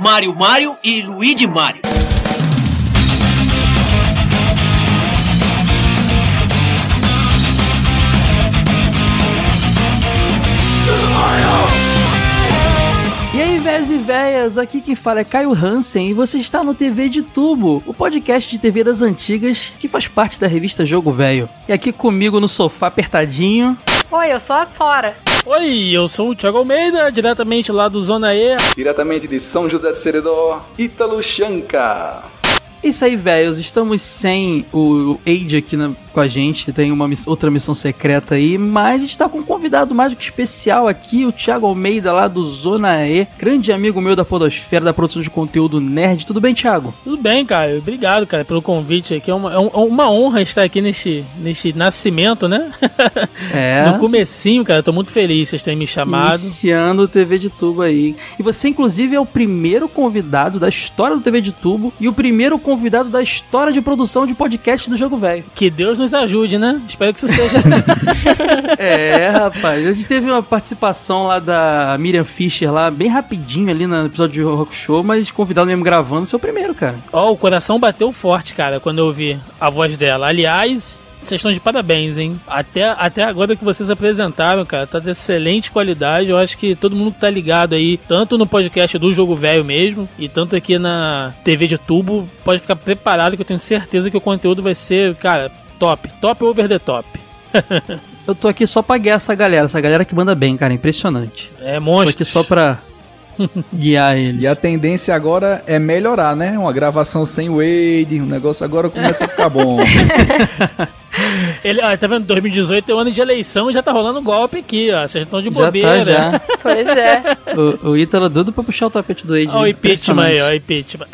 Mário Mário e Luigi Mário. Véias e véias, aqui quem fala é Caio Hansen e você está no TV de Tubo, o podcast de TV das antigas que faz parte da revista Jogo Velho. E aqui comigo no sofá apertadinho. Oi, eu sou a Sora. Oi, eu sou o Thiago Almeida, diretamente lá do Zona E. Diretamente de São José de Seridó, Ítalo Chanca. Isso aí, velhos, estamos sem o Age aqui na, com a gente, tem uma miss- outra missão secreta aí, mas a gente tá com um convidado mais do que especial aqui, o Thiago Almeida lá do Zona E, grande amigo meu da Podosfera, da produção de conteúdo nerd. Tudo bem, Thiago? Tudo bem, cara? Obrigado, cara, pelo convite aqui. É uma, é é uma honra estar aqui neste, neste nascimento, né? É. No comecinho, cara, tô muito feliz vocês terem me chamado. Iniciando o TV de Tubo aí. E você, inclusive, é o primeiro convidado da história do TV de Tubo e o primeiro convidado da história de produção de podcast do Jogo Velho. Que Deus nos ajude, né? Espero que isso seja. É, rapaz. A gente teve uma participação lá da Miriam Fischer lá, bem rapidinho ali no episódio de Rock Show, mas convidado mesmo gravando, seu primeiro, cara. Ó, o coração bateu forte, cara, quando eu ouvi a voz dela. Aliás. Vocês estão de parabéns, hein? Até, até agora que vocês apresentaram, cara, tá de excelente qualidade. Eu acho que todo mundo tá ligado aí, tanto no podcast do Jogo Velho mesmo, e tanto aqui na TV de tubo, pode ficar preparado que eu tenho certeza que o conteúdo vai ser, cara, top. Top over the top. Eu tô aqui só pra guiar essa galera, essa galera que manda bem, cara, impressionante. É Tô monstro. aqui só pra guiar ele. E a tendência agora é melhorar, né? Uma gravação sem Wade, o negócio agora começa a ficar bom. Ele, ó, tá vendo? 2018 é o ano de eleição e já tá rolando golpe aqui, ó. Vocês estão de Já bobeira. tá, já. Pois é. O, o Ítalo é doido pra puxar o tapete do Age. Ó, o impeachment aí, ó, impeachment.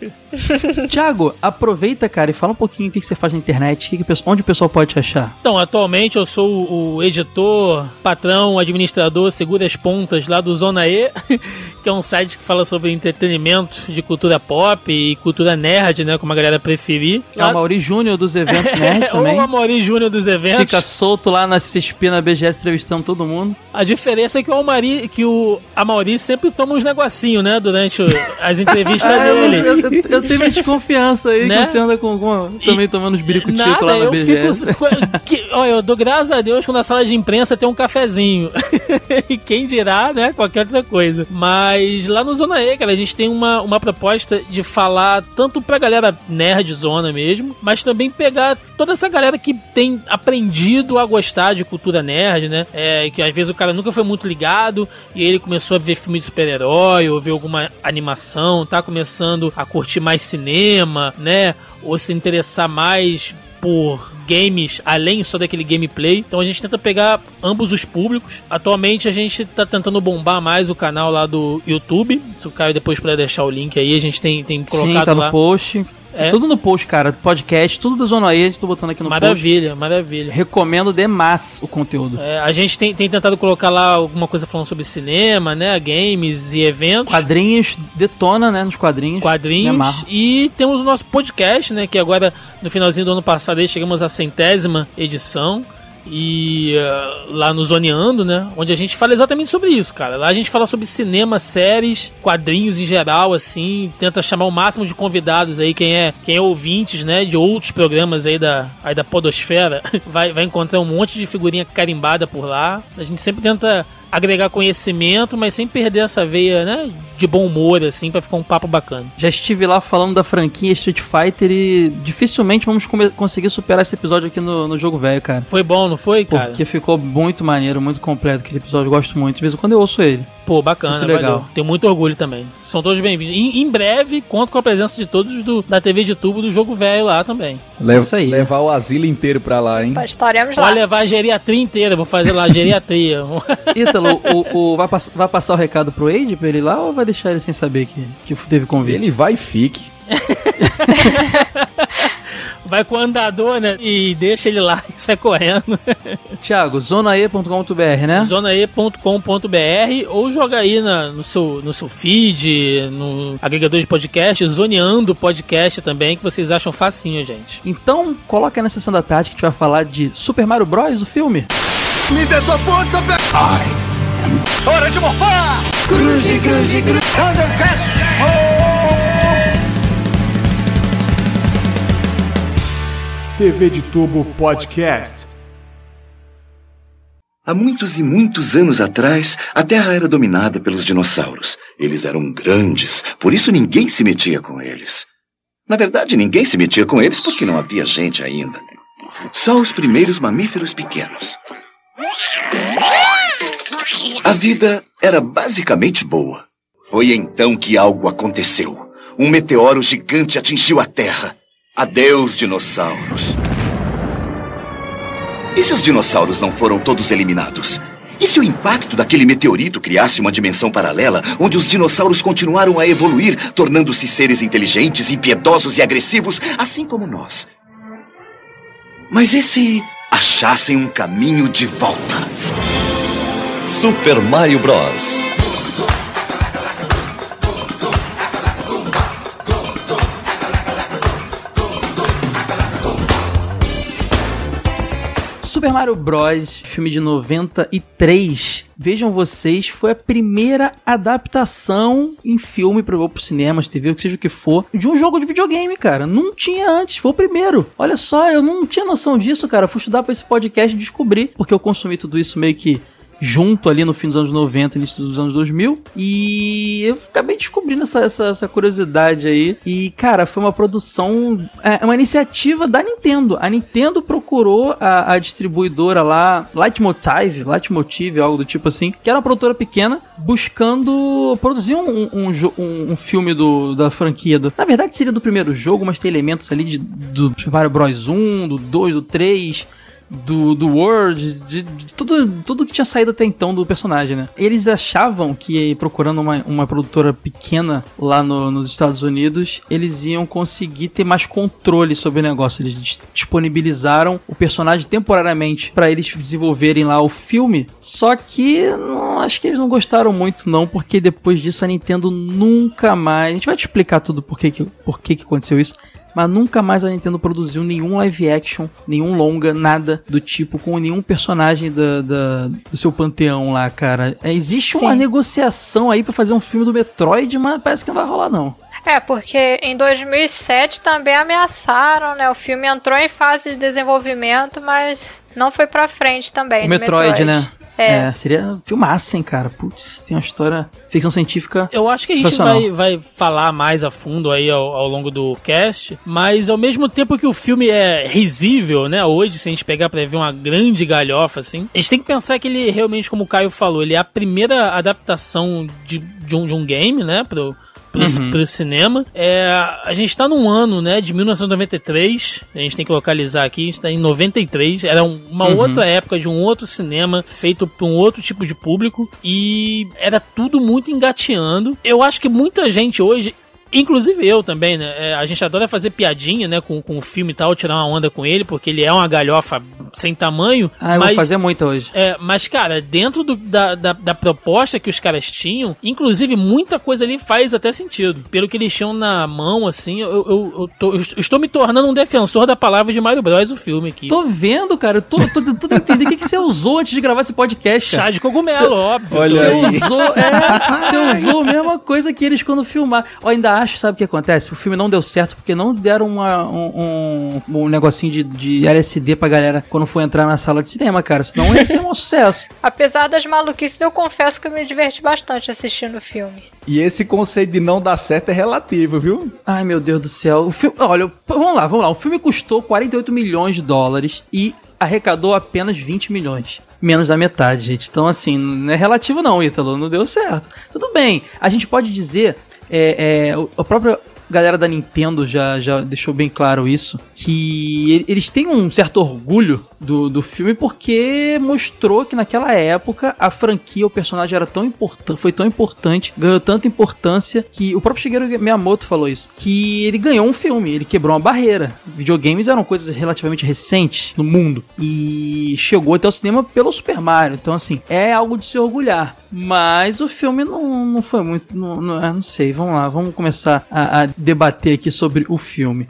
Thiago, aproveita, cara, e fala um pouquinho o que que você faz na internet, que que onde o pessoal pode te achar. Então, atualmente eu sou o o editor, patrão, administrador, segura as pontas lá do Zona E, que é um site que fala sobre entretenimento de cultura pop e cultura nerd, né, como a galera preferir. É o Mauri Júnior dos eventos nerd É também. o Amaury Júnior dos eventos. Fica solto lá na CSP, na BGS, entrevistando todo mundo. A diferença é que o Amaury, que o Amaury sempre toma uns negocinhos, né, durante o- as entrevistas Ah, dele. eu, eu, eu tenho uma desconfiança aí Né? que você anda com, com- também tomando uns Nada, lá na eu BGS. fico. que- olha, eu dou graças a Deus quando na sala de imprensa tem um cafezinho. e quem dirá, né? Qualquer outra coisa. Mas lá no Zona E, cara, a gente tem uma, uma proposta de falar tanto pra galera nerd zona mesmo, mas também pegar toda essa galera que tem aprendido a gostar de cultura nerd, né? É, que às vezes o cara nunca foi muito ligado e ele começou a ver filme de super-herói ou ver alguma animação, tá começando a curtir mais cinema, né? Ou se interessar mais por games além só daquele gameplay. Então a gente tenta pegar ambos os públicos. Atualmente a gente tá tentando bombar mais o canal lá do YouTube. Se o Caio depois puder deixar o link aí, a gente tem, tem colocado Sim, tá lá. no post. Tá É. Tudo no post, cara. Podcast, tudo da Zona E, a gente tá botando aqui no post. Maravilha, maravilha. Recomendo demais o conteúdo. É, a gente tem, tem tentado colocar lá alguma coisa falando sobre cinema, né? Games e eventos. Quadrinhos, detona, né, nos quadrinhos. Quadrinhos. E temos o nosso podcast, né? Que agora, no finalzinho do ano passado, aí, chegamos à centésima edição. E eh, lá no Zoneando, né? Onde a gente fala exatamente sobre isso, cara. Lá a gente fala sobre cinema, séries, quadrinhos em geral, assim. Tenta chamar o máximo de convidados aí, quem é, quem é ouvintes, né? De outros programas aí da, aí da Podosfera. Vai, vai encontrar um monte de figurinha carimbada por lá. A gente sempre tenta agregar conhecimento, mas sem perder essa veia, né? De bom humor, assim, pra ficar um papo bacana. Já estive lá falando da franquia Street Fighter e dificilmente vamos conseguir superar esse episódio aqui no, no jogo velho, cara. Foi bom, não foi, cara? Porque ficou muito maneiro, muito completo aquele episódio. Eu gosto muito. De vez em quando eu ouço ele. Pô, bacana, Muito legal. valeu. Tenho muito orgulho também. São todos bem-vindos. Em, em breve, conto com a presença de todos do, da TV de tubo do jogo velho lá também. Le- Isso aí. Levar o asilo inteiro pra lá, hein? Estaremos lá. Pode levar a geriatria inteira, vou fazer lá a geriatria. Ítalo, o, o- vai, pass- vai passar o recado pro Age pra ele lá ou vai deixar ele sem saber que, que teve convite? Ele vai e fique. Vai com o andador, né? E deixa ele lá e sai correndo. Thiago, zonae.com.br, né? zonae.com.br ou joga aí na- no, seu, no seu feed, no agregador de podcast, zoneando podcast também, que vocês acham facinho, gente. Então, coloca aí na sessão da tarde que a gente vai falar de Super Mario Bros, o filme. Hora de morfar! Cruze, cruze, cruze. Thundercat! TV de Tubo Podcast. Há muitos e muitos anos atrás, a Terra era dominada pelos dinossauros. Eles eram grandes, por isso ninguém se metia com eles. Na verdade, ninguém se metia com eles porque não havia gente ainda. Só os primeiros mamíferos pequenos. A vida era basicamente boa. Foi então que algo aconteceu. Um meteoro gigante atingiu a Terra. Adeus, dinossauros. E se os dinossauros não foram todos eliminados? E se o impacto daquele meteorito criasse uma dimensão paralela onde os dinossauros continuaram a evoluir, tornando-se seres inteligentes, impiedosos e agressivos, assim como nós? Mas e se achassem um caminho de volta? Super Mario Bros. Super Mario Bros, filme de 93. Vejam vocês, foi a primeira adaptação em filme pro cinemas, TV, o que seja o que for, de um jogo de videogame, cara. Não tinha antes, foi o primeiro. Olha só, eu não tinha noção disso, cara. Fui estudar para esse podcast e descobri, porque eu consumi tudo isso meio que junto ali no fim dos anos 90, início dos anos 2000. E eu acabei descobrindo essa, essa, essa curiosidade aí. E, cara, foi uma produção, é uma iniciativa da Nintendo. A Nintendo procurou a, a distribuidora lá, Lightmotive, Lightmotive, algo do tipo assim, que era uma produtora pequena, buscando produzir um, um, um, um filme do, da franquia. Do, na verdade, seria do primeiro jogo, mas tem elementos ali de, do Super Mario Bros 1, do 2, do 3 do, do World, de, de, tudo, tudo que tinha saído até então do personagem, né? Eles achavam que procurando uma, uma produtora pequena lá no, nos Estados Unidos, eles iam conseguir ter mais controle sobre o negócio. Eles disponibilizaram o personagem temporariamente para eles desenvolverem lá o filme. Só que não, acho que eles não gostaram muito, não, porque depois disso a Nintendo nunca mais. A gente vai te explicar tudo por que, que, por que, que aconteceu isso mas nunca mais a Nintendo produziu nenhum live action, nenhum longa, nada do tipo, com nenhum personagem da, da do seu panteão lá, cara. É, existe Sim. uma negociação aí para fazer um filme do Metroid, mas parece que não vai rolar, não. É, porque em 2007 também ameaçaram, né? O filme entrou em fase de desenvolvimento, mas não foi pra frente também. O Metroid, Metroid, né? É. é seria filmaço, hein, cara. Putz, tem uma história ficção científica. Eu acho que a gente vai, vai falar mais a fundo aí ao, ao, longo do cast, mas ao mesmo tempo que o filme é risível, né? Hoje, se a gente pegar pra ver uma grande galhofa, assim, a gente tem que pensar que ele realmente, como o Caio falou, ele é a primeira adaptação de, de, um, de um game, né? Pro, pro, uhum. pro cinema. É, a gente tá num ano, né, de 1993, a gente tem que localizar aqui, a gente tá em 93, era uma uhum. outra época de um outro cinema feito para um outro tipo de público e era tudo muito engateando. Eu acho que muita gente hoje Inclusive eu também, né? É, a gente adora fazer piadinha, né, com, com o filme e tal, tirar uma onda com ele, porque ele é uma galhofa sem tamanho. Ah, eu mas, vou fazer muito hoje. É, mas, cara, dentro do, da, da, da, proposta que os caras tinham, inclusive muita coisa ali faz até sentido. Pelo que eles tinham na mão, assim, eu, eu, eu, tô, eu estou me tornando um defensor da palavra de Mario Bros. o filme aqui. Tô vendo, cara. Eu tô, tô tentando entender o que, que você usou antes de gravar esse podcast. Cara. Chá de cogumelo, óbvio. Olha você aí. usou, é, você usou a mesma coisa que eles quando filmar. Ó, ainda acho, sabe o que acontece? O filme não deu certo porque não deram uma, um, um, um negocinho de, de LSD pra galera quando for entrar na sala de cinema, cara. Senão ia ser um sucesso. Apesar das maluquices, eu confesso que eu me diverti bastante assistindo o filme. E esse conceito de não dar certo é relativo, viu? Ai, meu Deus do céu. O filme, olha, vamos lá, vamos lá. O filme custou 48 milhões de dólares e arrecadou apenas 20 milhões menos da metade, gente. Então, assim, não é relativo não, Ítalo, não deu certo. Tudo bem, a gente pode dizer é, é, galera da Nintendo já, já deixou bem claro isso, que eles têm um certo orgulho do, do filme porque mostrou que naquela época a franquia, o personagem era tão importante, foi tão importante, ganhou tanta importância que o próprio Shigeru Miyamoto falou isso, que ele ganhou um filme, ele quebrou uma barreira. Videogames eram coisas relativamente recentes no mundo e chegou até o cinema pelo Super Mario. Então assim, é algo de se orgulhar. Mas o filme não, não foi muito. Não, não, não sei, vamos lá, vamos começar a, a debater aqui sobre o filme.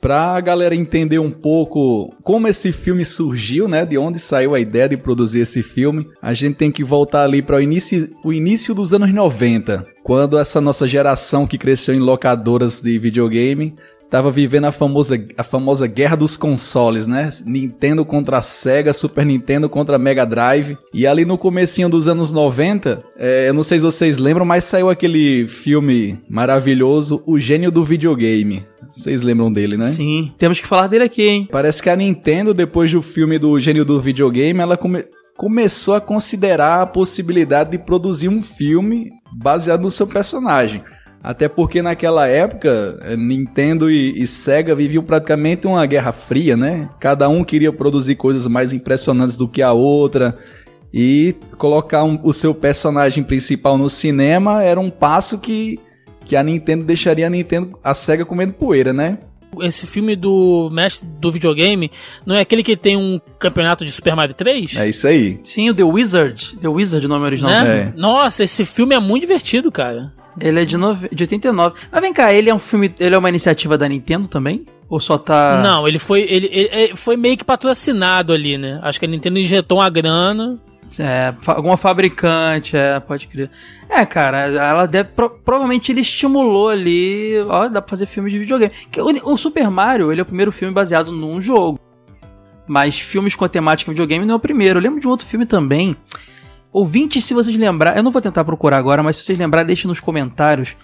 Pra galera entender um pouco como esse filme surgiu, né? De onde saiu a ideia de produzir esse filme, a gente tem que voltar ali para o início, o início dos anos 90, quando essa nossa geração que cresceu em locadoras de videogame tava vivendo a famosa, a famosa guerra dos consoles, né? Nintendo contra a Sega, Super Nintendo contra a Mega Drive. E ali no comecinho dos anos 90, é, eu não sei se vocês lembram, mas saiu aquele filme maravilhoso, O Gênio do Videogame. Vocês lembram dele, né? Sim, temos que falar dele aqui, hein? Parece que a Nintendo, depois do filme do Gênio do Videogame, ela come começou a considerar a possibilidade de produzir um filme baseado no seu personagem. Até porque naquela época, eh, Nintendo e, e, Sega viviam praticamente uma guerra fria, né? Cada um queria produzir coisas mais impressionantes do que a outra. E colocar um, o seu personagem principal no cinema era um passo que, que a Nintendo deixaria a Nintendo, a Sega comendo poeira, né? Esse filme do mestre do videogame não é aquele que tem um campeonato de Super Mario 3? É isso aí. Sim, o The Wizard. The Wizard, o nome original. Né? É. Nossa, esse filme é muito divertido, cara. Ele é de, nove... de 89. Mas vem cá, ele é um filme. Ele é uma iniciativa da Nintendo também? Ou só tá. Não, ele foi. Ele, ele, foi meio que patrocinado ali, né? Acho que a Nintendo injetou uma grana. É, alguma fabricante, é, pode crer. É, cara, ela deve. Pro, provavelmente ele estimulou ali. Ó, dá pra fazer filme de videogame. O, o, Super Mario, ele é o primeiro filme baseado num jogo. Mas filmes com a temática videogame não é o primeiro. Eu lembro de um outro filme também. Ouvinte, se vocês lembrar, eu não vou tentar procurar agora, mas se vocês lembrar, deixe nos comentários.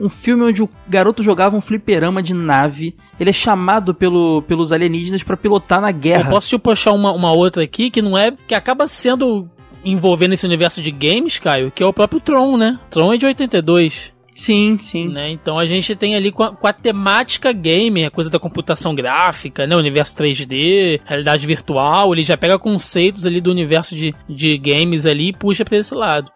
Um filme onde o garoto jogava um fliperama de nave. Ele é chamado pelo, pelos alienígenas para pilotar na guerra. Eu posso te puxar uma, uma outra aqui que não é. que acaba sendo envolvendo esse universo de games, Caio, que é o próprio Tron, né? Tron é de 82. Sim, sim. Né? Então a gente tem ali com a, com a, temática game, a coisa da computação gráfica, né? Universo 3D, realidade virtual, ele já pega conceitos ali do universo de, de games ali e puxa pra esse lado.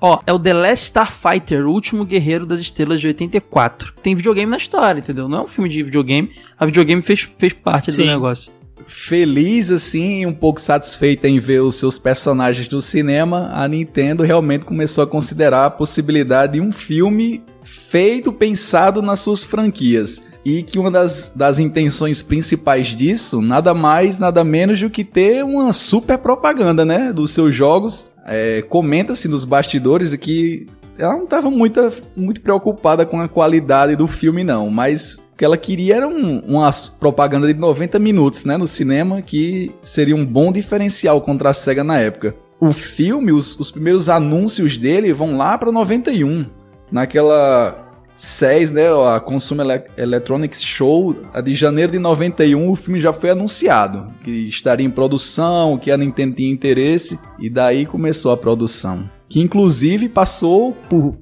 Ó, é o The Last Starfighter, o último guerreiro das estrelas de 84. Tem videogame na história, entendeu? Não é um filme de videogame. A videogame fez, fez parte Sim. do negócio. Feliz assim, um pouco satisfeita em ver os seus personagens do cinema, a Nintendo realmente começou a considerar a possibilidade de um filme feito pensado nas suas franquias. E que uma das, das intenções principais disso, nada mais, nada menos do que ter uma super propaganda, né? Dos seus jogos é, Comenta-se nos bastidores que ela não estava muito, muito preocupada com a qualidade do filme, não, mas o que ela queria era um, uma propaganda de 90 minutos né, no cinema, que seria um bom diferencial contra a SEGA na época. O filme, os, os primeiros anúncios dele vão lá para 91, naquela SES, né, a Consumer Electronics Show, de janeiro de 91, o filme já foi anunciado, que estaria em produção, que a Nintendo tinha interesse, e daí começou a produção. Que inclusive passou por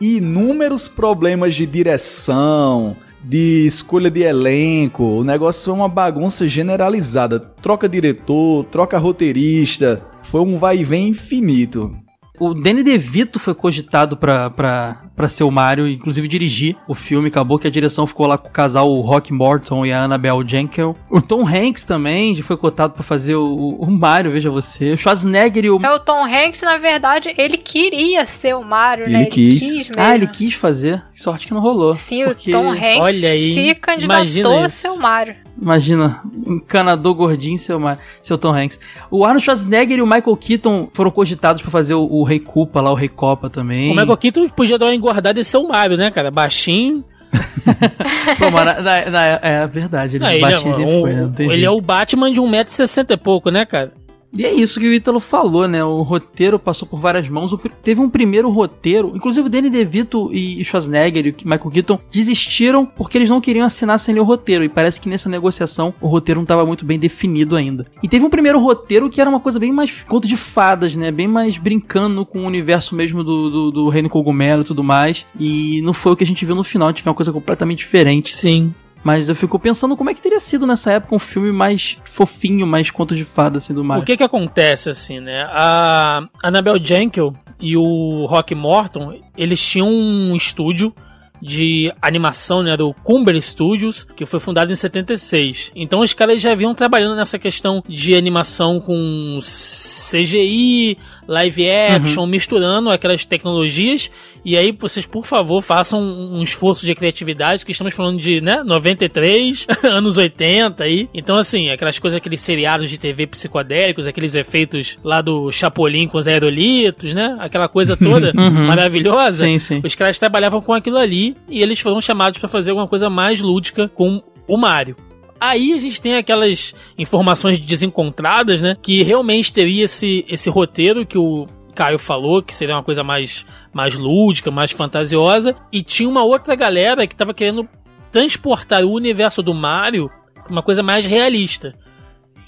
inúmeros problemas de direção, de escolha de elenco, o negócio foi uma bagunça generalizada. Troca diretor, troca roteirista, foi um vai e vem infinito. O Danny DeVito foi cogitado pra, pra, pra ser o Mario, inclusive dirigir o filme. Acabou que a direção ficou lá com o casal o Rock Morton e a Annabelle Jenkel. O Tom Hanks também foi cotado para fazer o, o, Mario, veja você. O Schwarzenegger e o... É, o Tom Hanks, na verdade, ele queria ser o Mario, ele né? Ele quis. quis ah, ele quis fazer. Que sorte que não rolou. Sim, porque... o Tom Hanks Olha aí, se candidatou a ser o Mario. Imagina, um encanador gordinho, seu, seu Tom Hanks. O Arnold Schwarzenegger e o Michael Keaton foram cogitados para fazer o, o, Rei Koopa lá, o Rei Copa também. O Michael Keaton podia dar uma engordada e ser o Mario, né, cara? Baixinho. Pô, na, na, na, é verdade, ele, não, baixinho ele, é, um, foi, né? ele é o Batman de 1,60m e pouco, né, cara? E é isso que o Ítalo falou, né? O roteiro passou por várias mãos. O, teve um primeiro roteiro, inclusive o Danny DeVito e Schwarzenegger e Michael Keaton desistiram porque eles não queriam assinar sem ler o roteiro. E parece que nessa negociação o roteiro não estava muito bem definido ainda. E teve um primeiro roteiro que era uma coisa bem mais conto de fadas, né? Bem mais brincando com o universo mesmo do, do, do Reino Cogumelo e tudo mais. E não foi o que a gente viu no final, a gente viu uma coisa completamente diferente. Sim. Mas eu fico pensando como é que teria sido nessa época um filme mais fofinho, mais conto de fada, assim, do Mario. O que que acontece, assim, né? A Annabelle Jenkel e o Rock Morton, eles tinham um estúdio de animação, né, do Cumber Studios, que foi fundado em 76. Então os caras já vinham trabalhando nessa questão de animação com CGI, live action, uhum. misturando aquelas tecnologias. E aí vocês, por favor, façam um esforço de criatividade, que estamos falando de, né, 93, anos 80 aí. Então, assim, aquelas coisas, aqueles seriados de TV psicodélicos, aqueles efeitos lá do Chapolin com os aerolitos, né? Aquela coisa toda uhum. maravilhosa. Sim, sim. Os caras trabalhavam com aquilo ali e eles foram chamados para fazer alguma coisa mais lúdica com o Mario. Aí a gente tem aquelas informações desencontradas, né? Que realmente teria esse, esse roteiro que o Caio falou, que seria uma coisa mais, mais lúdica, mais fantasiosa. E tinha uma outra galera que tava querendo transportar o universo do Mario uma coisa mais realista.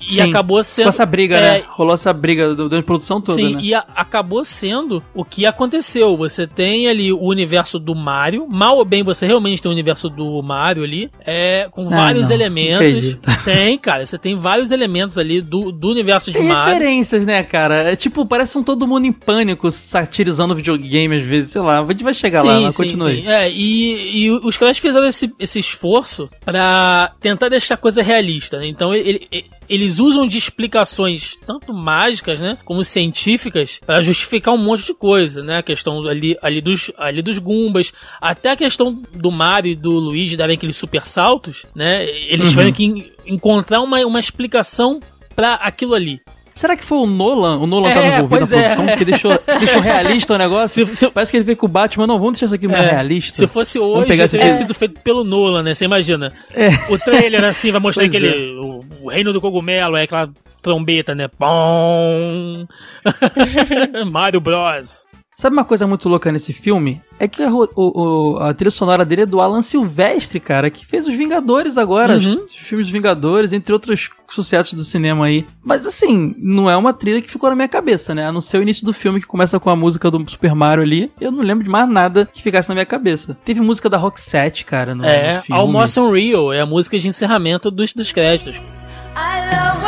E Sim, acabou sendo. Com essa briga, é, né? Rolou essa briga do- da produção toda, Sim, né? e a- acabou sendo o que aconteceu. Você tem ali o universo do Mario. Mal ou bem, você realmente tem o universo do Mario ali. É, com Ah, vários não, elementos. não. Tem, cara. Você tem vários elementos ali do, do universo de Tem Mario. referências, né, cara? É tipo, parece um todo mundo em pânico, satirizando o videogame às vezes, sei lá. A gente vai chegar lá, mas continue. É, e, e os caras fizeram esse, esse esforço pra tentar deixar a coisa realista, né? Então ele- ele- eles usam de explicações tanto mágicas, né, como científicas pra justificar um monte de coisa, né? A questão ali, ali, dos, ali dos Goombas, até a questão do Mario e do Luigi darem aqueles super saltos, né? Eles Uhum. tiveram que en- encontrar uma, uma explicação pra aquilo ali. Será que foi o Nolan? O Nolan É, tava envolvido na é. produção, porque deixou, deixou realista o negócio? Se- se- Parece que ele veio com o Batman, não, vamos deixar isso aqui mais É, realista. Se fosse Vamos hoje, pegar isso teria aqui. sido feito pelo Nolan, né? Você imagina. É. O trailer, assim, vai mostrar Pois é. aquele. O, o reino do cogumelo, é aquela trombeta, né? Bom. Mario Bros. Sabe uma coisa muito louca nesse filme? É que a, o- o- a trilha sonora dele é do Alan Silvestre, cara, que fez os Vingadores agora, os, Uhum. os filmes dos Vingadores, entre outros sucessos do cinema aí. Mas assim, não é uma trilha que ficou na minha cabeça, né? A não ser o início do filme que começa com a música do Super Mario ali, eu não lembro de mais nada que ficasse na minia cabeça. Teve música da Roxette, cara, no, É, no filme. Almost Unreal é a música de encerramento dos, dos créditos. I love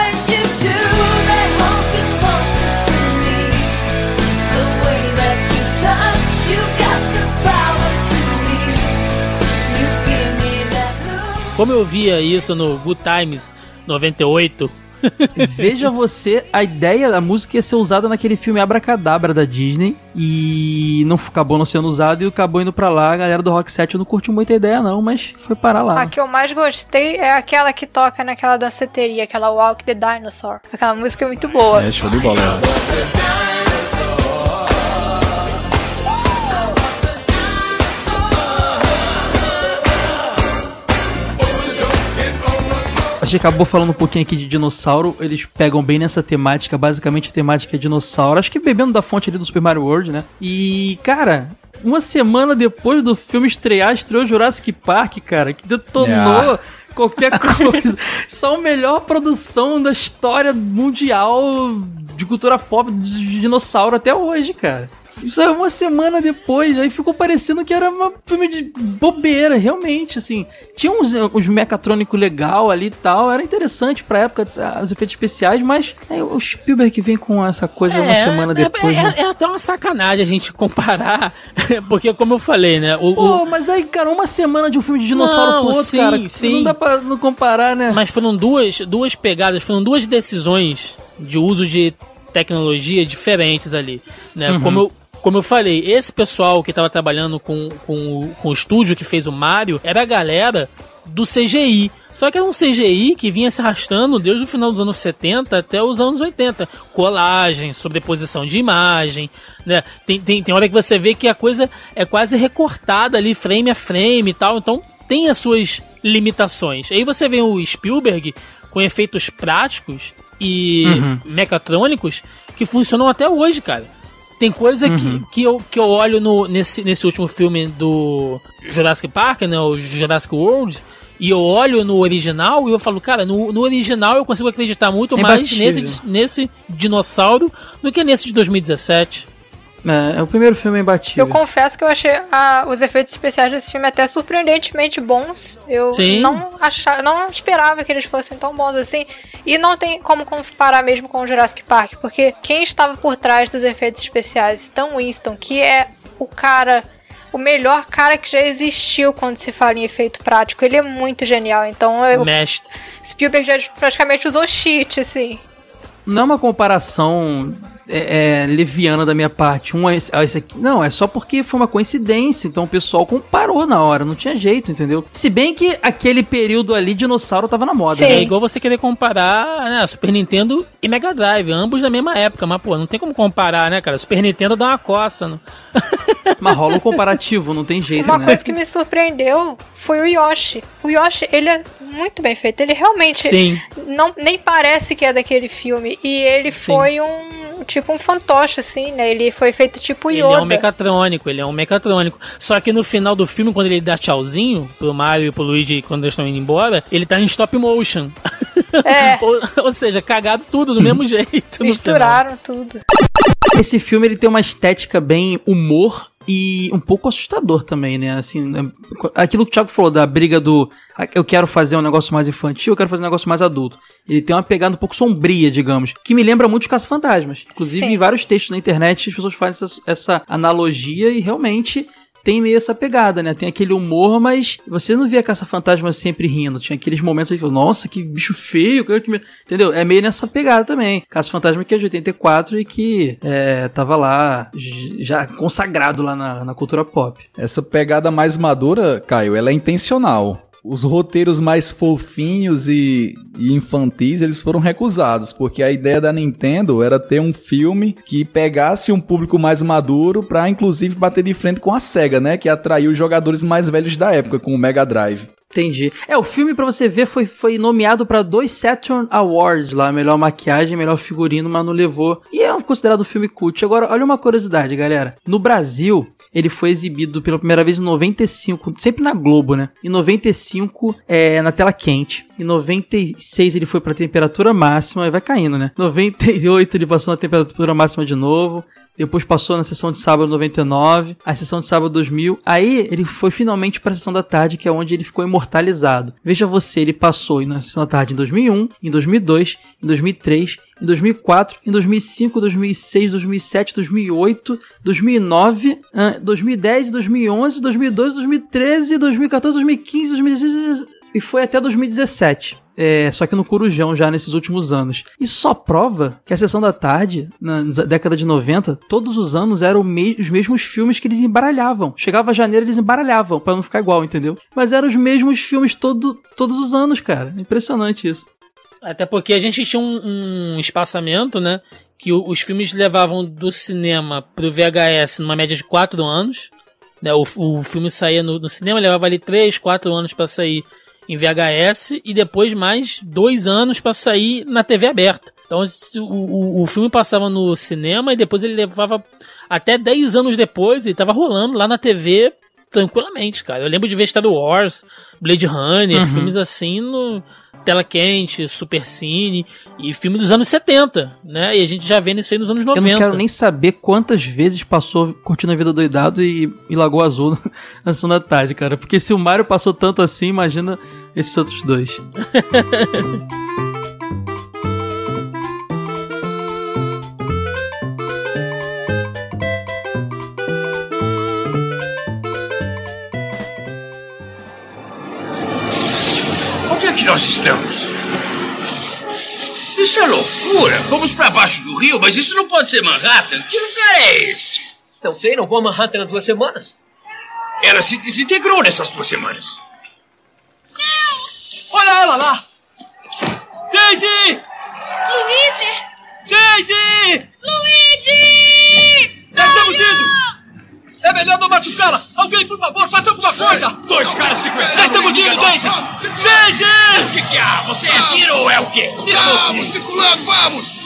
Como eu via isso no Good Times 98, Veja você, a ideia da música ia ser usada naquele filme Abracadabra da Disney e não acabou não sendo usado e acabou indo pra lá. A galera do Rock 7 não curtiu muita ideia não, mas foi parar lá. A que eu mais gostei é aquela que toca naquela danceteria, aquela Walk the Dinosaur. Aquela música é muito boa. É, show de bola. Gente acabou falando um pouquinho aqui de dinossauro, eles pegam bem nessa temática, basicamente a temática é dinossauro. Acho que bebendo da fonte ali do Super Mario World, né? E, cara, uma semana depois do filme estrear, estreou Jurassic Park, cara, que detonou Ah. qualquer coisa. Só a melhor produção da história mundial de cultura pop de dinossauro até hoje, cara. Isso é uma semana depois, aí ficou parecendo que era um filme de bobeira, realmente, assim. Tinha uns, uns mecatrônicos legal ali e tal, era interessante pra época, tá, os efeitos especiais, mas é, o Spielberg que vem com essa coisa uma semana é, depois, é, né? é até uma sacanagem a gente comparar, porque como eu falei, né? O, o- Pô, mas aí, cara, uma semana de um filme de dinossauro Não, pro outro, sim, cara, sim. não dá pra não comparar, né? Mas foram duas, duas pegadas, foram duas decisões de uso de tecnologia diferentes ali, né? Uhum. Como eu como eu falei, esse pessoal que estava trabalhando com, com, o- com o estúdio que fez o Mario era a galera do CGI. Só que era um CGI que vinha se arrastando desde o final dos anos 70 até os anos 80. Colagem, sobreposição de imagem, né? Tem, tem, tem hora que você vê que a coisa é quase recortada ali, frame a frame e tal. Então tem as suas limitações. Aí você vê o Spielberg com efeitos práticos e mecatrônicos que funcionam até hoje, cara. Tem coisa que, que, eu, que eu olho no, nesse, nesse último filme do Jurassic Park, né? O Jurassic World. E eu olho no original e eu falo, cara, no, no original eu consigo acreditar muito É mais nesse, nesse dinossauro do que nesse de 2017. É, é o primeiro filme imbatível. Eu confesso que eu achei ah, os efeitos especiais desse filme até surpreendentemente bons. Eu Sim. não achava, não esperava que eles fossem tão bons assim. E não tem como comparar mesmo com o Jurassic Park, porque quem estava por trás dos efeitos especiais, Stan Winston, que é o cara, o melhor cara que já existiu quando se fala em efeito prático, ele é muito genial. Então, eu, Mestre. Spielberg já praticamente usou cheat, assim. Não é uma comparação é, é, leviana da minha parte. Um é esse, ah, esse aqui. Não, é só porque foi uma coincidência. Então o pessoal comparou na hora, não tinha jeito, entendeu? Se bem que aquele período ali, dinossauro tava na moda. Sim. né? É igual você querer comparar né, Super Nintendo e Mega Drive, ambos da mesma época, mas pô, não tem como comparar, né, cara? Super Nintendo dá uma coça. Não? Mas rola um comparativo, não tem jeito, Uma né? coisa que me surpreendeu foi o Yoshi. O Yoshi, ele é muito bem feito. Ele realmente Sim. não nem parece que é daquele filme. E ele foi um tipo um fantoche, assim, né? Ele foi feito tipo Ele Yoda. é um mecatrônico, ele é um mecatrônico. Só que no final do filme, quando ele dá tchauzinho pro Mario e pro Luigi quando eles estão indo embora, ele tá em stop motion. É. ou, ou seja, cagado tudo do mesmo jeito. no final. Misturaram tudo. Esse filme ele tem uma estética bem humor e um pouco assustador também, né? Assim, é- aquilo que o Thiago falou da briga do ah, eu quero fazer um negócio mais infantil, eu quero fazer um negócio mais adulto. Ele tem uma pegada um pouco sombria, digamos, que me lembra muito os Caça-Fantasmas. Inclusive, Sim. em vários textos na internet as pessoas fazem essa, essa analogia e realmente tem meio essa pegada, né? Tem aquele humor, mas você não via Caça-Fantasma sempre rindo. Tinha aqueles momentos que nossa, que bicho feio, que que me-" entendeu? É meio nessa pegada também. Caça-Fantasma que é de 84 e que é, tava lá, já consagrado lá na, na cultura pop. Essa pegada mais madura, Caio, ela é intencional. Os roteiros mais fofinhos e, e infantis, eles foram recusados, porque a ideia da Nintendo era ter um filme que pegasse um público mais maduro pra inclusive bater de frente com a SEGA, né, que atraiu os jogadores mais velhos da época com o Mega Drive. Entendi. É, o filme, pra você ver, foi, foi nomeado pra dois Saturn Awards lá, melhor maquiagem, melhor figurino, mas não levou. E é considerado um filme cult. Agora, olha uma curiosidade, galera. No Brasil, ele foi exibido pela primeira vez em 95, sempre na Globo, né? Em 95, é, na tela quente. Em 96 ele foi pra temperatura máxima, e vai caindo, né? 98 ele passou na temperatura máxima de novo. Depois passou na sessão de sábado 99, a sessão de sábado 2000. Aí ele foi finalmente pra sessão da tarde, que é onde ele ficou imortalizado. Veja você, ele passou na sessão da tarde em 2001, em 2002, em 2003, em 2004, em 2005, 2006, 2007, 2008, 2009, ah, 2010, 2011, 2012, 2013, 2014, 2015, 2016 e foi até 2017. É, só que no Corujão já nesses últimos anos. E só prova que a sessão da tarde, na década de 90, todos os anos eram me- os mesmos filmes que eles embaralhavam. Chegava janeiro, eles embaralhavam, pra não ficar igual, entendeu? Mas eram os mesmos filmes todo, todos os anos, cara. Impressionante isso. Até porque a gente tinha um, um espaçamento, né? Que o- os filmes levavam do cinema pro VHS numa média de 4 anos. Né, o, o filme saía no, no cinema, levava ali 3, 4 anos pra sair em VHS e depois mais 2 anos pra sair na TV aberta. Então o, o, filme passava no cinema e depois ele levava até 10 anos depois, ele tava rolando lá na TV tranquilamente, cara. Eu lembro de ver Star Wars, Blade Runner, filmes assim no tela quente, Super Cine e filme dos anos 70, né? E a gente já vendo isso aí nos anos Eu 90. não quero nem saber quantas vezes passou Curtindo a Vida Doidado e, e Lagoa Azul na sessão da tarde, cara. Porque se o Mario passou tanto assim, imagina esses outros dois. nós estamos? Isso é loucura. Fomos pra baixo do rio, mas isso não pode ser Manhattan. Que lugar é este? Não sei, não vou a Manhattan há duas semanas. Ela se desintegrou nessas duas semanas. Olha ela lá! Daisy! Luigi! Daisy! Luigi! Já estamos indo! É melhor não machucá-la! Alguém, por favor, faça alguma coisa! Dois caras sequestrados. Já estamos indo. Daisy! Daisy! O que, que há? Você é tiro ou é o quê? Tira filho. circulando, vamos!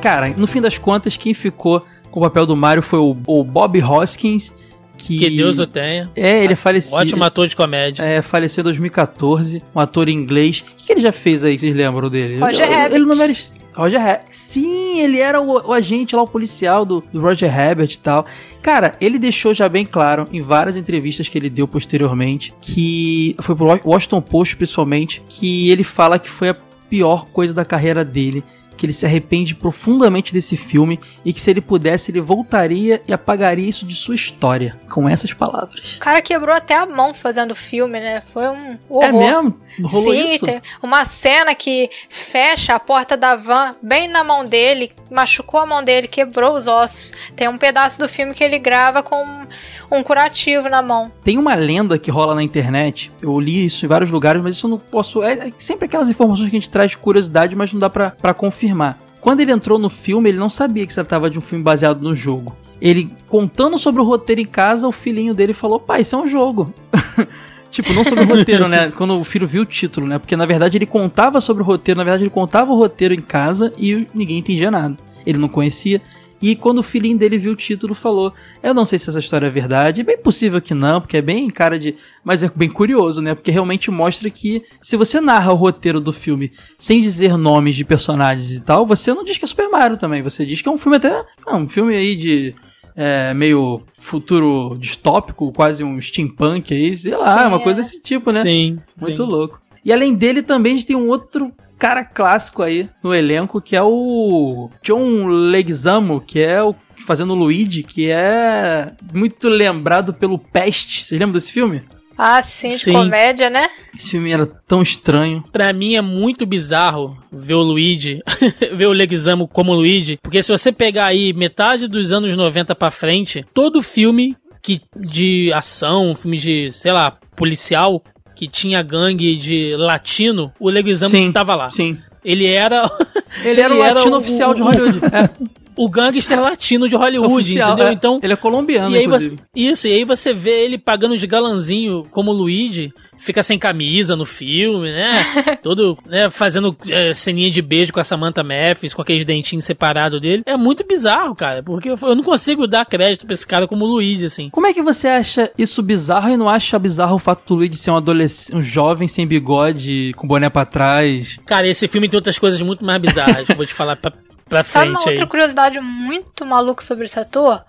Cara, no fim das contas, quem ficou com o papel do Mario foi o, o Bob Hoskins. Que, Que Deus o tenha. É, ele faleceu. Ótimo ator de comédia. É, faleceu em 2014, um ator inglês. O que, que ele já fez aí, vocês lembram dele? Roger ele, Rabbit. Ele não merece... Roger Rabbit. Sim, ele era o, o agente lá, o policial do, do Roger Rabbit e tal. Cara, ele deixou já bem claro em várias entrevistas que ele deu posteriormente, que foi pro Washington Post principalmente, que ele fala que foi a pior coisa da carreira dele que ele se arrepende profundamente desse filme e que se ele pudesse ele voltaria e apagaria isso de sua história. Com essas palavras. O cara quebrou até a mão fazendo o filme, né? Foi um horror. É mesmo? Rolou Sim, isso? tem uma cena que fecha a porta da van bem na mão dele, machucou a mão dele, quebrou os ossos. Tem um pedaço do filme que ele grava com um curativo na mão. Tem uma lenda que rola na internet, eu li isso em vários lugares, mas isso eu não posso. É, é sempre aquelas informações que a gente traz de curiosidade, mas não dá pra confirmar. Quando ele entrou no filme, ele não sabia que se tratava de um filme baseado no jogo. Ele contando sobre o roteiro em casa, o filhinho dele falou: pai, isso é um jogo. Tipo, não sobre o roteiro, né? Quando o filho viu o título, né? Porque na verdade ele contava sobre o roteiro, na verdade ele contava o roteiro em casa e ninguém entendia nada. Ele não conhecia. E quando o filhinho dele viu o título, falou: Eu não sei se essa história é verdade. É bem possível que não, porque é bem cara de. Mas é bem curioso, né? Porque realmente mostra que se você narra o roteiro do filme sem dizer nomes de personagens e tal, você não diz que é Super Mario também. Você diz que é um filme até. ah, um filme aí de. é, meio futuro distópico, quase um steampunk aí, sei lá, Sim, uma é. coisa desse tipo, né? Sim. Muito sim. louco. E além dele também a gente tem um outro cara clássico aí no elenco, que é o John Leguizamo, que é o fazendo o Luigi, que é muito lembrado pelo Peste. Vocês lembram desse filme? Ah, sim, de Sim. comédia, né? Esse filme era tão estranho. Pra mim é muito bizarro ver o Luigi, ver o Leguizamo como Luigi, porque se você pegar aí metade dos anos 90 pra frente, todo filme que de ação, filme de, sei lá, policial, que tinha gangue de latino, o Leguizamo Sim, tava lá. Sim. Ele era Ele era o latino oficial de Hollywood. É, o gangster latino de Hollywood, oficial, entendeu? é. Então, ele é colombiano, e aí você, inclusive. isso, e aí você vê ele pagando de galanzinho como Luigi, fica sem camisa no filme, né? Todo, né, fazendo é, ceninha de beijo com a Samantha Mathis, com aqueles dentinhos separados dele. É muito bizarro, cara, porque eu, eu não consigo dar crédito pra esse cara como Luigi, assim. Como é que você acha isso bizarro e não acha bizarro o fato do Luigi ser um adolescente, um jovem sem bigode, com boné pra trás? Cara, esse filme tem outras coisas muito mais bizarras, vou te falar pra, pra Sabe uma frente aí. outra curiosidade muito maluca sobre esse ator?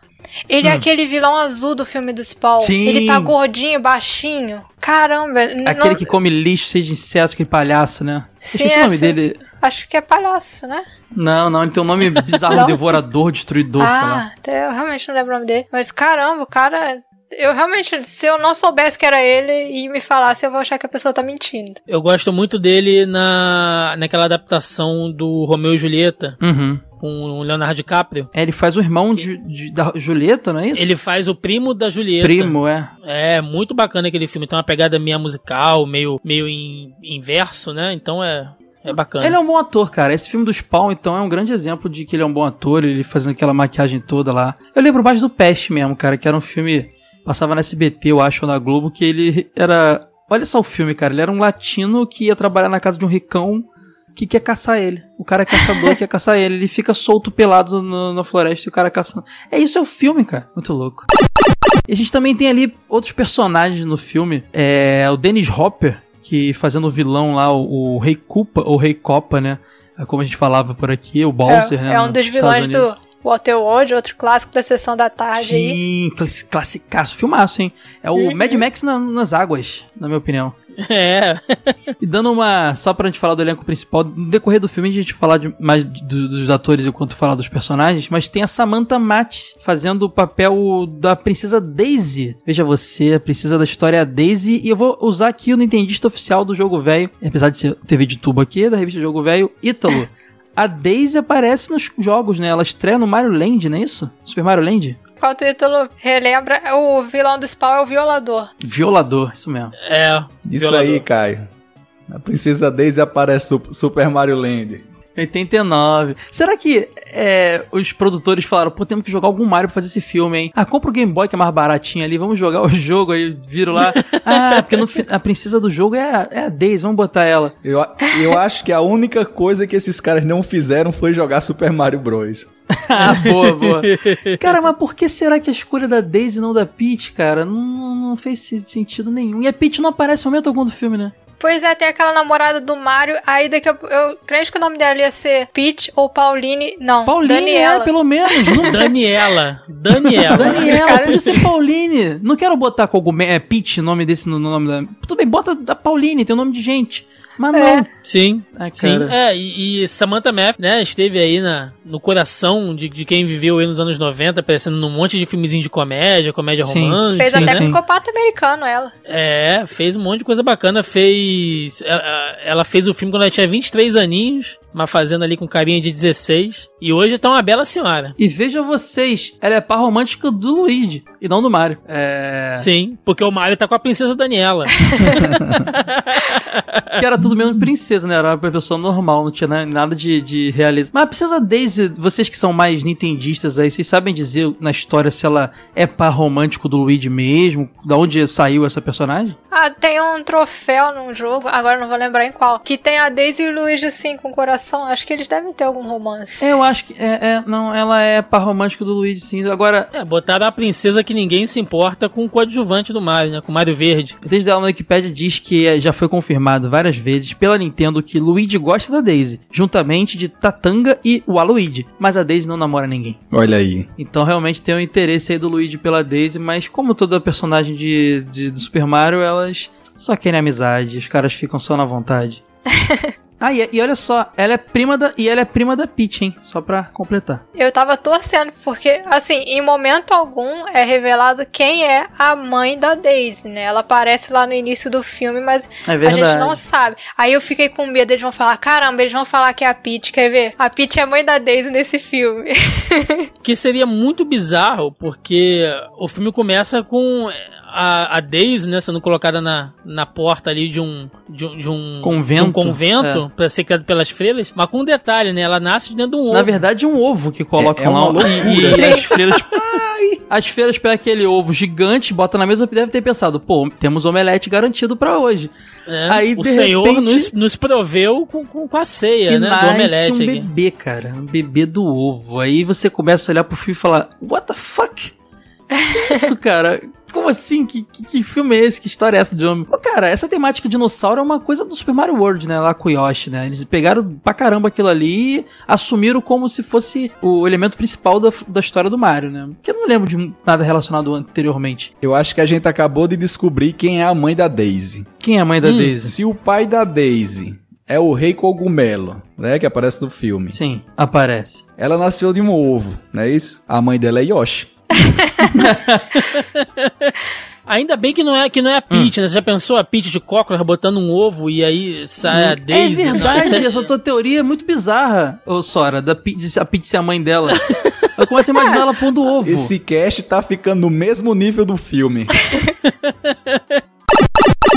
Ele é aquele vilão azul do filme do Spawn. Hum. Sim. Ele tá gordinho, baixinho. Caramba. Aquele não- que come lixo, cheio de insetos, aquele palhaço, né? Sim, Esqueci o nome dele. Acho que é palhaço, né? Não, não, ele tem um nome bizarro, Não? devorador, destruidor, sei lá. ah, até eu realmente não lembro o nome dele. Mas caramba, o cara. Eu realmente, se eu não soubesse que era ele e me falasse, eu vou achar que a pessoa tá mentindo. Eu gosto muito dele na, naquela adaptação do Romeu e Julieta, Uhum. Com o Leonardo DiCaprio. É, ele faz o irmão de, de- da Julieta, não é isso? Ele faz o primo da Julieta. Primo, é. É, muito bacana aquele filme. Tem uma pegada meio musical, meio, meio inverso, né? Então é, é bacana. Ele é um bom ator, cara. Esse filme do Spawn, então, é um grande exemplo de que ele é um bom ator, ele fazendo aquela maquiagem toda lá. Eu lembro mais do Peste mesmo, cara, que era um filme. Passava na SBT, eu acho, ou na Globo, que ele era. Olha só o filme, cara. Ele era um latino que ia trabalhar na casa de um ricão que quer caçar ele. O cara é caçador quer caçar ele. Ele fica solto pelado no- na floresta e o cara caçando. É isso, é o filme, cara. Muito louco. E a gente também tem ali outros personagens no filme. É o Dennis Hopper, que fazendo o vilão lá, o, o Rei Culpa, ou Rei Copa, né? É Como a gente falava por aqui, o Bowser, é, né? é um dos vilões do Waterworld, outro clássico da sessão da tarde aí. Sim, class- classicaço, filmaço, hein? É o Uhum. Mad Max na- nas águas, na minha opinião. É. E dando uma. Só pra gente falar do elenco principal, no decorrer do filme a gente falar de- mais do- dos atores enquanto falar dos personagens, mas tem a Samantha Matt fazendo o papel da princesa Daisy. Veja você, a princesa da história Daisy, e eu vou usar aqui o Nintendista oficial do jogo velho, apesar de ser TV de tubo aqui, da revista Jogo Velho, Ítalo. A Daisy aparece nos jogos, né? Ela estreia no Mario Land, não é isso? Super Mario Land? Qual título relembra? O vilão do Spawn é o violador. Violador, isso mesmo. É. Isso violador. aí, Caio. A Princesa Daisy aparece no Super Mario Land. 89. Será que é, os produtores falaram, pô, temos que jogar algum Mario pra fazer esse filme, hein? Ah, compra o Game Boy que é mais baratinho ali, vamos jogar o jogo aí, viram lá. Ah, porque no a princesa do jogo é a, é a Daisy, vamos botar ela. Eu, eu acho que a única coisa que esses caras não fizeram foi jogar Super Mario Bros. Ah, boa, boa. Cara, mas por que será que a escolha da Daisy não da Peach, cara? Não, não fez sentido nenhum. E a Peach não aparece em momento algum do filme, né? Pois é, tem aquela namorada do Mario. Aí daqui a eu creio que o nome dela ia ser Peach ou Pauline. Não, Pauline Daniela. é, pelo menos. Não Daniela. Daniela. Daniela, podia ser Pauline. Não quero botar cogumelo, é Peach, nome desse no no nome da. Tudo bem, bota da Pauline, tem o nome de gente. Mas É. não. Sim, É, sim. É, e, e Samantha Math, né, esteve aí na, no coração de, de quem viveu aí nos anos 90, aparecendo num monte de filmezinho de comédia, comédia Sim. romântica. Fez Sim, até sim. psicopata americano, ela. É, fez um monte de coisa bacana. Fez. Ela, ela fez o filme quando ela tinha 23 aninhos, mas fazendo ali com carinha de 16. E hoje tá uma bela senhora. E veja vocês, ela é par romântica do Luigi e não do Mario. É. Sim, porque o Mario tá com a princesa Daniela. Que era tudo mesmo princesa, né? Era uma pessoa normal, não tinha na- nada de, de realismo. Mas a princesa Daisy, vocês que são mais nintendistas aí, vocês sabem dizer na história se ela é par romântico do Luigi mesmo? Da onde saiu essa personagem? Ah, tem um troféu num jogo, agora não vou lembrar em qual, que tem a Daisy e o Luigi assim com o coração. Acho que eles devem ter algum romance. Eu acho que. É, é, não, ela é par romântico do Luigi, sim. Agora, É, botaram a princesa que ninguém se importa com o coadjuvante do Mario, né? Com o Mario Verde. Desde ela na Wikipedia diz que é, já foi confirmado várias vezes pela Nintendo que Luigi gosta da Daisy, juntamente de Tatanga e Waluigi, mas a Daisy não namora ninguém. Olha aí. Então realmente tem o interesse aí do Luigi pela Daisy, mas como toda personagem de, de, do Super Mario, elas só querem amizade, os caras ficam só na vontade. ah, e, e olha só, ela é prima da. E ela é prima da Peach, hein? Só pra completar. Eu tava torcendo, porque, assim, em momento algum é revelado quem é a mãe da Daisy, né? Ela aparece lá no início do filme, mas É a gente não sabe. Aí eu fiquei com medo, eles vão falar, caramba, eles vão falar que é a Peach, quer ver? A Peach é a mãe da Daisy nesse filme. Que seria muito bizarro, porque o filme começa com a, a Daisy, né, sendo colocada na, na porta ali de um, de um, de um Convento, de um convento é. pra ser criado pelas freiras, mas com um detalhe, né? Ela nasce de dentro de um ovo. Na verdade, é um ovo que colocam É- é uma lá. loucura. E, e as freiras. As feiras pegam aquele ovo gigante, bota na mesa e deve ter pensado, pô, temos omelete garantido pra hoje. É, Aí, o de Senhor repente- nos, nos proveu com, com, com a ceia, e né? Do nasce omelete um aqui. bebê, cara. Um bebê do ovo. Aí você começa a olhar pro filme e falar, what the fuck? Que isso, cara? Como assim? Que, que, que filme é esse? Que história é essa de homem? Pô, cara, essa temática de dinossauro é uma coisa do Super Mario World, né? Lá com o Yoshi, né? Eles pegaram pra caramba aquilo ali e assumiram como se fosse o elemento principal da, da história do Mario, né? Porque eu não lembro de nada relacionado anteriormente. Eu acho que a gente acabou de descobrir quem é a mãe da Daisy. Quem é a mãe da Hum, Daisy? Se o pai da Daisy é o rei cogumelo, né, que aparece no filme. Sim, aparece. Ela nasceu de um ovo, não é isso? A mãe dela é Yoshi. Ainda bem que não é, que não é a Peach, né? Você já pensou a Peach de cócoras botando um ovo e aí sai a Daisy? é Não, verdade, isso é- essa tua teoria é muito bizarra, ô Sora, da de a Peach ser a mãe dela. Eu começo a imaginar ela pondo ovo. Esse cast tá ficando no mesmo nível do filme.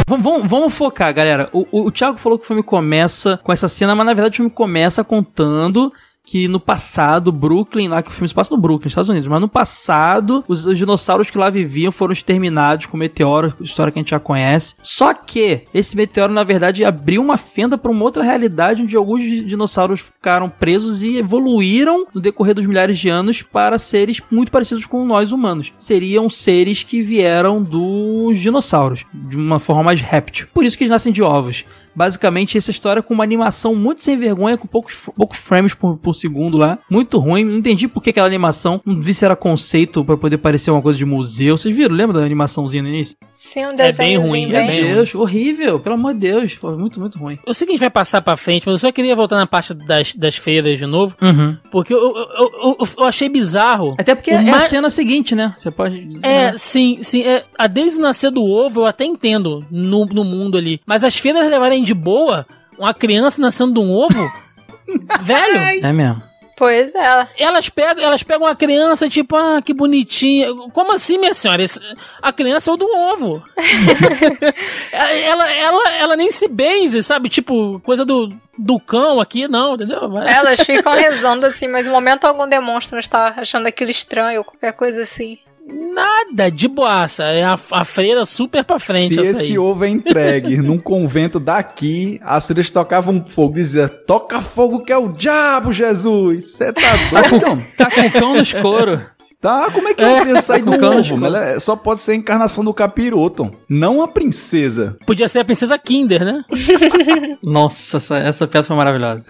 Vamos, vamos- vamos focar, galera. O, o, o Thiago falou que o filme começa com essa cena, mas na verdade o filme começa contando que no passado, Brooklyn, lá que o filme se passa no Brooklyn, Estados Unidos, mas no passado, os, os dinossauros que lá viviam foram exterminados com um meteoro, história que a gente já conhece. Só que esse meteoro, na verdade, abriu uma fenda para uma outra realidade onde alguns di- dinossauros ficaram presos e evoluíram no decorrer dos milhares de anos para seres muito parecidos com nós humanos. Seriam seres que vieram dos dinossauros, de uma forma mais réptil. Por isso que eles nascem de ovos. Basicamente, essa história com uma animação muito sem vergonha, com poucos, poucos frames por, por segundo lá. Muito ruim. Não entendi por que aquela animação. Não vi se era conceito pra poder parecer uma coisa de museu. Vocês viram? Lembra da animaçãozinha no início? Sim, um bem desenho ruim, Meu é bem ruim. Deus, horrível. Pelo amor de Deus. Muito, muito ruim. Eu sei que a gente vai passar pra frente, mas eu só queria voltar na parte das, das feiras de novo, Uhum. porque eu, eu, eu, eu- eu achei bizarro. Até porque é a cena seguinte, né? Você pode. É, sim, sim. É, a Daisy nascer do ovo eu até entendo no, no mundo ali. Mas as feiras levarem de boa uma criança nascendo de um ovo? velho, É mesmo. Pois é. elas pegam, elas pegam a criança, tipo, ah, que bonitinha. Como assim, minha senhora? Esse- a criança é o do ovo. ela, ela, ela nem se benze, sabe? Tipo, coisa do, do cão aqui, não, entendeu? Vai- Elas ficam rezando assim, mas em momento algum demonstram estar achando aquilo estranho ou qualquer coisa assim. Nada, de boaça. É a, a freira super pra frente Se esse aí. ovo é entregue num convento daqui, as freiras tocavam fogo, dizia, toca fogo que é o diabo, Jesus! Você tá doido? Tá com o cão no escuro. Tá, como é que uma criança sai do Cão, ovo? Ela é- só pode ser a encarnação do capiroto, não a princesa. Podia ser a princesa Kinder, né? Nossa, essa, essa piada foi maravilhosa.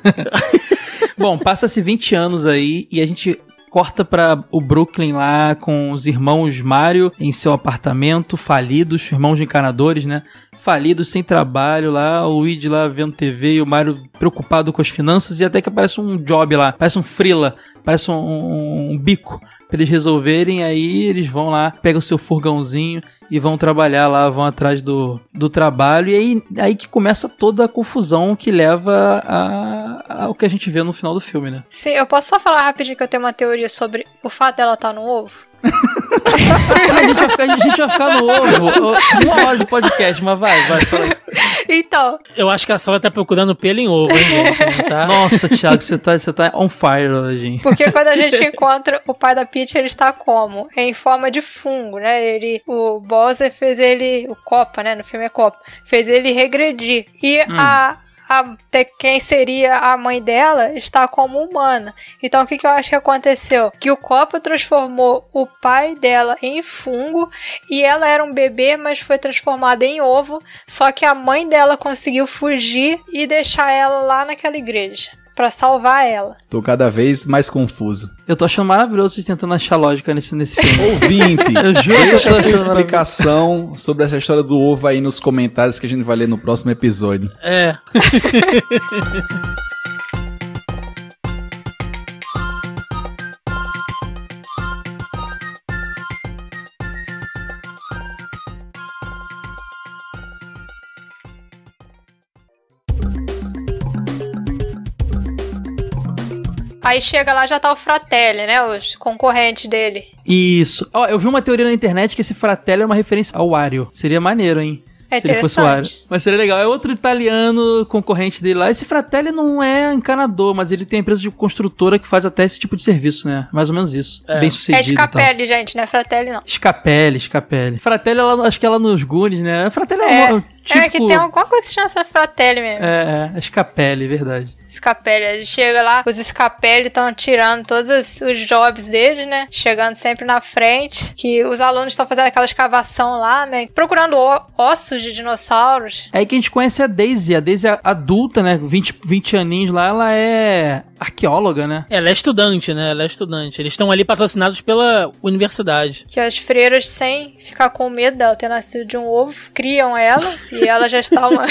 Bom, passa-se 20 anos aí e a gente corta pra o Brooklyn lá com os irmãos Mario em seu apartamento, falidos, irmãos encanadores, né? Falidos, sem trabalho lá, o Luigi lá vendo TV e o Mario preocupado com as finanças e até que aparece um job lá, parece um frila, parece um, um- um bico pra eles resolverem, aí eles vão lá, pegam seu furgãozinho e vão trabalhar lá, vão atrás do, do trabalho, e aí, aí que começa toda a confusão que leva a- ao que a gente vê no final do filme, né? Sim, eu posso só falar rapidinho que eu tenho uma teoria sobre o fato dela estar no ovo? a, gente vai ficar, a gente vai ficar no ovo, uma hora de podcast, mas vai, vai, fala aí. Então, Eu acho que a Sora tá procurando pelo em ovo, hein, gente? Tá? Nossa, Thiago, você tá, você tá on fire hoje, hein? porque quando a gente encontra o pai da Peach, ele está como? Em forma de fungo, né? Ele, o Bowser fez ele, o Copa, né? No filme é Copa, fez ele regredir. E a, a te- quem seria a mãe dela está como humana. Então o que, que eu acho que aconteceu? Que o Copa transformou o pai dela em fungo e ela era um bebê, mas foi transformada em ovo. Só que a mãe dela conseguiu fugir e deixar ela lá naquela igreja. Pra salvar ela. Tô cada vez mais confuso. Eu tô achando maravilhoso vocês tentando achar lógica nesse, nesse filme. Ouvinte, Eu juro eu deixa a sua explicação sobre essa história do ovo aí nos comentários que a gente vai ler no próximo episódio. É. Aí chega lá, já tá o Fratelli, né? Os concorrentes dele. Isso. Ó, eu vi uma teoria na internet que esse fratello é uma referência ao Wario. Seria maneiro, hein? É Se ele fosse o Wario. Mas seria legal. É outro italiano concorrente dele lá. Esse Fratelli não é encanador, mas ele tem a empresa de construtora que faz até esse tipo de serviço, né? Mais ou menos isso. Bem É sucedido. de e tal. Capelli, gente, não é Fratelli, não. Scapelli, Scapelli. Fratelli, ela, acho que ela nos Goonies, né? Fratelli é, É, um tipo... é que tem alguma coisa que chama essa Fratelli mesmo. É, é, Scapelli, verdade. Scapelli. Ele chega lá, os Scapelli estão tirando todos os, os jobs dele, né? Chegando sempre na frente. Que os alunos estão fazendo aquela escavação lá, né? Procurando ossos de dinossauros. É aí que a gente conhece a Daisy. A Daisy é adulta, né? 20, 20 aninhos lá, ela é arqueóloga, né? Ela é estudante, né? Ela é estudante. Eles estão ali patrocinados pela universidade. Que as freiras, sem ficar com medo dela ter nascido de um ovo, criam ela. e ela já está uma,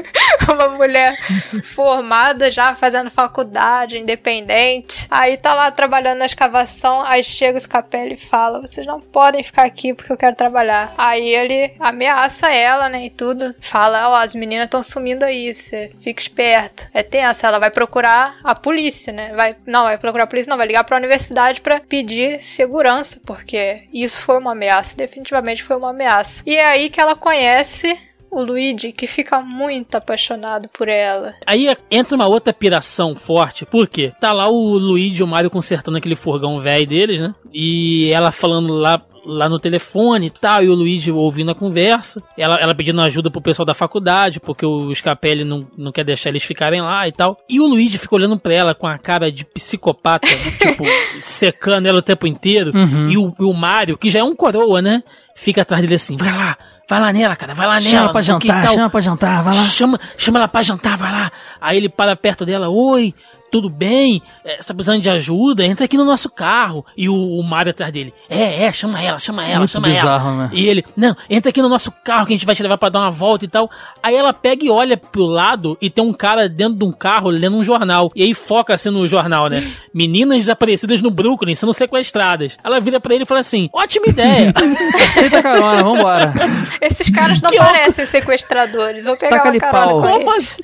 uma mulher formada, já fazendo faculdade, independente. Aí tá lá trabalhando na escavação. Aí chega o Scapelli e fala: Vocês não podem ficar aqui porque eu quero trabalhar. Aí ele ameaça ela, né? E tudo. Fala: Ó, as meninas estão sumindo aí. Você fica esperto. É tenso. Ela vai procurar a polícia, né? Vai, não, vai procurar a polícia, não. Vai ligar pra universidade pra pedir segurança, porque isso foi uma ameaça. Definitivamente foi uma ameaça. E é aí que ela conhece. O Luigi, que fica muito apaixonado por ela. Aí entra uma outra piração forte, por quê? Tá lá o Luigi e o Mario consertando aquele furgão velho deles, né? E ela falando lá, lá no telefone e tal, e o Luigi ouvindo a conversa. Ela, ela pedindo ajuda pro pessoal da faculdade, porque o Scapelli não, não quer deixar eles ficarem lá e tal. E o Luigi fica olhando pra ela com a cara de psicopata, tipo, secando ela o tempo inteiro. E, o, e o Mario, que já é um coroa, né? Fica atrás dele assim, vai lá, vai lá nela, cara, vai lá nela. Chama pra que e jantar, chama pra jantar, vai lá. Chama, chama ela pra jantar, vai lá. Aí ele para perto dela, oi, tudo bem? É, Você tá precisando de ajuda? Entra aqui no nosso carro. E o, o Mario atrás dele, é, é, chama ela, chama ela, Muito chama bizarro, ela. né? E ele, não, entra aqui no nosso carro que a gente vai te levar pra dar uma volta e tal. Aí ela pega e olha pro lado e tem um cara dentro de um carro lendo um jornal. E aí foca assim no jornal, né? Meninas desaparecidas no Brooklyn sendo sequestradas. Ela vira pra ele e fala assim, ótima ideia. Aceita a carona, vambora. Esses caras não Que parecem sequestradores. Vou pegar Taca-lhe uma carona pau. com Como eles. assim?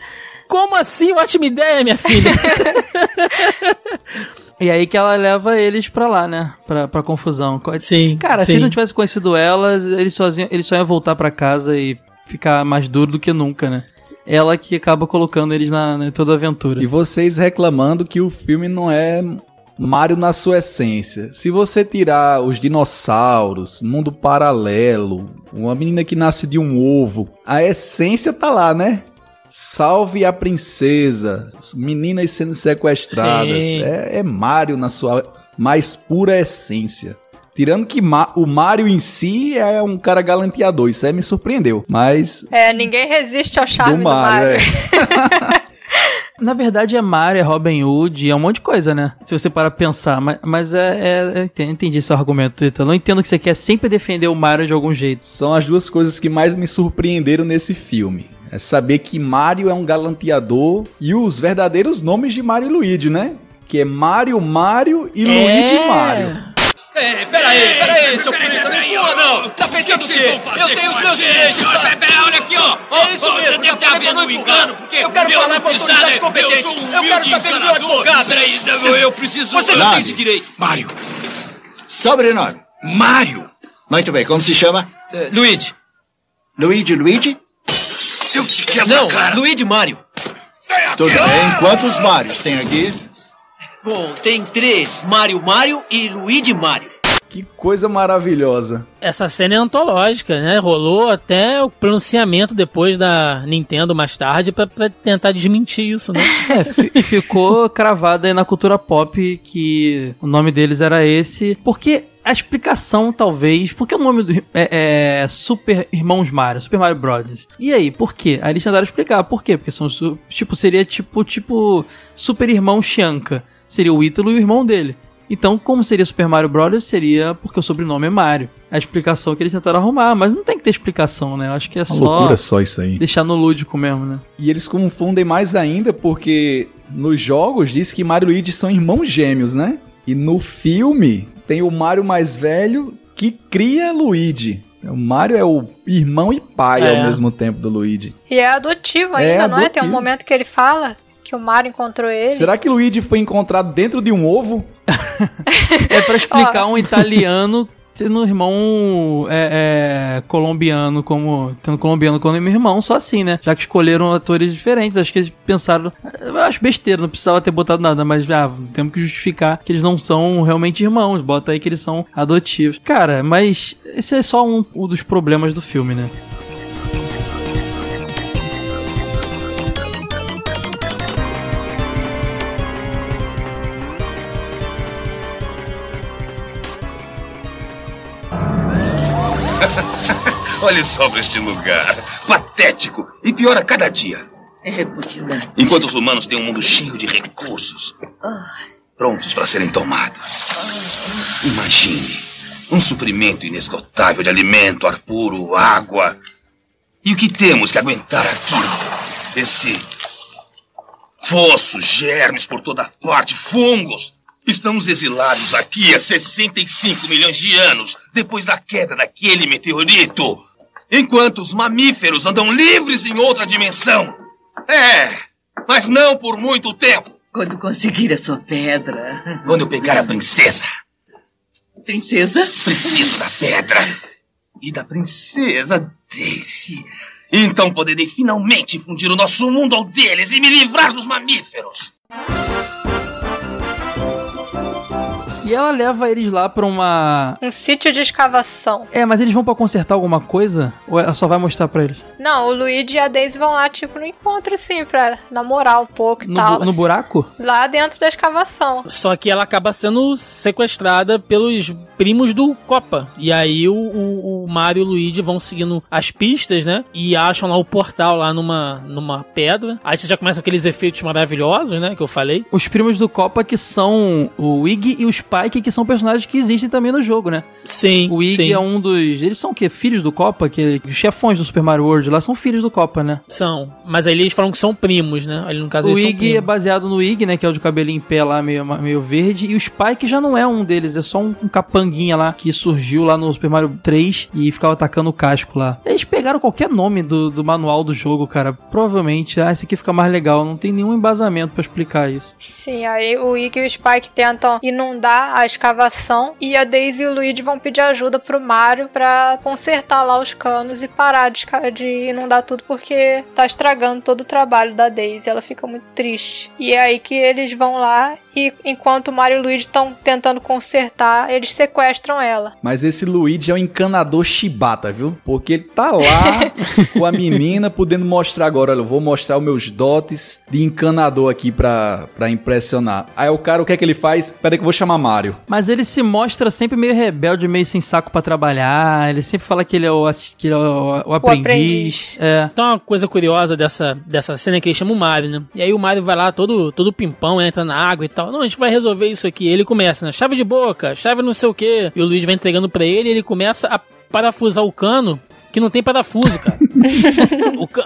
Como assim? Ótima ideia, minha filha. E aí que ela leva eles pra lá, né? Pra, pra confusão. Sim, Cara, se sim. ele não tivesse conhecido elas, ele, sozinho, ele só ia voltar pra casa e ficar mais duro do que nunca, né? Ela que acaba colocando eles na, na toda a aventura. E vocês reclamando que o filme não é Mario na sua essência. Se você tirar os dinossauros, mundo paralelo, uma menina que nasce de um ovo, a essência tá lá, né? Salve a princesa, meninas sendo sequestradas. Sim. É, é Mario na sua mais pura essência. Tirando que Ma- o Mario em si é um cara galanteador, isso aí me surpreendeu. Mas É, ninguém resiste ao charme do do Mario, Mario. é. Na verdade é Mario, é Robin Hood, é um monte de coisa, né? Se você para pensar. Mas, mas é, é- eu entendi, entendi seu argumento. Eu não entendo que você quer sempre defender o Mario de algum jeito. São as duas coisas que mais me surpreenderam nesse filme. É saber que Mario é um galanteador e os verdadeiros nomes de Mario e Luigi, né? Que é Mario Mario e Luigi Mario. Ei, peraí, peraí, seu polícia, não empurra não! Tá pensando o quê? Eu tenho os meus direitos! Pera, pera, olha aqui, ó. É isso mesmo, já falei pra não empurrar! Eu quero falar com a autoridade competente! Eu quero saber do meu advogado! Peraí, eu, eu preciso... Você não tem esse direito! Mário. Sobrenome. Mário. Muito bem, como se chama? É, Luigi! Luigi Luigi? Eu te quebro Não, cara. Luigi Mario! Tudo bem. Quantos Marios tem aqui? Bom, tem três: Mario Mario e Luigi Mario. Que coisa maravilhosa. Essa cena é antológica, né? Rolou até o pronunciamento depois da Nintendo mais tarde pra, pra tentar desmentir isso, né? É, fi- ficou cravado aí na cultura pop que o nome deles era esse. Porque a explicação, talvez. Porque o nome do. É, é Super Irmãos Mario, Super Mario Bros. E aí, por quê? Aí eles tentaram explicar por quê. Porque são. Tipo, seria tipo. Tipo. Super Irmão Shanka. Seria o Ítalo e o irmão dele. Então, como seria Super Mario Bros? Seria porque o sobrenome é Mario. A explicação que eles tentaram arrumar, mas não tem que ter explicação, né? Eu acho que é Uma só loucura só isso aí. deixar no lúdico mesmo, né? E eles confundem mais ainda porque nos jogos diz que Mario e Luigi são irmãos gêmeos, né? E no filme tem o Mario mais velho que cria Luigi. O Mario é o irmão e pai É. ao mesmo tempo do Luigi. E é adotivo É ainda, não é? Tem um adotivo. momento que ele fala que o Mario encontrou ele. Será que Luigi foi encontrado dentro de um ovo? É pra explicar um italiano tendo irmão é, é, colombiano como. Tendo colombiano como irmão, só assim, né? Já que escolheram atores diferentes. Acho que eles pensaram. Eu acho besteira, não precisava ter botado nada, mas já temos que justificar que eles não são realmente irmãos. Bota aí que eles são adotivos. Cara, mas esse é só um, um dos problemas do filme, né? Olhe só pra este lugar. Patético. E pior a cada dia. É repugnante. Enquanto os humanos têm um mundo cheio de recursos. Prontos para serem tomados. Imagine. Um suprimento inesgotável de alimento, ar puro, água. E o que temos que aguentar aqui? Esse. Fosso, germes por toda parte, fungos. Estamos exilados aqui há 65 milhões de anos, depois da queda daquele meteorito. Enquanto os mamíferos andam livres em outra dimensão. É, mas não por muito tempo. Quando conseguir a sua pedra. Quando eu pegar a princesa, Princesa? preciso da pedra. E da princesa Daisy. Então poderei finalmente fundir o nosso mundo ao deles e me livrar dos mamíferos. E ela leva eles lá pra uma. Um sítio de escavação. É, mas eles vão pra consertar alguma coisa? Ou ela só vai mostrar pra eles? Não, o Luigi e a Daisy vão lá, tipo, no encontro, assim, pra namorar um pouco e No, tal. bu- no assim. buraco? Lá dentro da escavação. Só que ela acaba sendo sequestrada pelos primos do Copa. E aí o, o, o Mario e o Luigi vão seguindo as pistas, né? E acham lá o portal lá numa, numa pedra. Aí você já começa aqueles efeitos maravilhosos, né? Que eu falei. Os primos do Copa que são o Iggy e o Spike, que são personagens que existem também no jogo, né? Sim. O Iggy sim. é um dos. Eles são o quê? Filhos do Copa? Que, os chefões do Super Mario World lá são filhos do Copa, né? São. Mas aí eles falam que são primos, né? Ali no caso o eles são Iggy é baseado no Iggy, né? Que é o de cabelinho em pé lá, meio, meio verde. E o Spike já não é um deles, é só um, um capanguinha lá que surgiu lá no Super Mario 3 e ficava atacando o casco lá. Eles pegaram qualquer nome do, do manual do jogo, cara. Provavelmente, ah, esse aqui fica mais legal. Não tem nenhum embasamento pra explicar isso. Sim, aí o Iggy e o Spike tentam inundar a escavação e a Daisy e o Luigi vão pedir ajuda pro Mario pra consertar lá os canos e parar de, de inundar tudo porque tá estragando todo o trabalho da Daisy. Ela fica muito triste. E é aí que eles vão lá e enquanto o Mario e o Luigi estão tentando consertar, eles sequestram ela. Mas esse Luigi é um encanador chibata, viu? Porque ele tá lá com a menina, podendo mostrar agora, olha, eu vou mostrar os meus dotes de encanador aqui pra, pra impressionar. Aí o cara, o que é que ele faz? Pera aí que eu vou chamar Mario. Mario. Mas ele se mostra sempre meio rebelde, meio sem saco pra trabalhar. Ele sempre fala que ele é o, que ele é o, o aprendiz. aprendiz. É. Então, uma coisa curiosa dessa, dessa cena é que ele chama o Mario, né? E aí o Mario vai lá todo, todo pimpão, entra na água e tal. Não, a gente vai resolver isso aqui. Ele começa, né? Chave de boca, chave não sei o quê. E o Luigi vai entregando pra ele e ele começa a parafusar o cano. Que não tem parafuso, cara. Ca-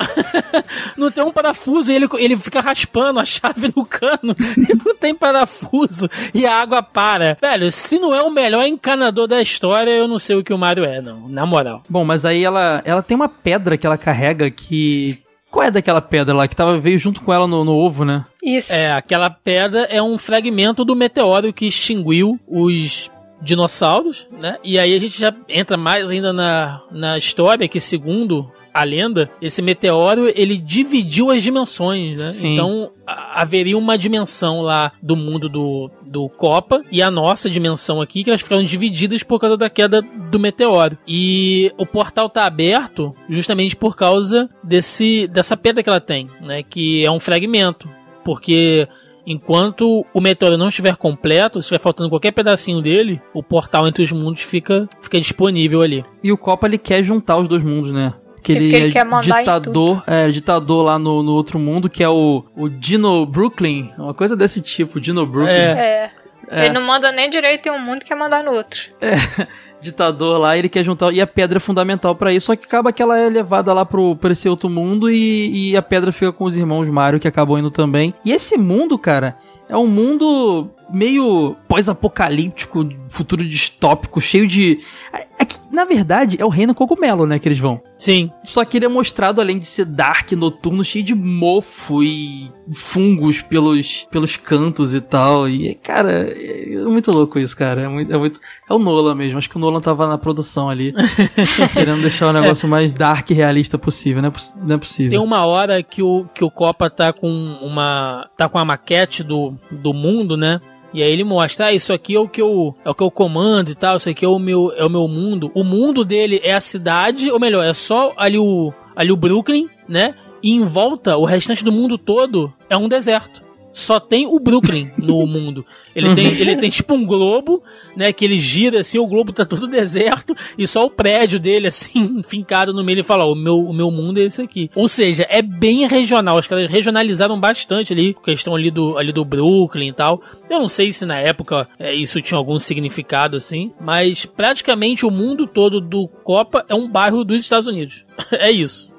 não tem um parafuso e ele, ele fica raspando a chave no cano. E não tem parafuso e a água para. Velho, se não é o melhor encanador da história, eu não sei o que o Mario é, não. Na moral. Bom, mas aí ela, ela tem uma pedra que ela carrega que. Qual é daquela pedra lá? Que tava, veio junto com ela no, no ovo, né? Isso. É, aquela pedra é um fragmento do meteoro que extinguiu os dinossauros, né? E aí a gente já entra mais ainda na, na história que, segundo a lenda, esse meteoro ele dividiu as dimensões, né? Sim. Então haveria uma dimensão lá do mundo do, do Copa e a nossa dimensão aqui, que elas ficaram divididas por causa da queda do meteoro. E o portal tá aberto justamente por causa desse, dessa pedra que ela tem, né? Que é um fragmento. Porque enquanto o meteoro não estiver completo, se estiver faltando qualquer pedacinho dele, o portal entre os mundos fica, fica disponível ali. E o Copa ele quer juntar os dois mundos, né? Que Sim, ele, porque ele é quer mandar em ditador, é, ditador lá no, no outro mundo, que é o, o Dino Brooklyn, uma coisa desse tipo, Dino Brooklyn. É. É. Ele não manda nem direito em um mundo, quer mandar no outro. ditador lá, ele quer juntar. E a pedra é fundamental pra isso, só que acaba que ela é levada lá pro, pra esse outro mundo e, e a pedra fica com os irmãos Mario, que acabam indo também. E esse mundo, cara, é um mundo meio pós-apocalíptico, futuro distópico, cheio de. É é que, na verdade, é o reino cogumelo, né, que eles vão. Sim. Só que ele é mostrado, além de ser dark, noturno, cheio de mofo e fungos pelos, pelos cantos e tal. E, cara, é muito louco isso, cara. É, muito, é, muito, é o Nolan mesmo. Acho que o Nolan tava na produção ali, querendo deixar o negócio mais dark e realista possível. Não é, não é possível. Tem uma hora que o, que o Copa tá com uma. tá com a maquete do, do mundo, né? E aí ele mostra, ah, isso aqui é o que eu, é o que eu comando e tal, isso aqui é o meu, é o meu mundo. O mundo dele é a cidade, ou melhor, é só ali o, ali o Brooklyn, né? E em volta, o restante do mundo todo é um deserto. Só tem o Brooklyn no mundo. Ele tem, ele tem tipo um globo, né? Que ele gira assim, o globo tá todo deserto e só o prédio dele, assim, fincado no meio. Ele fala: o meu, o meu mundo é esse aqui. Ou seja, é bem regional. Os caras regionalizaram bastante ali, questão ali do, ali do Brooklyn e tal. Eu não sei se na época é, isso tinha algum significado assim, mas praticamente o mundo todo do Copa é um bairro dos Estados Unidos. é isso.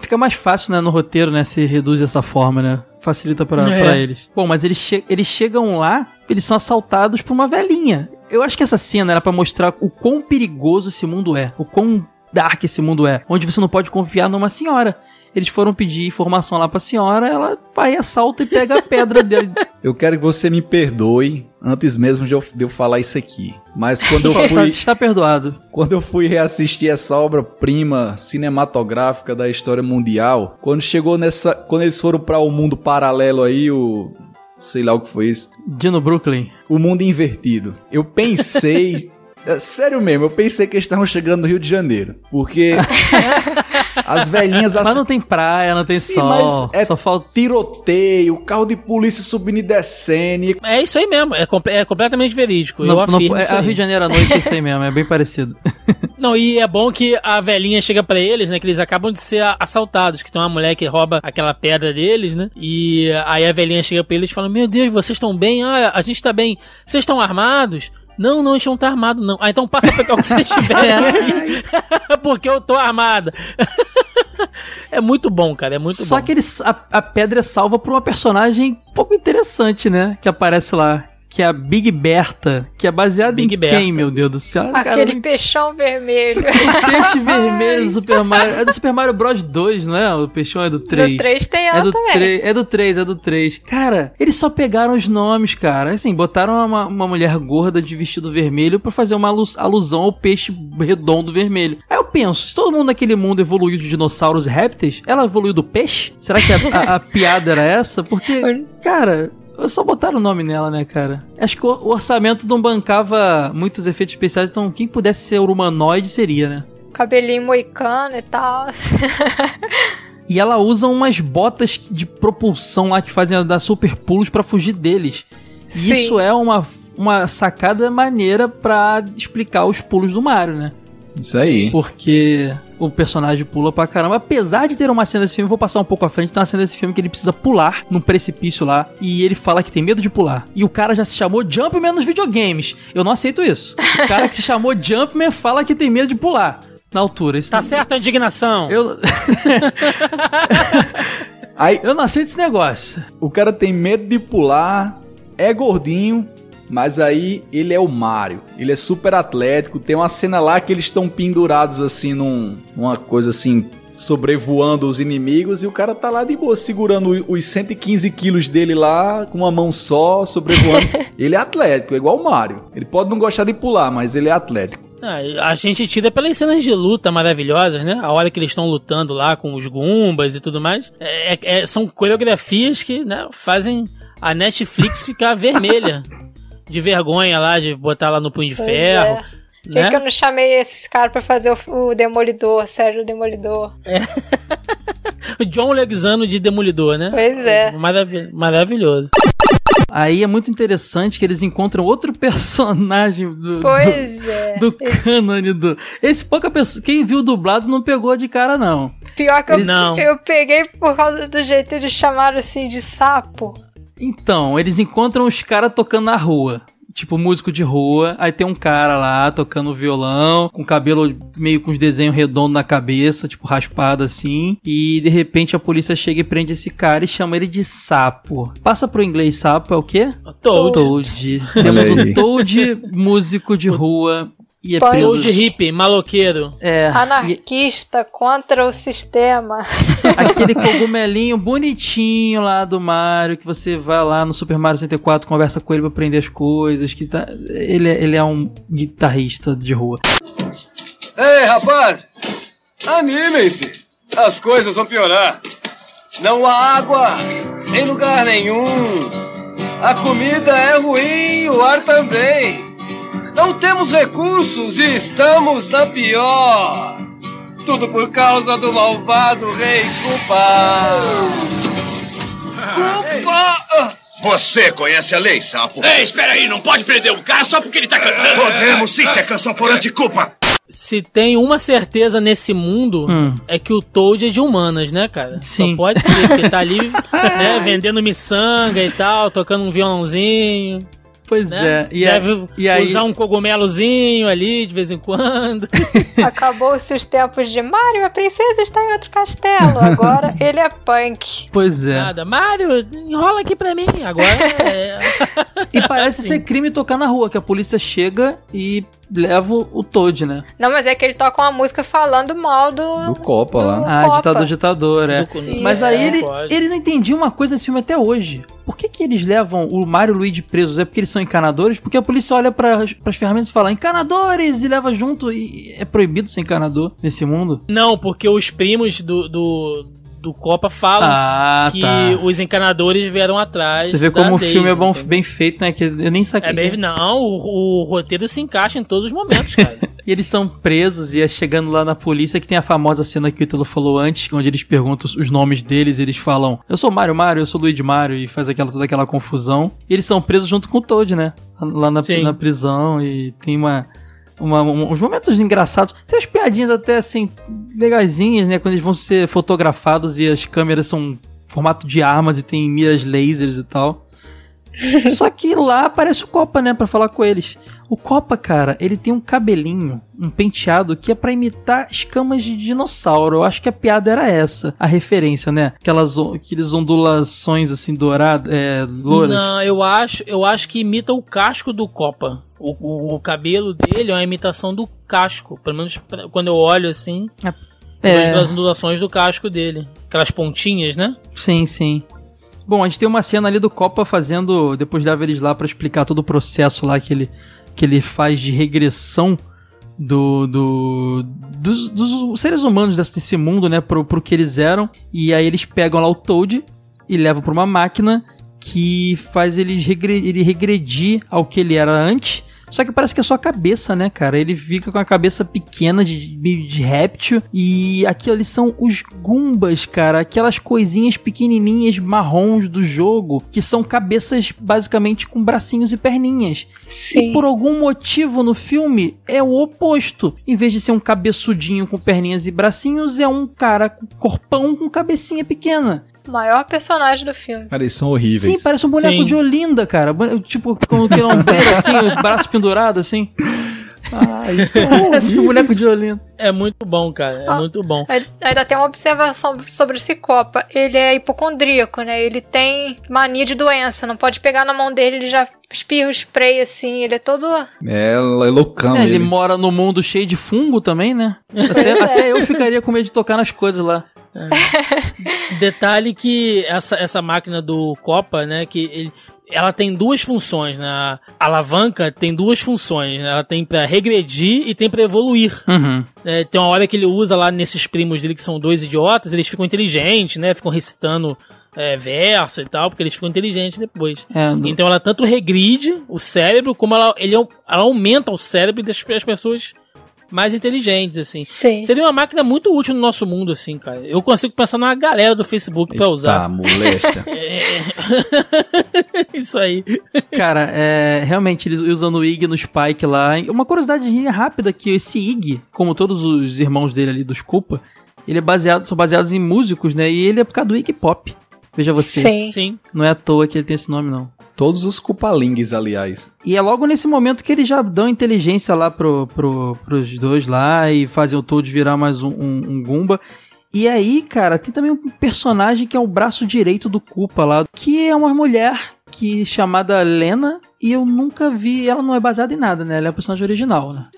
Fica mais fácil, né, no roteiro, né, se reduz dessa forma, né? Facilita pra, É. pra eles. Bom, mas eles, che eles chegam lá, eles são assaltados por uma velhinha. Eu acho que essa cena era pra mostrar o quão perigoso esse mundo é, o quão dark esse mundo é, onde você não pode confiar numa senhora. Eles foram pedir informação lá pra senhora, ela vai, assalta e pega a pedra dele. Eu quero que você me perdoe antes mesmo de eu, de eu falar isso aqui. Mas quando eu fui, Está perdoado. quando eu fui reassistir essa obra-prima cinematográfica da história mundial, quando chegou nessa, quando eles foram para o mundo paralelo aí, o sei lá o que foi isso, Dino Brooklyn. o mundo invertido. Eu pensei, é, sério mesmo, eu pensei que eles estavam chegando no Rio de Janeiro, porque as velhinhas Mas não tem praia, não tem Sim, sol. mas é Só falta. tiroteio, carro de polícia subindo e descendo. e- É isso aí mesmo, é, comple- é completamente verídico. eu Não, não, afirmo é, a. Rio de Janeiro à noite é isso aí mesmo, é bem parecido. Não, e é bom que a velhinha chega pra eles, né? Que eles acabam de ser assaltados, que tem uma mulher que rouba aquela pedra deles, né? E aí a velhinha chega pra eles e fala: Meu Deus, vocês estão bem? Ah, a gente tá bem. Vocês estão armados? Não, não, a gente não tá armado, não. Ah, então passa pra pegar o que vocês tiverem aí, porque eu tô armada. é muito bom, cara, é muito Só bom. que eles, a, a pedra é salva por uma personagem um pouco interessante, né? Que aparece lá. Que é a Big Berta. Que é baseada Big em Berta. quem, meu Deus do céu? Cara, Aquele não- peixão vermelho. o peixe vermelho do Super Mario. É do Super Mario Bros 2, não é? O peixão é do 3. No 3 tem É ela do, também. 3, é do 3, é do 3. Cara, eles só pegaram os nomes, cara. Assim, botaram uma, uma mulher gorda de vestido vermelho pra fazer uma alu- alusão ao peixe redondo vermelho. Aí eu penso, se todo mundo naquele mundo evoluiu de dinossauros e répteis, ela evoluiu do peixe? Será que a, a- a piada era essa? Porque, cara... Só botaram o nome nela, né, cara? Acho que o orçamento não bancava muitos efeitos especiais, então quem pudesse ser o humanoide seria, né? Cabelinho moicano e tal. E ela usa umas botas de propulsão lá que fazem ela dar super pulos pra fugir deles. E Sim. isso é uma, uma sacada maneira pra explicar os pulos do Mario, né? Isso aí. Porque o personagem pula pra caramba. Apesar de ter uma cena desse filme, vou passar um pouco à frente, tem uma cena desse filme que ele precisa pular num precipício lá. E ele fala que tem medo de pular. E o cara já se chamou Jumpman nos videogames. Eu não aceito isso. O cara que se chamou Jumpman fala que tem medo de pular. Na altura. Isso Tá certa a indignação. Eu, Aí eu não aceito esse negócio. o cara tem medo de pular, é gordinho, mas aí ele é o Mario. Ele é super atlético. Tem uma cena lá que eles estão pendurados assim num, numa coisa assim. Sobrevoando os inimigos e o cara tá lá de boa, segurando os 115 quilos dele lá com uma mão só, sobrevoando. ele é atlético, é igual o Mario. Ele pode não gostar de pular, mas ele é atlético. Ah, a gente tira pelas cenas de luta maravilhosas, né? A hora que eles estão lutando lá com os Goombas e tudo mais. É- é- são coreografias que né, fazem a Netflix ficar vermelha. De vergonha lá, de botar lá no punho de Pois ferro. é. Por que, Né? que eu não chamei esses caras pra fazer o, o Demolidor, Sérgio Demolidor? O John Leguizano de Demolidor, né? Pois é. Maravi- maravilhoso. Aí é muito interessante que eles encontram outro personagem do, do, Pois é. do cânone do. Esse pouca pessoa. Quem viu dublado não pegou de cara, não. Pior que eu, Não. eu peguei por causa do jeito de chamar assim de sapo. Então, eles encontram os caras tocando na rua. Tipo, músico de rua. Aí tem um cara lá tocando violão, com cabelo meio com os desenhos redondos na cabeça, tipo, raspado assim. E de repente a polícia chega e prende esse cara e chama ele de sapo. Passa pro inglês sapo é o quê? Toad. Toad. Temos o Toad, músico de rua. E é preso. Toad hippie, maloqueiro. É, e- Anarquista contra o sistema. aquele cogumelinho bonitinho lá do Mario, que você vai lá no Super Mario 64, conversa com ele pra aprender as coisas, que tá... ele, é- ele é um guitarrista de rua. Ei, rapaz! Animem-se! As coisas vão piorar. Não há água em lugar nenhum. A comida é ruim, o ar também. Não temos recursos e estamos na pior. Tudo por causa do malvado rei Koopa. Koopa! Você conhece a lei, sapo? Ei, espera aí, não pode prender um cara só porque ele tá cantando. Podemos sim se a canção for anticulpa. Se tem uma certeza nesse mundo, Hum. é que o Toad é de humanas, né, cara? Sim. Só pode ser, porque tá ali, né, vendendo miçanga e tal, tocando um violãozinho, Pois né? é, e, Deve e aí... usar um cogumelozinho ali de vez em quando. Acabou-se os tempos de Mario, a princesa está em outro castelo. Agora ele é punk. Pois é. Nada. Mário, enrola aqui pra mim. Agora é. E parece ser crime tocar na rua, que a polícia chega e leva o Toad, né? Não, mas é que ele toca uma música falando mal do. Do Copa lá. do Ah, Copa. ditador, ditador, é. Do- Mas aí ele, pode. ele não entendia uma coisa desse filme até hoje. Por que, que eles levam o Mario e o Luigi presos? É porque eles são encanadores? Porque a polícia olha para as ferramentas e fala encanadores e leva junto. E é proibido ser encanador nesse mundo? Não, porque os primos do, do, do Copa falam Ah, que tá. os encanadores vieram atrás. Você vê como o Daisy, filme é bom, entendeu? bem feito, né? Que eu nem saquei. É bem, não, o, o roteiro se encaixa em todos os momentos, cara. E eles são presos e é chegando lá na polícia que tem a famosa cena que o Ítalo falou antes, onde eles perguntam os nomes deles e eles falam: Eu sou Mário Mário, eu sou Luigi Mário, e faz aquela, toda aquela confusão. E eles são presos junto com o Toad, né? Lá na, na prisão e tem uma. Uma, um- uns momentos engraçados. Tem umas piadinhas até assim, legaisinhas, né? Quando eles vão ser fotografados e as câmeras são formato de armas e tem miras lasers e tal. Só que lá aparece o Copa, né, Pra falar com eles. O Copa, cara, ele tem um cabelinho, um penteado que é pra imitar escamas de dinossauro. Eu acho que a piada era essa, a referência, né? Aquelas aqueles ondulações assim douradas, é, louras. Não, eu acho, eu acho que imita o casco do Copa. O, o, o cabelo dele é uma imitação do casco. Pelo menos pra- quando eu olho assim, É. vejo as ondulações do casco dele. Aquelas pontinhas, né? Sim, sim. Bom, a gente tem uma cena ali do Copa fazendo, depois leva eles lá pra explicar todo o processo lá que ele, que ele faz de regressão do, do dos, dos seres humanos desse, desse mundo, né, pro, pro que eles eram. E aí eles pegam lá o Toad e levam pra uma máquina que faz eles regre- ele regredir ao que ele era antes, Só que parece que é só a cabeça, né, cara? Ele fica com a cabeça pequena de, de, de réptil. E aqui ali são os Goombas, cara. Aquelas coisinhas pequenininhas marrons do jogo. Que são cabeças basicamente com bracinhos e perninhas. Sim. E por algum motivo no filme é o oposto. Em vez de ser um cabeçudinho com perninhas e bracinhos, é um cara com corpão com cabecinha pequena. O maior personagem do filme. Cara, eles são horríveis. Sim, parece um boneco Sim. de Olinda, cara. Tipo, com o quilombeiro, assim, o braço pendurado, assim. Ah, isso é Parece um boneco de Olinda. É muito bom, cara. É Ah. muito bom. Ainda tem uma observação sobre esse Copa. Ele é hipocondríaco, né? Ele tem mania de doença. Não pode pegar na mão dele, ele já espirra o spray assim. Ele é todo. É, é loucão É, ele ele. mora no mundo cheio de fungo também, né? Até, é. até eu ficaria com medo de tocar nas coisas lá. Detalhe que essa, essa máquina do Copa, né, que ele, ela tem duas funções, né? A alavanca tem duas funções, né? Ela tem pra regredir e tem pra evoluir. Uhum. É, tem uma hora que ele usa lá nesses primos dele que são dois idiotas, eles ficam inteligentes, né? Ficam recitando é, verso e tal, porque eles ficam inteligentes depois. É, do- Então ela tanto regride o cérebro, como ela, ele, ela aumenta o cérebro das pessoas mais inteligentes, assim. Sim. Seria uma máquina muito útil no nosso mundo, assim, cara. Eu consigo pensar numa galera do Facebook pra Tá, usar. molesta. Isso aí. Cara, é, realmente, eles usando o IG no Spike lá. Uma curiosidade rápida que esse IG, como todos os irmãos dele ali dos Culpa, ele é baseado, são baseados em músicos, né? E ele é por causa do Iggy Pop. Veja você. Sim. Sim. Não é à toa que ele tem esse nome, não. Todos os Cupalingues, aliás. E é logo nesse momento que eles já dão inteligência lá pro, pro, pros dois lá e fazem o Toad virar mais um, um, um Goomba. E aí, cara, tem também um personagem que é o braço direito do Koopa lá, que é uma mulher que chamada Lena, e eu nunca vi, ela não é baseada em nada, né? Ela é a personagem original, né?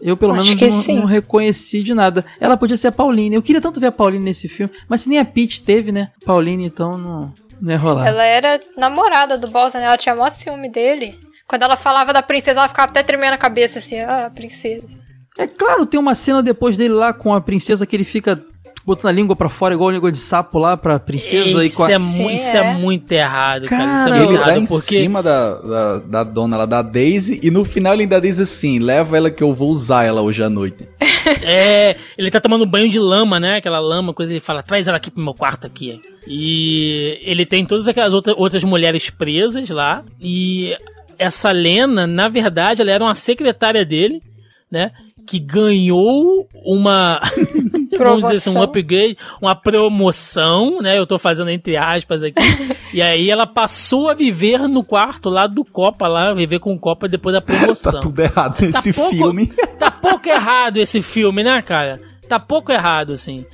Eu, pelo Acho menos, não, não reconheci de nada. Ela podia ser a Pauline. Eu queria tanto ver a Pauline nesse filme, mas se nem a Peach teve, né? Pauline, então não, não ia rolar. Ela era namorada do Bowser, né? Ela tinha maior ciúme dele. Quando ela falava da princesa, ela ficava até tremendo a cabeça assim, ah, princesa. É claro, tem uma cena depois dele lá com a princesa que ele fica botando a língua pra fora, igual a língua de sapo lá pra princesa. e Isso, com a... é, mu- isso é é. muito errado, cara. Isso Cara, é muito ele tá errado, em porque cima da, da, da dona lá, da Daisy, e no final ele ainda diz assim: leva ela que eu vou usar ela hoje à noite. é, ele tá tomando banho de lama, né? Aquela lama, coisa, ele fala, traz ela aqui pro meu quarto aqui. E ele tem todas aquelas outra, outras mulheres presas lá. E essa Lena, na verdade, ela era uma secretária dele, né? Que ganhou uma. vamos dizer assim, um Promoção. upgrade, uma promoção, né? Eu tô fazendo entre aspas aqui. e aí ela passou a viver no quarto lá do Copa, lá, viver com o Copa depois da promoção. Tá tudo errado nesse pouco- filme. Tá pouco errado esse filme, né, cara? Tá pouco errado, assim.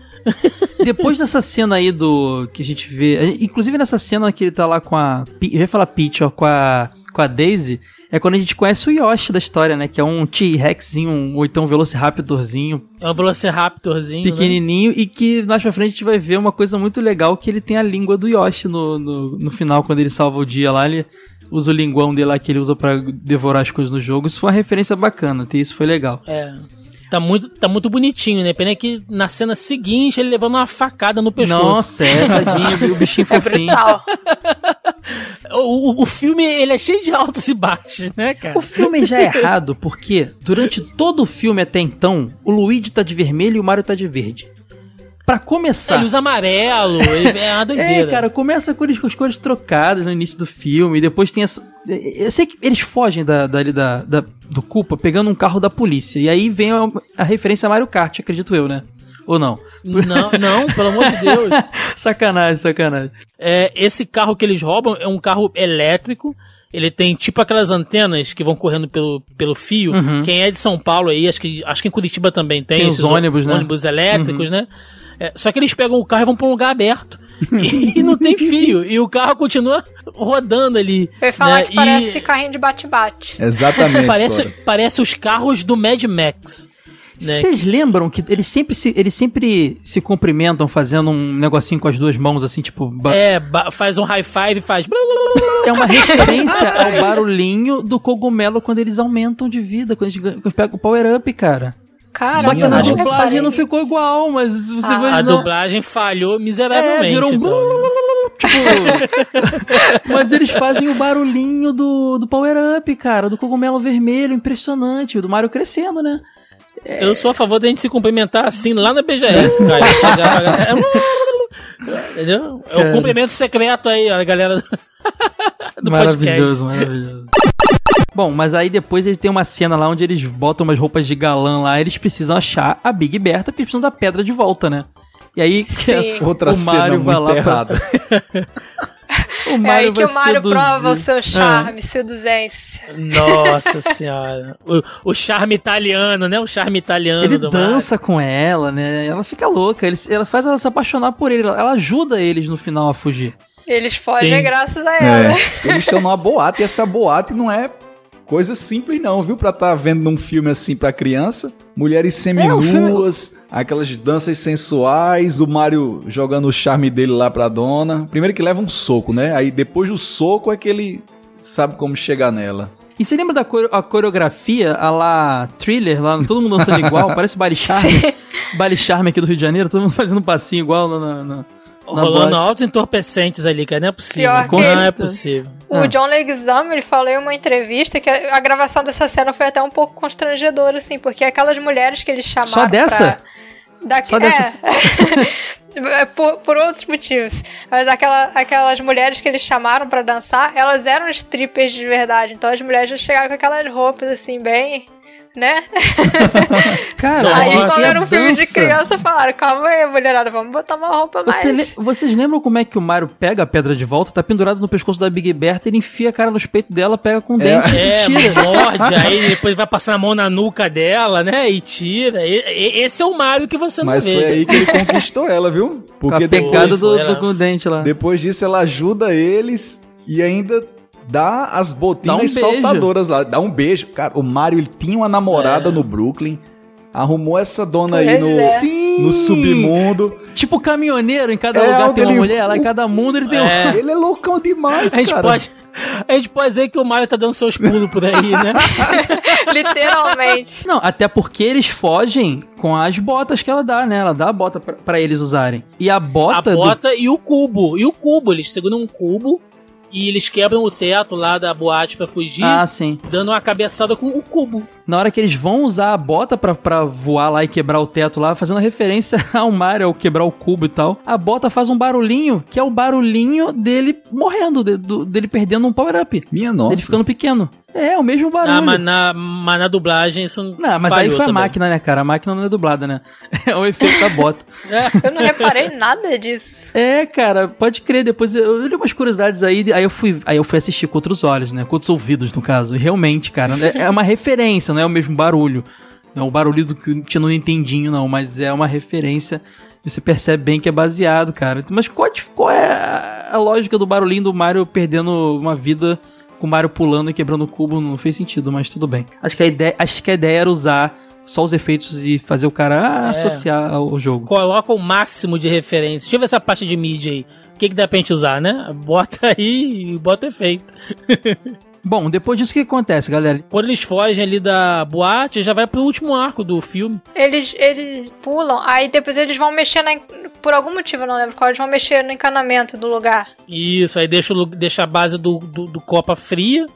Depois dessa cena aí do. que a gente vê. Inclusive nessa cena que ele tá lá com a. Eu ia falar Peach, ó, com a. com a Daisy. É quando a gente conhece o Yoshi da história, né? Que é um T-Rexzinho, um, ou então um Velociraptorzinho, É um Velociraptorzinho. Né? pequenininho, e que mais pra frente a gente vai ver uma coisa muito legal, que ele tem a língua do Yoshi no, no, no final, quando ele salva o dia lá, ele usa o linguão dele lá que ele usa pra devorar as coisas no jogo. Isso foi uma referência bacana, ter isso foi legal. É. Tá muito, tá muito bonitinho, né? Pena que na cena seguinte ele levando uma facada no pescoço. Nossa, é, tadinho, o bichinho É fofinho. brutal. O, o, filme, ele é cheio de altos e baixos, né, cara? O filme já é errado porque durante todo o filme até então, o Luigi tá de vermelho e o Mario tá de verde. Pra começar. Ele usa amarelo, ele é uma doideira. É, cara, começa com, eles, com as cores trocadas no início do filme, e depois tem essa. Eu sei que eles fogem da, da, da, da- do culpa pegando um carro da polícia. E aí vem a, a referência a Mario Kart, acredito eu, né? Ou não? Não, não, pelo amor de Deus. sacanagem, sacanagem. É, esse carro que eles roubam é um carro elétrico. Ele tem tipo aquelas antenas que vão correndo pelo, pelo fio. Quem é de São Paulo aí, acho que, acho que em Curitiba também tem, Tem os esses ônibus, né? ônibus elétricos, né? É, só que eles pegam o carro e vão pra um lugar aberto. e não tem fio. E o carro continua rodando ali. Eu ia falar né? que E parece carrinho de bate-bate. Exatamente. parece, Sora. parece os carros do Mad Max. Né? Vocês lembram que eles sempre, se, eles sempre se cumprimentam fazendo um negocinho com as duas mãos, assim, tipo. ba- É, ba- faz um high five, faz. É uma referência ao barulhinho do cogumelo quando eles aumentam de vida, quando eles pegam o power up, cara. Cara, Só que na dublagem não ficou igual, mas você Ah. vai A não- dublagem falhou É, miseravelmente. virou um então. tipo. mas eles fazem o barulhinho do, do Power Up, cara, do cogumelo vermelho, impressionante, o do Mario crescendo, né? Eu sou a favor da gente se cumprimentar assim lá na BGS, cara. Galera- Entendeu? É o cumprimento secreto aí, a galera do, maravilhoso, podcast. maravilhoso. Bom, mas aí depois ele tem uma cena lá onde eles botam umas roupas de galã lá, eles precisam achar a Big Bertha, porque eles precisam da pedra de volta, né? E aí Sim. Outra o cena Mario vai muito lá pra- o É Mario aí que o Mario seduzir. prova o seu Ah. charme, seduzência. Nossa senhora. O, o charme italiano, né? O charme italiano Ele do dança com ela, né? Ela fica louca, ele, ela faz ela se apaixonar por ele, ela ajuda eles no final a fugir. Eles fogem Sim. graças a ela. É, eles estão numa boate e essa boate não é coisa simples não, viu? Pra estar vendo num filme assim pra criança. Mulheres seminuas, aquelas danças sensuais, o Mario jogando o charme dele lá pra dona. Primeiro que leva um soco, né? Aí depois do soco é que ele sabe como chegar nela. E você lembra da core- a coreografia, a lá thriller, lá, todo mundo dançando igual, parece baile charme. baile charme aqui do Rio de Janeiro, todo mundo fazendo um passinho igual na- na Rolando altos entorpecentes ali, cara. Não é possível. Pior que não ele- é possível. O Ah. John Leguizamo, ele falou em uma entrevista que a a gravação dessa cena foi até um pouco constrangedora, assim, porque aquelas mulheres que eles chamaram Só dessa? pra... Daqui, Só dessa? É. por, por outros motivos. Mas aquela, aquelas mulheres que eles chamaram pra dançar, elas eram strippers de verdade. Então as mulheres já chegaram com aquelas roupas, assim, bem... Né? Cara, Aí, quando era um filme de criança, falaram: calma aí, mulherada, vamos botar uma roupa Você mais. le- vocês lembram como é que o Mario pega a pedra de volta? Tá pendurado no pescoço da Big Bertha, ele enfia a cara nos peitos dela, pega com o dente É, e tira. morde, aí depois vai passar a mão na nuca dela, né? E tira. E- e- esse é o Mario que você não Mas vê. foi aí que ele conquistou ela, viu? Com Porque a pegada depois do, do, com o dente lá. Depois disso, ela ajuda eles e ainda dá as botinas Dá um saltadoras lá. Dá um beijo. Cara, o Mario ele tinha uma namorada no Brooklyn. Arrumou essa dona aí no, é. No submundo. Tipo caminhoneiro, em cada É, lugar tem uma ele- mulher, lá em cada mundo ele tem um. É. Ele é loucão demais, A gente, cara. pode, a gente pode dizer que o Mario tá dando seus pulos por aí, né? Literalmente. Não, até porque eles fogem com as botas que ela dá, né? Ela dá a bota pra, pra eles usarem. E a A bota. do- bota e o cubo. E o cubo, eles seguram um cubo e eles quebram o teto lá da boate pra fugir, Ah, sim. dando uma cabeçada com o cubo. Na hora que eles vão usar a bota pra, pra voar lá e quebrar o teto lá, fazendo referência ao Mario, ao quebrar o cubo e tal, a bota faz um barulhinho, que é o barulhinho dele morrendo, de- do- dele perdendo um power-up. Minha nossa. ficando pequeno. É, o mesmo barulho. Ah, mas na, mas na dublagem isso Não, mas aí foi a também. máquina, né, cara? A máquina não é dublada, né? É o efeito da bota. Eu não reparei nada disso. É, cara, pode crer. Depois eu, eu li umas curiosidades aí, aí eu fui, aí eu fui assistir com outros olhos, né? Com outros ouvidos, no caso. E realmente, cara, é, é uma referência, não é o mesmo barulho. Não é o barulho do que tinha no Nintendinho, não, mas é uma referência. E Você percebe bem que é baseado, cara. Mas qual, qual é a- a lógica do barulhinho do Mario perdendo uma vida com o Mario pulando e quebrando o cubo? Não fez sentido, mas tudo bem. Acho que a ideia, acho que a ideia era usar só os efeitos e fazer o cara ah, É. associar ao jogo. Coloca o máximo de referência. Deixa eu ver essa parte de mídia aí. O que, que dá pra gente usar, né? Bota aí e bota efeito. Bom, depois disso o que acontece, galera? Quando eles fogem ali da boate, já vai pro último arco do filme. Eles, eles pulam, aí depois eles vão mexer na. Por algum motivo, eu não lembro qual, eles vão mexer no encanamento do lugar. Isso, aí deixa, o deixa a base do, do, do Copa fria.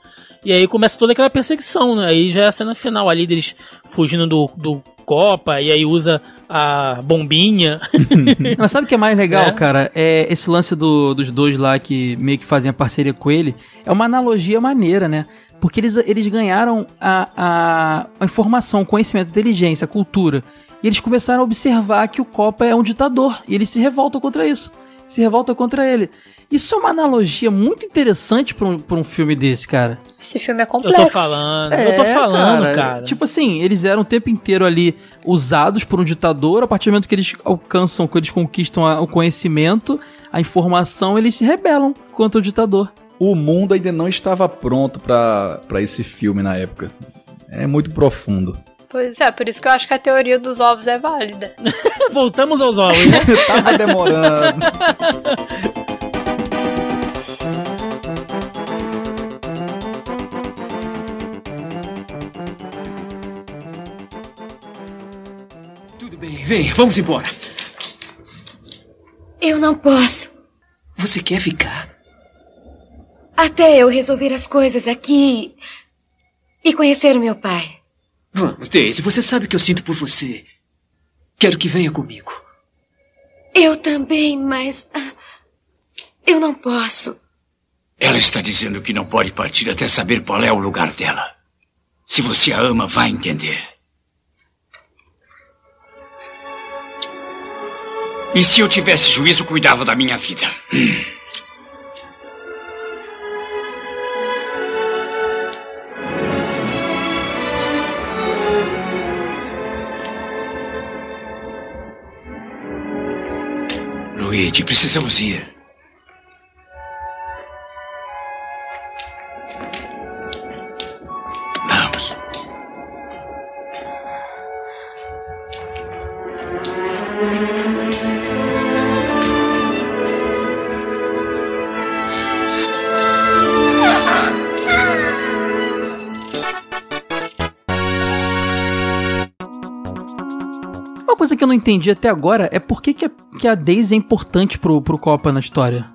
E aí começa toda aquela perseguição, né? Aí já é a cena final ali deles fugindo do, do Copa. E aí usa a bombinha. Mas sabe o que é mais legal, É. cara? É esse lance do- dos dois lá que meio que fazem a parceria com ele. É uma analogia maneira, né? Porque eles, eles ganharam a, a, a informação, o conhecimento, a inteligência, a cultura. E eles começaram a observar que o Copa é um ditador. E eles se revoltam contra isso. Se revoltam contra ele. Isso é uma analogia muito interessante pra um, pra um filme desse, cara. Esse filme é Eu complexo. tô falando, eu tô É, falando, cara. Tipo assim, eles eram o tempo inteiro ali usados por um ditador. A partir do momento que eles alcançam, que eles conquistam a- o conhecimento, a informação, eles se rebelam contra o ditador. O mundo ainda não estava pronto pra esse filme na época. É muito profundo. Pois é, por isso que eu acho que a teoria dos ovos é válida. Voltamos aos ovos, né? Tava demorando. Tudo bem, vem, vamos embora. Eu não posso. você quer ficar? Até eu resolver as coisas aqui e conhecer o meu pai. Vamos, Daisy, você sabe o que eu sinto por você. Quero que venha comigo. Eu também, mas. ah, eu não posso. Ela está dizendo que não pode partir até saber qual é o lugar dela. Se você a ama, vai entender. E se eu tivesse juízo, cuidava da minha vida. Luigi, precisamos ir. Vamos. Uma coisa que eu não entendi até agora é por que, que, a, que a Daisy é importante pro, pro Copa na história.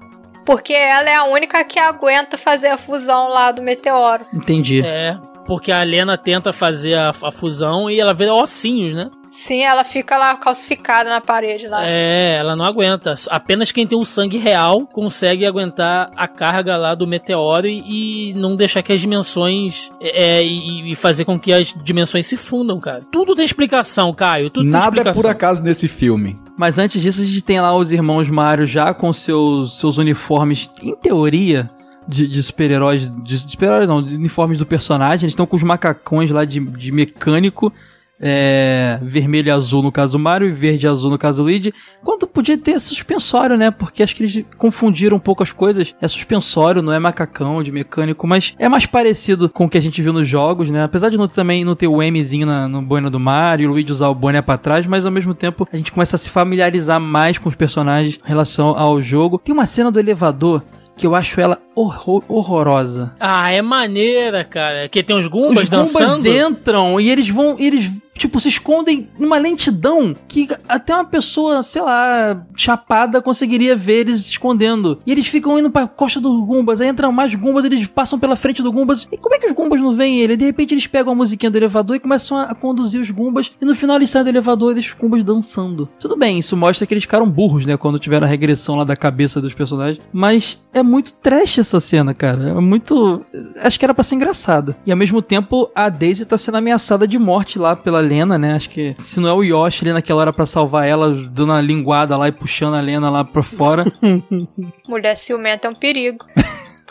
Porque ela é a única que aguenta fazer a fusão lá do meteoro. Entendi. É, porque a Lena tenta fazer a, a fusão e ela vê ossinhos, né? Sim, ela fica lá calcificada na parede lá. É, ela não aguenta. Apenas quem tem o sangue real consegue aguentar a carga lá do meteoro e, e não deixar que as dimensões. É, e, e fazer com que as dimensões se fundam, cara. Tudo tem explicação, Caio. Tudo tem Nada é por acaso nesse filme. Mas antes disso, a gente tem lá os irmãos Mario já com seus, seus uniformes, em teoria, de, de super-heróis. De, de super-heróis não, de uniformes do personagem. Eles estão com os macacões lá de, de mecânico. É, vermelho e azul no caso do Mario e verde e azul no caso do Luigi. Quando podia ter suspensório, né? Porque acho que eles confundiram um pouco as coisas. É suspensório, não é macacão de mecânico, mas é mais parecido com o que a gente viu nos jogos, né? Apesar de não, também não ter o Mzinho na, no boina do Mario, o Luigi usar o boné pra trás, mas ao mesmo tempo a gente começa a se familiarizar mais com os personagens em relação ao jogo. Tem uma cena do elevador que eu acho ela horror- horrorosa. Ah, é maneira, cara. Que tem os Gumbas Os Gumbas dançando. entram e eles vão. Eles, tipo, se escondem numa lentidão que até uma pessoa, sei lá, chapada conseguiria ver eles se escondendo. E eles ficam indo pra costa dos Gumbas. Aí entram mais Gumbas, eles passam pela frente do Gumbas. E como é que os Gumbas não veem ele? De repente eles pegam a musiquinha do elevador e começam a, a conduzir os Gumbas. E no final eles saem do elevador e deixam os Gumbas dançando. Tudo bem, isso mostra que eles ficaram burros, né? Quando tiveram a regressão lá da cabeça dos personagens. Mas é muito trash essa cena, cara. É muito. Acho que era pra ser engraçada. E ao mesmo tempo, a Daisy tá sendo ameaçada de morte lá pela Lena, né? Acho que se não é o Yoshi ali naquela hora pra salvar ela, dando uma linguada lá e puxando a Lena lá pra fora. Mulher ciumenta é um perigo.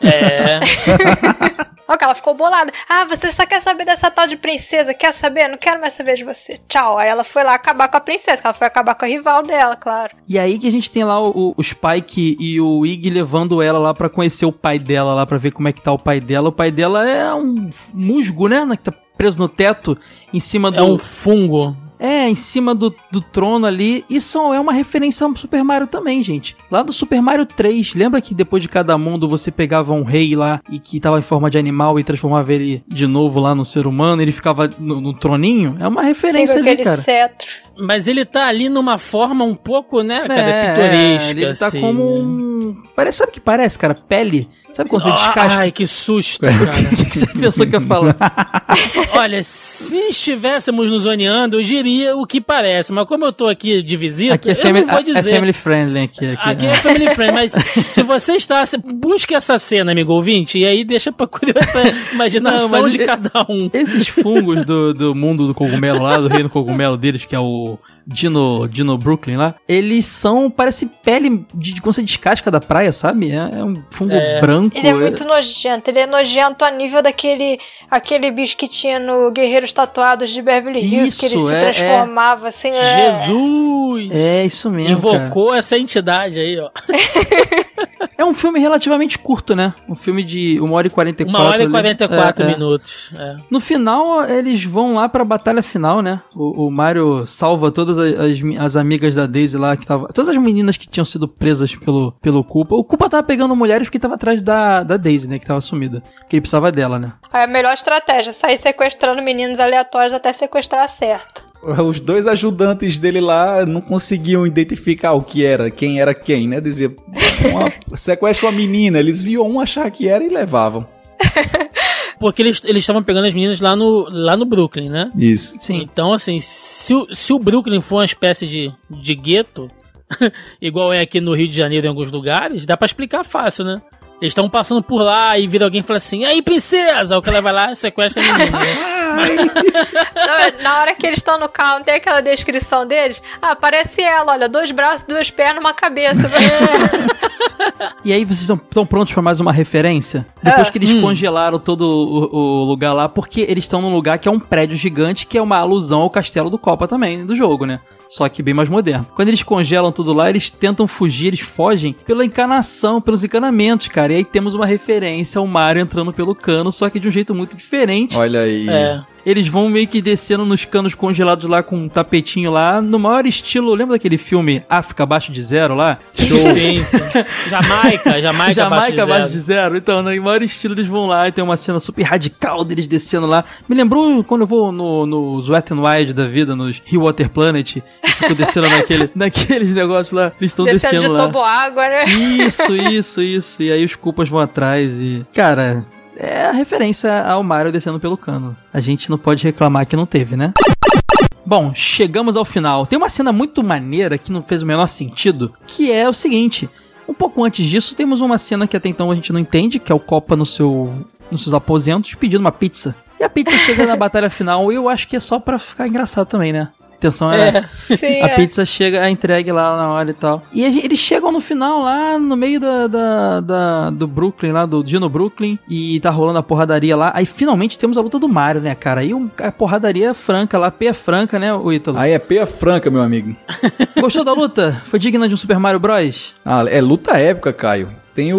É. Olha que ela ficou bolada. Ah, você só quer saber dessa tal de princesa? Quer saber? Não quero mais saber de você. Tchau. Aí ela foi lá acabar com a princesa, que ela foi acabar com a rival dela, claro. E aí que a gente tem lá o, o Spike e o Ig levando ela lá pra conhecer o pai dela lá, pra ver como é que tá o pai dela. O pai dela é um musgo, né? Que tá preso no teto, em cima do... É um fungo. É, em cima do, do trono ali. Isso é uma referência ao Super Mario também, gente. Lá do Super Mario 3, lembra que depois de cada mundo você pegava um rei lá e que tava em forma de animal e transformava ele de novo lá no ser humano? Ele ficava no, no troninho? É uma Sim, referência com ali, aquele cara. cetro. Mas ele tá ali numa forma um pouco, né, cara, É, pitoresca. Ele tá assim. como um. Parece, sabe o que parece, cara? Pele. Sabe quando você descasca? Ai, que susto, cara. O que, que você pensou que ia falar? Olha, se estivéssemos nos zoneando, eu diria o que parece. Mas como eu tô aqui de visita, Aqui é eu family, não vou é dizer. family friendly aqui. Aqui, Aqui é. é family friend, mas se você está. Busque essa cena, amigo ouvinte, e aí deixa pra curiosa imaginação Não, de cada um. Esses fungos do, do mundo do cogumelo lá, do reino cogumelo deles, que é o Dino, Dino Brooklyn lá, eles são, parece pele de, de quando você descasca da praia, sabe? É, é um fungo É. branco. Ele é muito nojento. Ele é nojento a nível daquele aquele bicho que tinha no Guerreiros Tatuados de Beverly Hills, que ele Isso, se é, transformava assim. é. Jesus! É isso mesmo. cara. Invocou essa entidade aí, ó. É um filme relativamente curto, né? Um filme de 1 hora e 44 Uma hora e ali. 44 É, é. minutos. É. No final, eles vão lá pra batalha final, né? O, o Mario salva todas as, as, as amigas da Daisy lá que tava. Todas as meninas que tinham sido presas pelo, pelo Culpa. O Culpa tava pegando mulheres porque tava atrás da, da Daisy, né? Que tava sumida. Porque ele precisava dela, né? É a melhor estratégia, sair sequestrando meninos aleatórios até sequestrar certo. Os dois ajudantes dele lá não conseguiam identificar o que era, quem era quem, né? Dizia, uma, sequestra uma menina, eles viam um achar que era e levavam. Porque eles eles estavam pegando as meninas lá no, lá no Brooklyn, né? Isso. Sim. Então, assim, se o, se o Brooklyn for uma espécie de, de gueto, igual é aqui no Rio de Janeiro em alguns lugares, dá pra explicar fácil, né? Eles estão passando por lá e vira alguém e fala assim: aí, princesa! O que ela vai lá e sequestra a menina. Na hora que eles estão no carro, não tem aquela descrição deles? Ah, parece ela, olha, dois braços, duas pernas, uma cabeça. E aí vocês estão prontos pra mais uma referência? Depois Ah. que eles Hum. congelaram todo o, o lugar lá, porque eles estão num lugar que é um prédio gigante, que é uma alusão ao castelo do Copa também, do jogo, né? Só que bem mais moderno. Quando eles congelam tudo lá, eles tentam fugir, eles fogem pela encanação, pelos encanamentos, cara. E aí temos uma referência ao Mario entrando pelo cano, só que de um jeito muito diferente. Olha aí. É. Eles vão meio que descendo nos canos congelados lá com um tapetinho lá, no maior estilo. Lembra daquele filme África Abaixo de Zero lá? Sim, sim. Jamaica, Jamaica, Jamaica abaixo abaixo de de zero. Então, no maior estilo eles vão lá e tem uma cena super radical deles descendo lá. Me lembrou quando eu vou no, no Wet n Wild da vida, nos Rio Water Planet, e fico descendo naquele, naqueles negócios lá. Eles estão Descendo descendo de lá. toboágua, né? Isso, isso, isso. E aí os culpas vão atrás e. Cara, é a referência ao Mario descendo pelo cano. A gente não pode reclamar que não teve, né? Bom, chegamos ao final. Tem uma cena muito maneira que não fez o menor sentido, que é o seguinte. Um pouco antes disso, temos uma cena que até então a gente não entende, que é o Copa no seu, nos seus aposentos pedindo uma pizza. E a pizza chega na batalha final e eu acho que é só pra ficar engraçado também, né? A intenção é, É. Sim, a é. pizza chega, é entregue lá na hora e tal. E a gente- eles chegam no final lá, no meio da, da, da- do Brooklyn, lá do Dino Brooklyn, e tá rolando a porradaria lá. Aí finalmente temos a luta do Mario, né, cara? Aí um- a porradaria franca lá, peia franca, né, o Ítalo? Aí é peia franca, meu amigo. Gostou da luta? Foi digna de um Super Mario Bros? Ah, é luta épica, Caio. Tem o,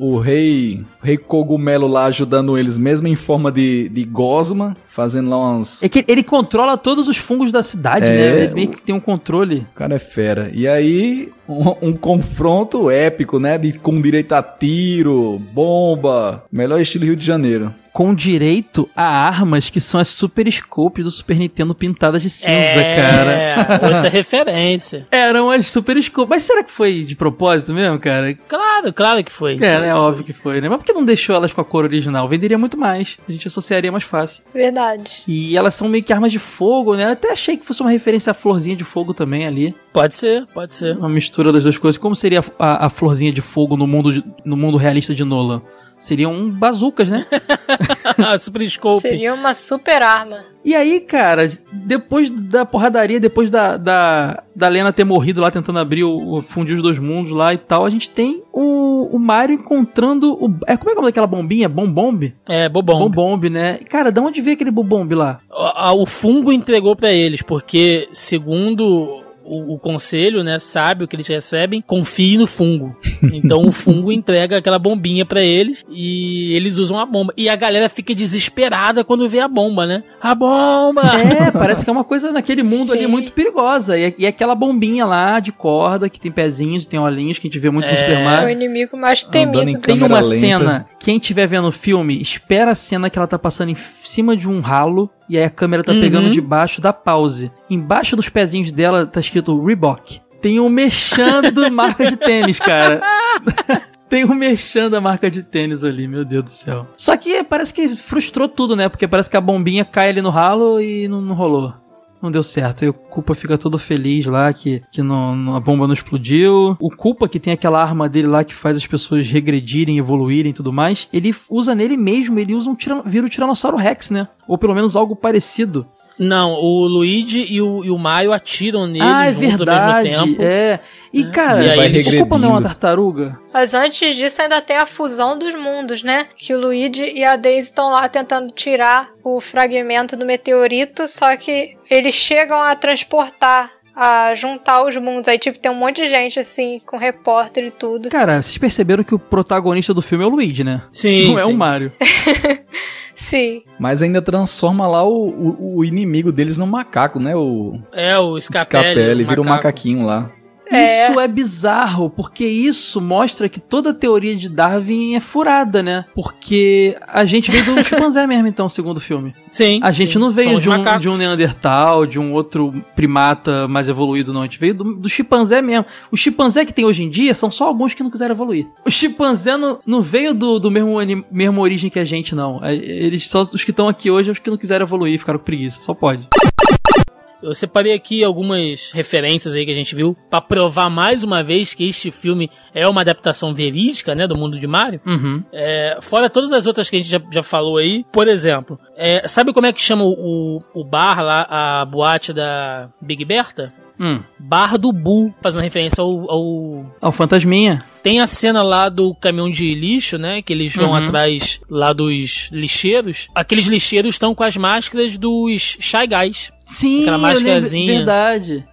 o rei o rei cogumelo lá ajudando eles, mesmo em forma de, de gosma, fazendo lá umas... É que ele controla todos os fungos da cidade, É, né? Ele meio que tem um controle. O cara é fera. E aí, um, um confronto épico, né? De, com direito a tiro, bomba. Melhor estilo Rio de Janeiro. Com direito a armas que são as Super Scope do Super Nintendo pintadas de cinza, É, cara. outra referência. Eram as Super Scope. Mas será que foi de propósito mesmo, cara? Claro, claro que foi. É, né? Óbvio que foi, né? Mas por que não deixou elas com a cor original? Venderia muito mais. A gente associaria mais fácil. Verdade. E elas são meio que armas de fogo, né? Eu até achei que fosse uma referência à florzinha de fogo também ali. Pode ser, pode ser. Uma mistura das duas coisas. Como seria a, a- a florzinha de fogo no mundo, de- no mundo realista de Nolan? Seriam bazucas, né? Super Scope. Seria uma super arma. E aí, cara, depois da porradaria, depois da, da, da Lena ter morrido lá tentando abrir o, o fundir os dois mundos lá e tal, a gente tem o, o Mario encontrando o. É, como é que é o nome daquela bombinha? Bombomb? É, bobão. Bombomb, né? Cara, de onde veio aquele Bobomb lá? A- a- O fungo entregou pra eles, porque segundo o, o conselho, né, sabe o que eles recebem, confie no fungo. Então o fungo entrega aquela bombinha pra eles e eles usam a bomba. E a galera fica desesperada quando vê a bomba, né? A bomba! É, parece que é uma coisa naquele mundo ali Sim. muito perigosa. E, e aquela bombinha lá de corda que tem pezinhos, tem olhinhos que a gente vê muito no É. Super É o inimigo mais em temido. Tem uma lenta. cena, quem estiver vendo o filme, espera a cena que ela tá passando em cima de um ralo e aí a câmera tá Uhum. pegando debaixo da pause. Embaixo dos pezinhos dela tá escrito Reebok. Tem um mexendo marca de tênis, cara. Tem um merchan da marca de tênis ali, meu Deus do céu. Só que parece que frustrou tudo, né? Porque parece que a bombinha cai ali no ralo e não, não rolou. Não deu certo. Aí o Culpa fica todo feliz lá que, que não, a bomba não explodiu. O Culpa, que tem aquela arma dele lá que faz as pessoas regredirem, evoluírem e tudo mais, ele usa nele mesmo, ele usa um vira o Tiranossauro Rex, né? Ou pelo menos algo parecido. Não, o Luigi e o, e o Mario atiram nele ah, é juntos verdade. ao mesmo tempo. É. E, cara, E aí o não é uma tartaruga? Mas antes disso ainda tem a fusão dos mundos, né? Que o Luigi e a Daisy estão lá tentando tirar o fragmento do meteorito, só que eles chegam a transportar, a juntar os mundos. Aí, tipo, tem um monte de gente, assim, com repórter e tudo. Cara, vocês perceberam que o protagonista do filme é o Luigi, né? Sim, Não é sim. o Mario. Sim. Mas ainda transforma lá o, o, o inimigo deles num macaco, né? O É, o Scapelli. Scapelli, vira um macaco. macaquinho lá. É. Isso é bizarro, porque isso mostra que toda a teoria de Darwin é furada, né? Porque a gente veio do chimpanzé mesmo, então, segundo o filme. Sim. A gente sim. não veio Somos de um, macacos. de um Neandertal, de um outro primata mais evoluído, não. A gente veio do, do chimpanzé mesmo. O chimpanzé que tem hoje em dia são só alguns que não quiseram evoluir. O chimpanzé não, não veio do, do mesmo, mesmo origem que a gente, não. É, Eles só os que estão aqui hoje, os que não quiseram evoluir, ficaram com preguiça. Só pode. Eu separei aqui algumas referências aí que a gente viu pra provar mais uma vez que este filme é uma adaptação verídica, né, do mundo de Mario. Uhum. É, fora todas as outras que a gente já, já falou aí. Por exemplo, é, sabe como é que chama o, o bar lá, a boate da Big Berta? Hum. Bar do Bull, fazendo referência ao, ao Ó, o Fantasminha. tem a cena lá do caminhão de lixo, né? Que eles vão Uhum. atrás lá dos lixeiros. Aqueles lixeiros estão com as máscaras dos Shy Guys. Sim, Aquela máscarazinha. verdade.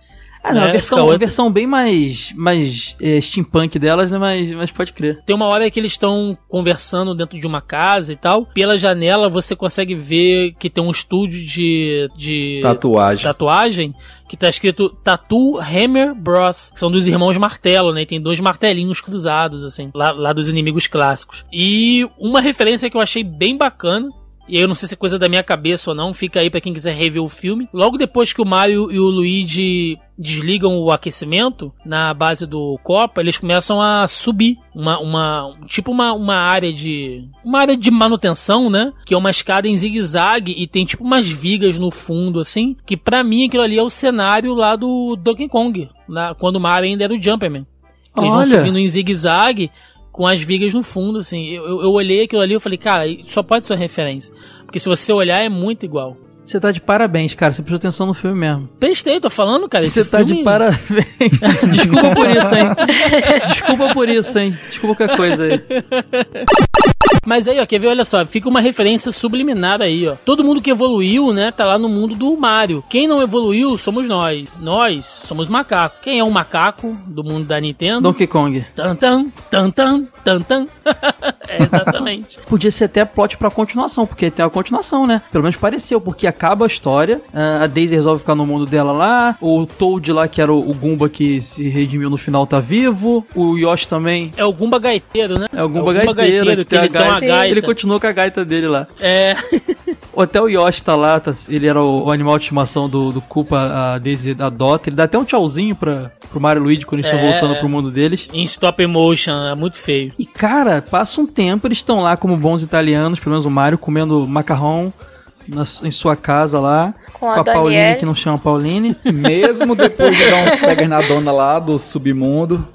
Ah, não, Né, a versão, fica a outra. versão bem mais, mais é, steampunk delas, né? Mas, mas pode crer. Tem uma hora que eles estão conversando dentro de uma casa e tal. Pela janela você consegue ver que tem um estúdio de, de Tatuagem. tatuagem que tá escrito Tattoo Hammer Bros, que são dos irmãos Martelo, né? E tem dois martelinhos cruzados, assim, lá, lá dos inimigos clássicos. E uma referência que eu achei bem bacana. E aí eu não sei se é coisa da minha cabeça ou não, fica aí pra quem quiser rever o filme. Logo depois que o Mario e o Luigi desligam o aquecimento na base do Copa, eles começam a subir uma, uma tipo uma, uma área de uma área de manutenção, né? Que é uma escada em zigue-zague e tem tipo umas vigas no fundo assim, que pra mim aquilo ali é o cenário lá do Donkey Kong, lá, quando o Mario ainda era o Jumperman. Eles vão Olha. subindo em zigue-zague com as vigas no fundo, assim. Eu, eu, eu olhei aquilo ali e falei, cara, só pode ser uma referência. Porque se você olhar, é muito igual. Você tá de parabéns, cara. Você prestou atenção no filme mesmo. Prestei, tô falando, cara. Você tá filme- de parabéns. Desculpa por isso, hein? Desculpa por isso, hein? Desculpa qualquer coisa aí. Mas aí, ó, quer ver? Olha só, fica uma referência subliminar aí, ó. Todo mundo que evoluiu, né, tá lá no mundo do Mario. Quem não evoluiu somos nós. Nós somos macaco. Quem é um macaco do mundo da Nintendo? Donkey Kong. Tan tan, tan tan, é, exatamente. Podia ser até plot pra continuação, porque tem a continuação, né? Pelo menos pareceu, porque acaba a história, ah, a Daisy resolve ficar no mundo dela lá, o Toad lá, que era o Goomba que se redimiu no final, tá vivo, o Yoshi também. É o Gumba Gaiteiro, né? É o Goomba, É o Gumba gaiteiro, Gaiteiro, que que ele uma gaita. Ele continua com a gaita dele lá. É. Até o Yoshi tá lá, tá- ele era o, o animal de estimação do, do Koopa, a Daisy adota. Ele dá até um tchauzinho pra, pro Mario e Luigi quando eles estão É, voltando pro mundo deles. Em stop motion, é muito feio. E cara, passa um tempo, eles estão lá como bons italianos, pelo menos o Mario, comendo macarrão na em sua casa lá. Com a Pauline, Daniele. que não chama Pauline. Mesmo depois de dar uns pegas na dona lá do submundo.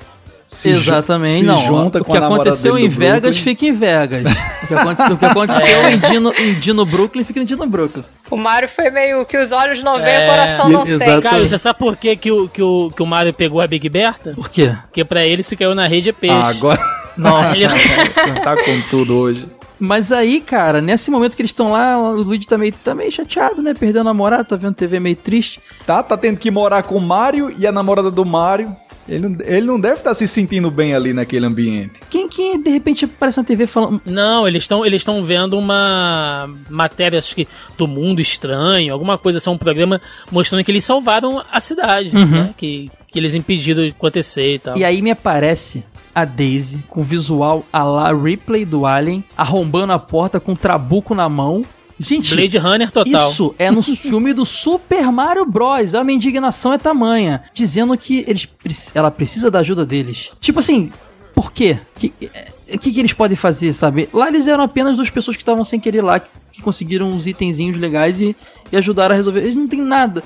Se ju- Exatamente, se não. junta o com que aconteceu em Vegas Brooklyn. fica em Vegas. O que aconteceu, o que aconteceu em, Dino, em Dino Brooklyn fica em Dino Brooklyn. O Mario foi meio que os olhos não veem, É. o coração não sente. Cara, você sabe por que, que, o, que, o, que o Mario pegou a Big Berta? Por quê? Porque pra ele se caiu na rede é peixe. Ah, agora. Nossa. Ele- Nossa, tá com tudo hoje. Mas aí, cara, nesse momento que eles estão lá, o Luigi tá meio, tá meio chateado, né? Perdeu a namorada, tá vendo TV meio triste. Tá, tá tendo que morar com o Mario e a namorada do Mario. Ele, não- ele não deve estar se sentindo bem ali naquele ambiente. Quem que de repente aparece na TV falando. Não, eles estão eles estão vendo uma matéria acho que do mundo estranho, alguma coisa, assim, um programa mostrando que eles salvaram a cidade, Uhum. né? Que, que eles impediram de acontecer e tal. E aí me aparece a Daisy com visual a la Ripley do Alien, arrombando a porta com um trabuco na mão. Gente, Blade Runner total. Isso é no filme do Super Mario Bros. A minha indignação é tamanha, dizendo que eles, ela precisa da ajuda deles. Tipo assim, por quê? Que, o que, que eles podem fazer, sabe? Lá eles eram apenas duas pessoas que estavam sem querer lá, que, que conseguiram uns itenzinhos legais e, e ajudaram a resolver. Eles não têm nada.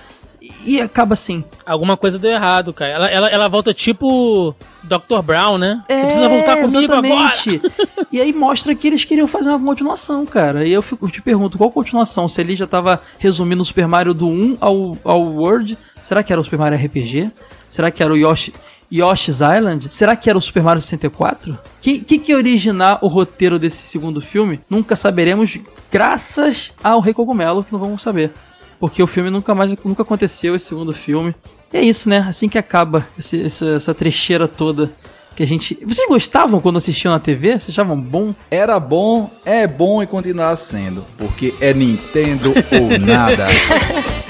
E, acaba assim. Alguma coisa deu errado, cara. Ela, ela, ela volta tipo Dr. Brown, né? Você É, precisa voltar comigo agora. exatamente. e aí mostra que eles queriam fazer uma continuação, cara. E eu, fico- eu te pergunto, qual continuação? Se ele já tava resumindo o Super Mario do 1 ao, ao World, será que era o Super Mario RPG? Será que era o Yoshi, Yoshi's Island? Será que era o Super Mario 64? Que que, que originar o roteiro desse segundo filme? Nunca saberemos, graças ao Rei Cogumelo, que não vamos saber. Porque o filme nunca mais nunca aconteceu, esse segundo filme. E é isso, né? Assim que acaba esse- essa, essa trecheira toda que a gente. Vocês gostavam quando assistiam na TV? Vocês achavam bom? Era bom, é bom e continuará sendo. Porque é Nintendo ou nada.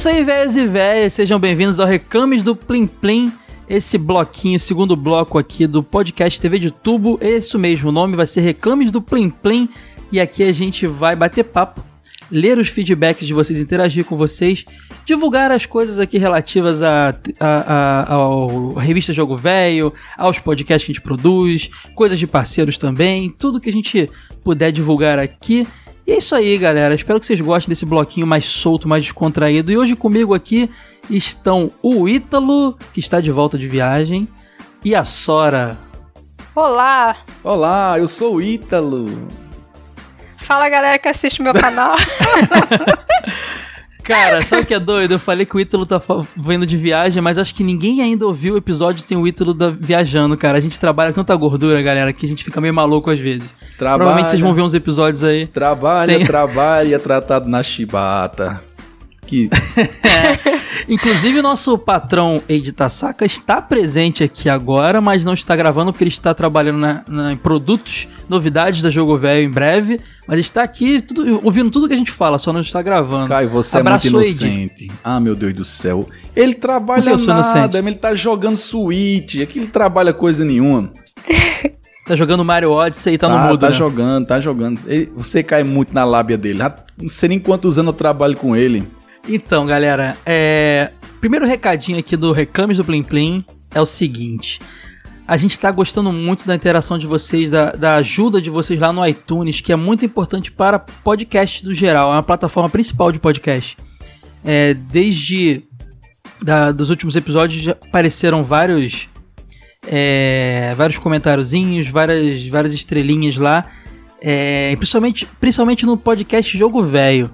isso aí, velhos e velhas. Sejam bem-vindos ao Recames do Plim Plim. Esse bloquinho, segundo bloco aqui do podcast TV de Tubo. Isso mesmo, nome vai ser Reclames do Plim Plim. E aqui a gente vai bater papo, ler os feedbacks de vocês, interagir com vocês, divulgar as coisas aqui relativas a, a, a, à revista Jogo Velho, aos podcasts que a gente produz, coisas de parceiros também, tudo que a gente puder divulgar aqui. E é isso aí, galera. Espero que vocês gostem desse bloquinho mais solto, mais descontraído. E hoje comigo aqui estão o Ítalo, que está de volta de viagem, e a Sora. Olá! Olá, eu sou o Ítalo. Fala galera que assiste meu canal. Cara, sabe o que é doido? Eu falei que o Ítalo tá vindo de viagem, mas acho que ninguém ainda ouviu o episódio sem o Ítalo da- viajando, cara. A gente trabalha tanta gordura, galera, que a gente fica meio maluco às vezes. Trabalha. Provavelmente vocês vão ver uns episódios aí. Trabalha, Sem- trabalha, tratado na chibata. Que Inclusive, o nosso patrão Eide Tasaka está presente aqui agora, mas não está gravando porque ele está trabalhando na, na- em produtos, novidades da Jogo Velho em breve. Mas está aqui tudo- ouvindo tudo que a gente fala, só não está gravando. Caio, você Abraço, é muito Eide. inocente. Ah, meu Deus do céu. Ele trabalha nada, ele tá jogando Switch. Aqui ele trabalha coisa nenhuma. Tá jogando Mario Odyssey e tá, no Tá, mudo, tá né? jogando, tá jogando. Ele- você cai muito na lábia dele. Não sei nem quantos anos eu trabalho com ele. Então, galera, é... primeiro recadinho aqui do Reclames do Plim Plim é o seguinte. A gente tá gostando muito da interação de vocês, da, da ajuda de vocês lá no iTunes, que é muito importante para podcast do geral. É uma plataforma principal de podcast. É, desde da- dos últimos episódios apareceram vários é, vários comentáriozinhos, várias, várias estrelinhas lá. É, principalmente, principalmente no podcast Jogo Velho.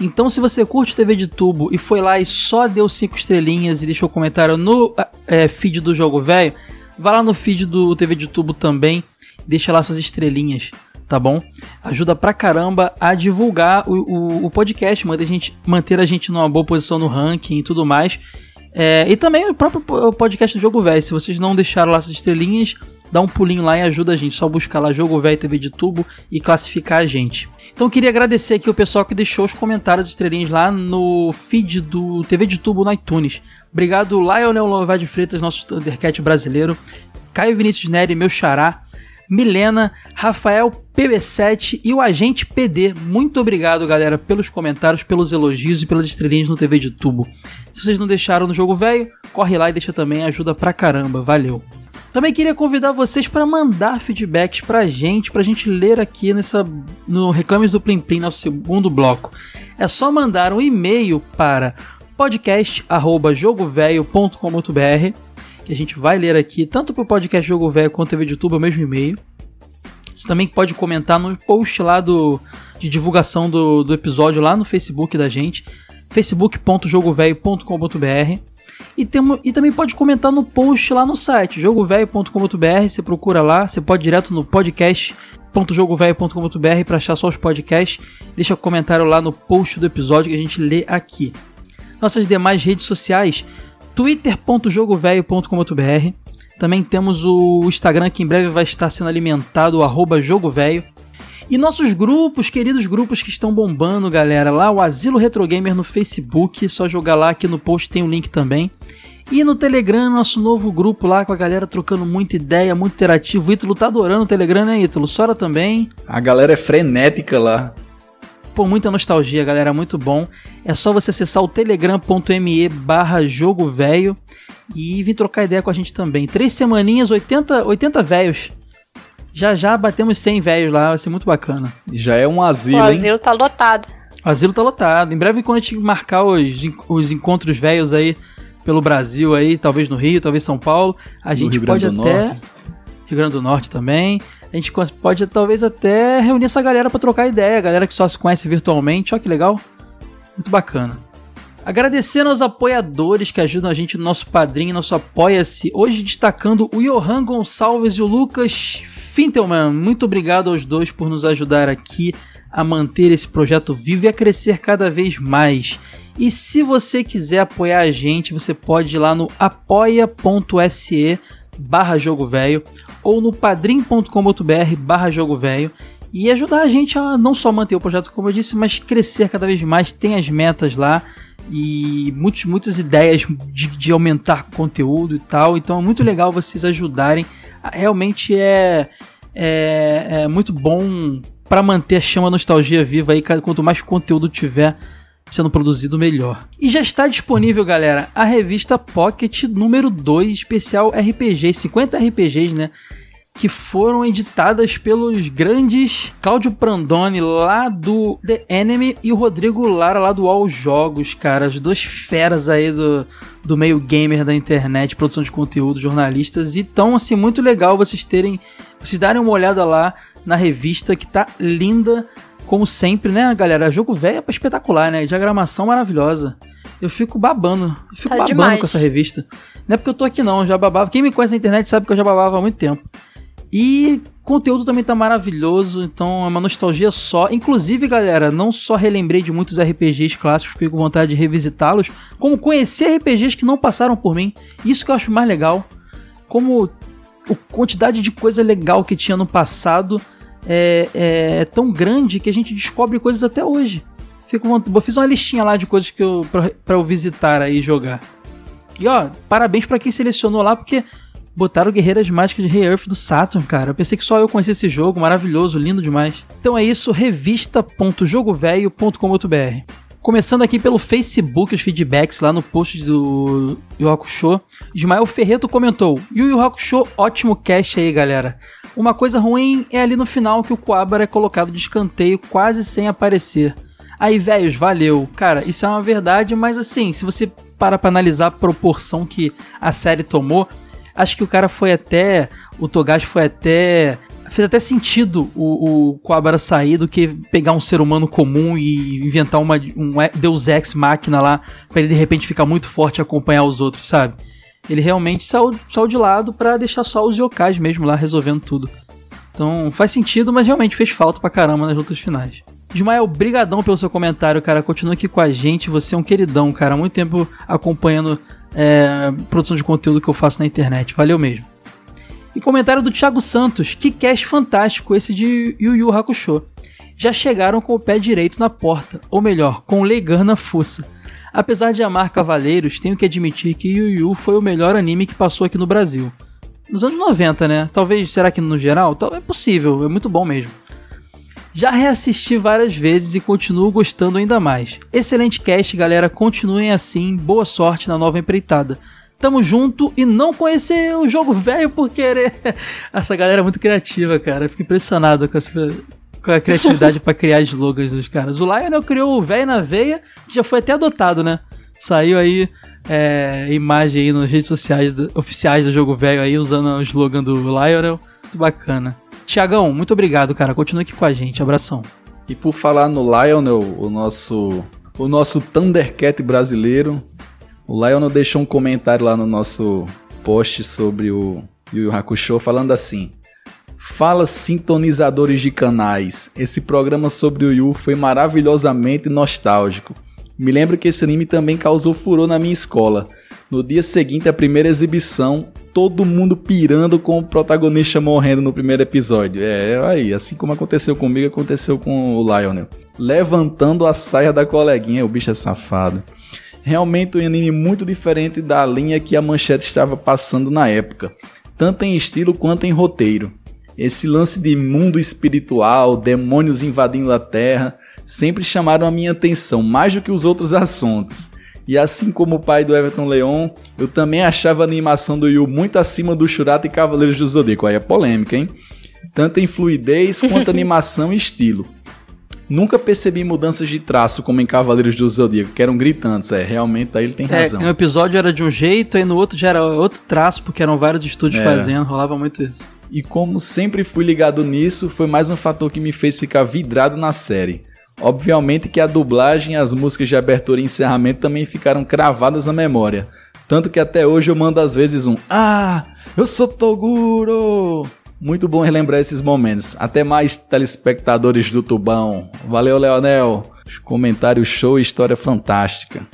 Então, se você curte TV de tubo e foi lá e só deu cinco estrelinhas e deixou comentário no é, feed do Jogo Velho, vá lá no feed do TV de tubo também, deixa lá suas estrelinhas, tá bom? Ajuda pra caramba a divulgar o, o, o podcast, manter a, gente, manter a gente numa boa posição no ranking e tudo mais. É, e também o próprio po- podcast do Jogo Velho. Se vocês não deixaram lá suas estrelinhas, dá um pulinho lá e ajuda a gente. Só buscar lá Jogo Velho TV de Tubo e classificar a gente. Então queria agradecer aqui o pessoal que deixou os comentários estrelinhas lá no feed do TV de Tubo no iTunes. Obrigado, Lionel Lovar de Freitas, nosso Thundercat brasileiro. Caio Vinícius Neri, meu xará. Milena, Rafael PB7 e o Agente PD. Muito obrigado, galera, pelos comentários, pelos elogios e pelas estrelinhas no TV de Tubo. Se vocês não deixaram no jogo velho, corre lá e deixa também, ajuda pra caramba, valeu. Também queria convidar vocês para mandar feedbacks pra gente, pra gente ler aqui nessa no Reclames do Plim Plim, nosso segundo bloco. É só mandar um e-mail para podcast@jogovelho.com.br que a gente vai ler aqui, tanto pro podcast Jogo Velho quanto TV de YouTube, é o mesmo e-mail. Você também pode comentar no post lá do, de divulgação do, do episódio lá no Facebook da gente, facebook.jogovelho.com.br. E, e também pode comentar no post lá no site, jogovelho.com.br. Você procura lá, você pode ir direto no podcast.jogovelho.com.br para achar só os podcasts. Deixa comentário lá no post do episódio que a gente lê aqui. Nossas demais redes sociais, twitter.jogovelho.com.br. Também temos o Instagram que em breve vai estar sendo alimentado, o arroba Jogo Velho. E nossos grupos, queridos grupos que estão bombando, galera. Lá o Asilo Retro Gamer no Facebook, só jogar lá aqui no post tem o link também. E no Telegram, nosso novo grupo lá com a galera trocando muita ideia, muito interativo. O Ítalo tá adorando o Telegram, né, Ítalo? Sora também. A galera é frenética lá. Pô, muita nostalgia, galera, muito bom. É só você acessar o telegram.me barra jogo velho e vir trocar ideia com a gente também. Três semaninhas, 80, 80 velhos. Já já batemos 100 velhos lá, vai ser muito bacana. Já é um O asilo, hein? asilo tá lotado. O asilo tá lotado. Em breve, quando a gente marcar os, os encontros velhos aí pelo Brasil aí, talvez no Rio, talvez São Paulo, a gente Rio pode até Norte. Rio Grande do Norte também. A gente pode talvez até reunir essa galera pra trocar ideia, a galera que só se conhece virtualmente. Olha que legal. Muito bacana. Agradecendo aos apoiadores que ajudam a gente no nosso padrinho, nosso Apoia-se. Hoje destacando o Johan Gonçalves e o Lucas Fintelman. Muito obrigado aos dois por nos ajudar aqui a manter esse projeto vivo e a crescer cada vez mais. E se você quiser apoiar a gente, você pode ir lá no apoia.se barra jogo velho ou no padrim.com.br barra jogo velho e ajudar a gente a não só manter o projeto, como eu disse, mas crescer cada vez mais. Tem as metas lá e muitos, muitas ideias de, de aumentar conteúdo e tal. Então é muito legal vocês ajudarem. Realmente é, é, é muito bom para manter a chama nostalgia viva aí. Quanto mais conteúdo tiver sendo produzido, melhor. E já está disponível, galera, a revista Pocket número 2, especial RPG, 50 RPGs, né? Que foram editadas pelos grandes Cláudio Prandoni lá do The Enemy e o Rodrigo Lara lá do All Jogos, cara. As duas feras aí do, do meio gamer da internet, produção de conteúdo, jornalistas. E tão assim, muito legal vocês terem. Vocês darem uma olhada lá na revista que tá linda como sempre, né, galera? Jogo velho é espetacular, né? Diagramação maravilhosa. Eu fico babando. Eu fico Tá babando demais. com essa revista. Não é porque eu tô aqui, não. Eu já babava. Quem me conhece na internet sabe que eu já babava há muito tempo. E conteúdo também tá maravilhoso, então é uma nostalgia só. Inclusive, galera, não só relembrei de muitos RPGs clássicos, fiquei com vontade de revisitá-los, como conhecer RPGs que não passaram por mim. Isso que eu acho mais legal. Como a quantidade de coisa legal que tinha no passado é, é tão grande que a gente descobre coisas até hoje. Fico, eu fiz uma listinha lá de coisas que eu, pra, pra eu visitar aí e jogar. E ó, parabéns pra quem selecionou lá, porque botaram Guerreiras Mágicas de Rei Earth do Saturn, cara. Eu pensei que só eu conhecia esse jogo, maravilhoso, lindo demais. Então é isso, revista.jogovelho.com.br. Começando aqui pelo Facebook, os feedbacks lá no post do Yu Hakusho. Ismael Ferreto comentou: Yu Yu Hakusho, ótimo cast aí, galera. Uma coisa ruim é ali no final que o Coabra é colocado de escanteio quase sem aparecer. Aí, velhos, valeu. Cara, isso é uma verdade, mas assim, se você para pra analisar a proporção que a série tomou, acho que o cara foi até. O Togashi foi até. Fez até sentido o, o sair do que pegar um ser humano comum e inventar uma, um Deus Ex máquina lá pra ele de repente ficar muito forte e acompanhar os outros, sabe? Ele realmente saiu, saiu de lado pra deixar só os yokais mesmo lá resolvendo tudo. Então faz sentido, mas realmente fez falta pra caramba nas lutas finais. Ismael, brigadão pelo seu comentário, cara. Continua aqui com a gente. Você é um queridão, cara. Há muito tempo acompanhando é, produção de conteúdo que eu faço na internet. Valeu mesmo. E comentário do Thiago Santos. Que cast fantástico esse de Yu Yu Hakusho. Já chegaram com o pé direito na porta. Ou melhor, com o Leigan na fuça. Apesar de amar Cavaleiros, tenho que admitir que Yu Yu foi o melhor anime que passou aqui no Brasil. Nos anos 90, né? Talvez, será que no geral? É possível, é muito bom mesmo. Já reassisti várias vezes e continuo gostando ainda mais. Excelente cast, galera. Continuem assim. Boa sorte na nova empreitada. Tamo junto e não conhecer o jogo velho por querer. Essa galera é muito criativa, cara. Eu fico impressionado com, essa, com a criatividade pra criar slogans dos caras. O Lionel criou o velho na veia, que já foi até adotado, né? Saiu aí é, imagem aí nas redes sociais do- oficiais do jogo velho aí, usando o slogan do Lionel. Muito bacana. Tiagão, muito obrigado, cara. Continua aqui com a gente. Abração. E por falar no Lionel, o nosso, o nosso Thundercat brasileiro, o Lionel deixou um comentário lá no nosso post sobre o Yu Hakusho falando assim: Fala sintonizadores de canais, esse programa sobre o Yu foi maravilhosamente nostálgico. Me lembro que esse anime também causou furor na minha escola. No dia seguinte à primeira exibição, todo mundo pirando com o protagonista morrendo no primeiro episódio. É, aí, assim como aconteceu comigo, aconteceu com o Lionel. Levantando a saia da coleguinha, o bicho é safado. Realmente um anime muito diferente da linha que a manchete estava passando na época, tanto em estilo quanto em roteiro. Esse lance de mundo espiritual, demônios invadindo a Terra, sempre chamaram a minha atenção, mais do que os outros assuntos. E assim como o pai do Everton Leon, eu também achava a animação do Yu muito acima do Shurata e Cavaleiros do Zodíaco. Aí é polêmica, hein? Tanto em fluidez quanto animação e estilo. Nunca percebi mudanças de traço como em Cavaleiros do Zodíaco, que eram gritantes. É, realmente aí ele tem É, razão. um episódio era de um jeito, aí no outro já era outro traço, porque eram vários estúdios Era. fazendo, rolava muito isso. E como sempre fui ligado nisso, foi mais um fator que me fez ficar vidrado na série. Obviamente que a dublagem e as músicas de abertura e encerramento também ficaram cravadas na memória. Tanto que até hoje eu mando às vezes um Ah, eu sou Toguro! Muito bom relembrar esses momentos. Até mais, telespectadores do Tubão. Valeu, Leonel. Comentário show e história fantástica.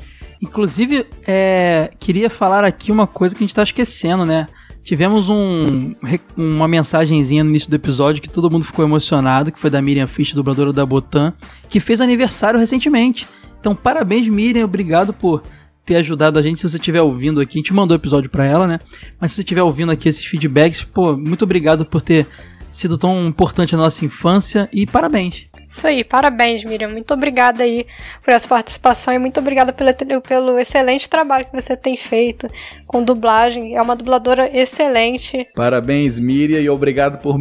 Inclusive, é, queria falar aqui uma coisa que a gente tá esquecendo, né? Tivemos um, uma mensagenzinha no início do episódio que todo mundo ficou emocionado, que foi da Miriam Fisch, dubladora da Botan, que fez aniversário recentemente. Então, parabéns, Miriam, obrigado por ter ajudado a gente. Se você estiver ouvindo aqui, a gente mandou o episódio pra ela, né? Mas se você estiver ouvindo aqui esses feedbacks, pô, muito obrigado por ter sido tão importante na nossa infância e parabéns. Isso aí, parabéns, Miriam. Muito obrigada aí por essa participação e muito obrigada pelo, pelo excelente trabalho que você tem feito com dublagem. É uma dubladora excelente. Parabéns, Miriam, e obrigado por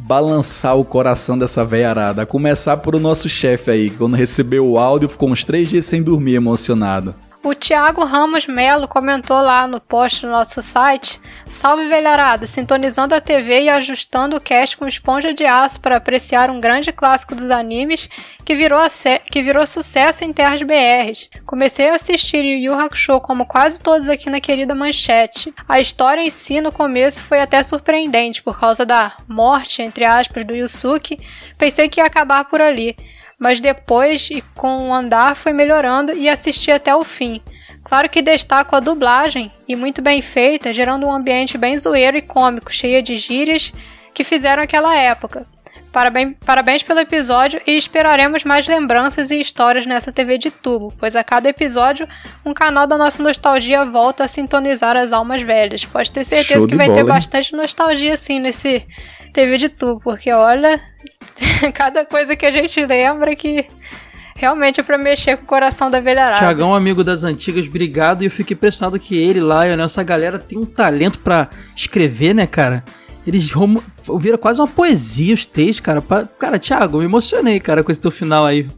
balançar o coração dessa veiarada. A começar por o nosso chefe aí, que quando recebeu o áudio ficou uns três dias sem dormir emocionado. O Thiago Ramos Melo comentou lá no post do nosso site: Salve velharada, sintonizando a TV e ajustando o cast com esponja de aço para apreciar um grande clássico dos animes que virou, que virou sucesso em terras BRs. Comecei a assistir Yu Yu Hakusho como quase todos aqui na querida manchete. A história em si no começo foi até surpreendente por causa da morte, entre aspas, do Yusuke. Pensei que ia acabar por ali mas depois e com o andar foi melhorando e assisti até o fim. Claro que destaco a dublagem, e muito bem feita, gerando um ambiente bem zoeiro e cômico, cheia de gírias que fizeram aquela época. Parabéns, parabéns pelo episódio e esperaremos mais lembranças e histórias nessa TV de tubo, pois a cada episódio um canal da nossa nostalgia volta a sintonizar as almas velhas. Pode ter certeza que vai ter bola, hein? bastante nostalgia assim nesse TV de tubo, porque olha, cada coisa que a gente lembra que realmente é pra mexer com o coração da velharada. Tiagão, amigo das antigas, obrigado. E eu fico impressionado que ele, Lion, essa galera tem um talento pra escrever, né, cara? Eles viram quase uma poesia os textos, cara. Cara, Thiago, me emocionei, cara, com esse teu final aí.